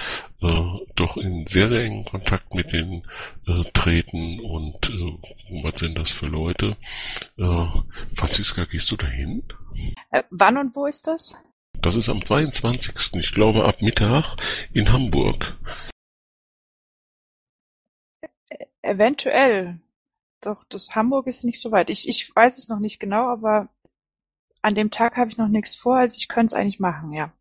äh, doch in sehr, sehr engen Kontakt mit denen äh, treten und äh, was sind das für Leute? Äh, Franziska, gehst du dahin? Äh, wann und wo ist das? Das ist am 22. Ich glaube ab Mittag in Hamburg. E eventuell. Doch, das Hamburg ist nicht so weit. Ich, ich weiß es noch nicht genau, aber an dem Tag habe ich noch nichts vor, also ich könnte es eigentlich machen, ja.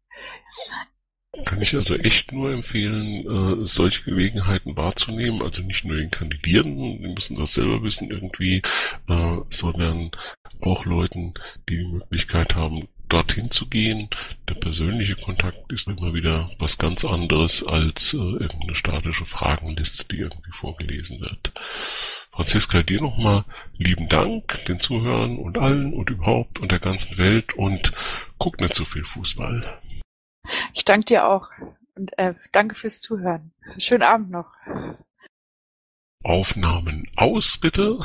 Kann ich also echt nur empfehlen, äh, solche Gelegenheiten wahrzunehmen. Also nicht nur den Kandidierenden, die müssen das selber wissen irgendwie, äh, sondern auch Leuten, die die Möglichkeit haben, dorthin zu gehen. Der persönliche Kontakt ist immer wieder was ganz anderes als äh, irgendeine statische Fragenliste, die irgendwie vorgelesen wird. Franziska, dir nochmal lieben Dank, den Zuhörern und allen und überhaupt und der ganzen Welt und guck nicht so viel Fußball. Ich danke dir auch und äh, danke fürs Zuhören. Schönen Abend noch. Aufnahmen aus, bitte.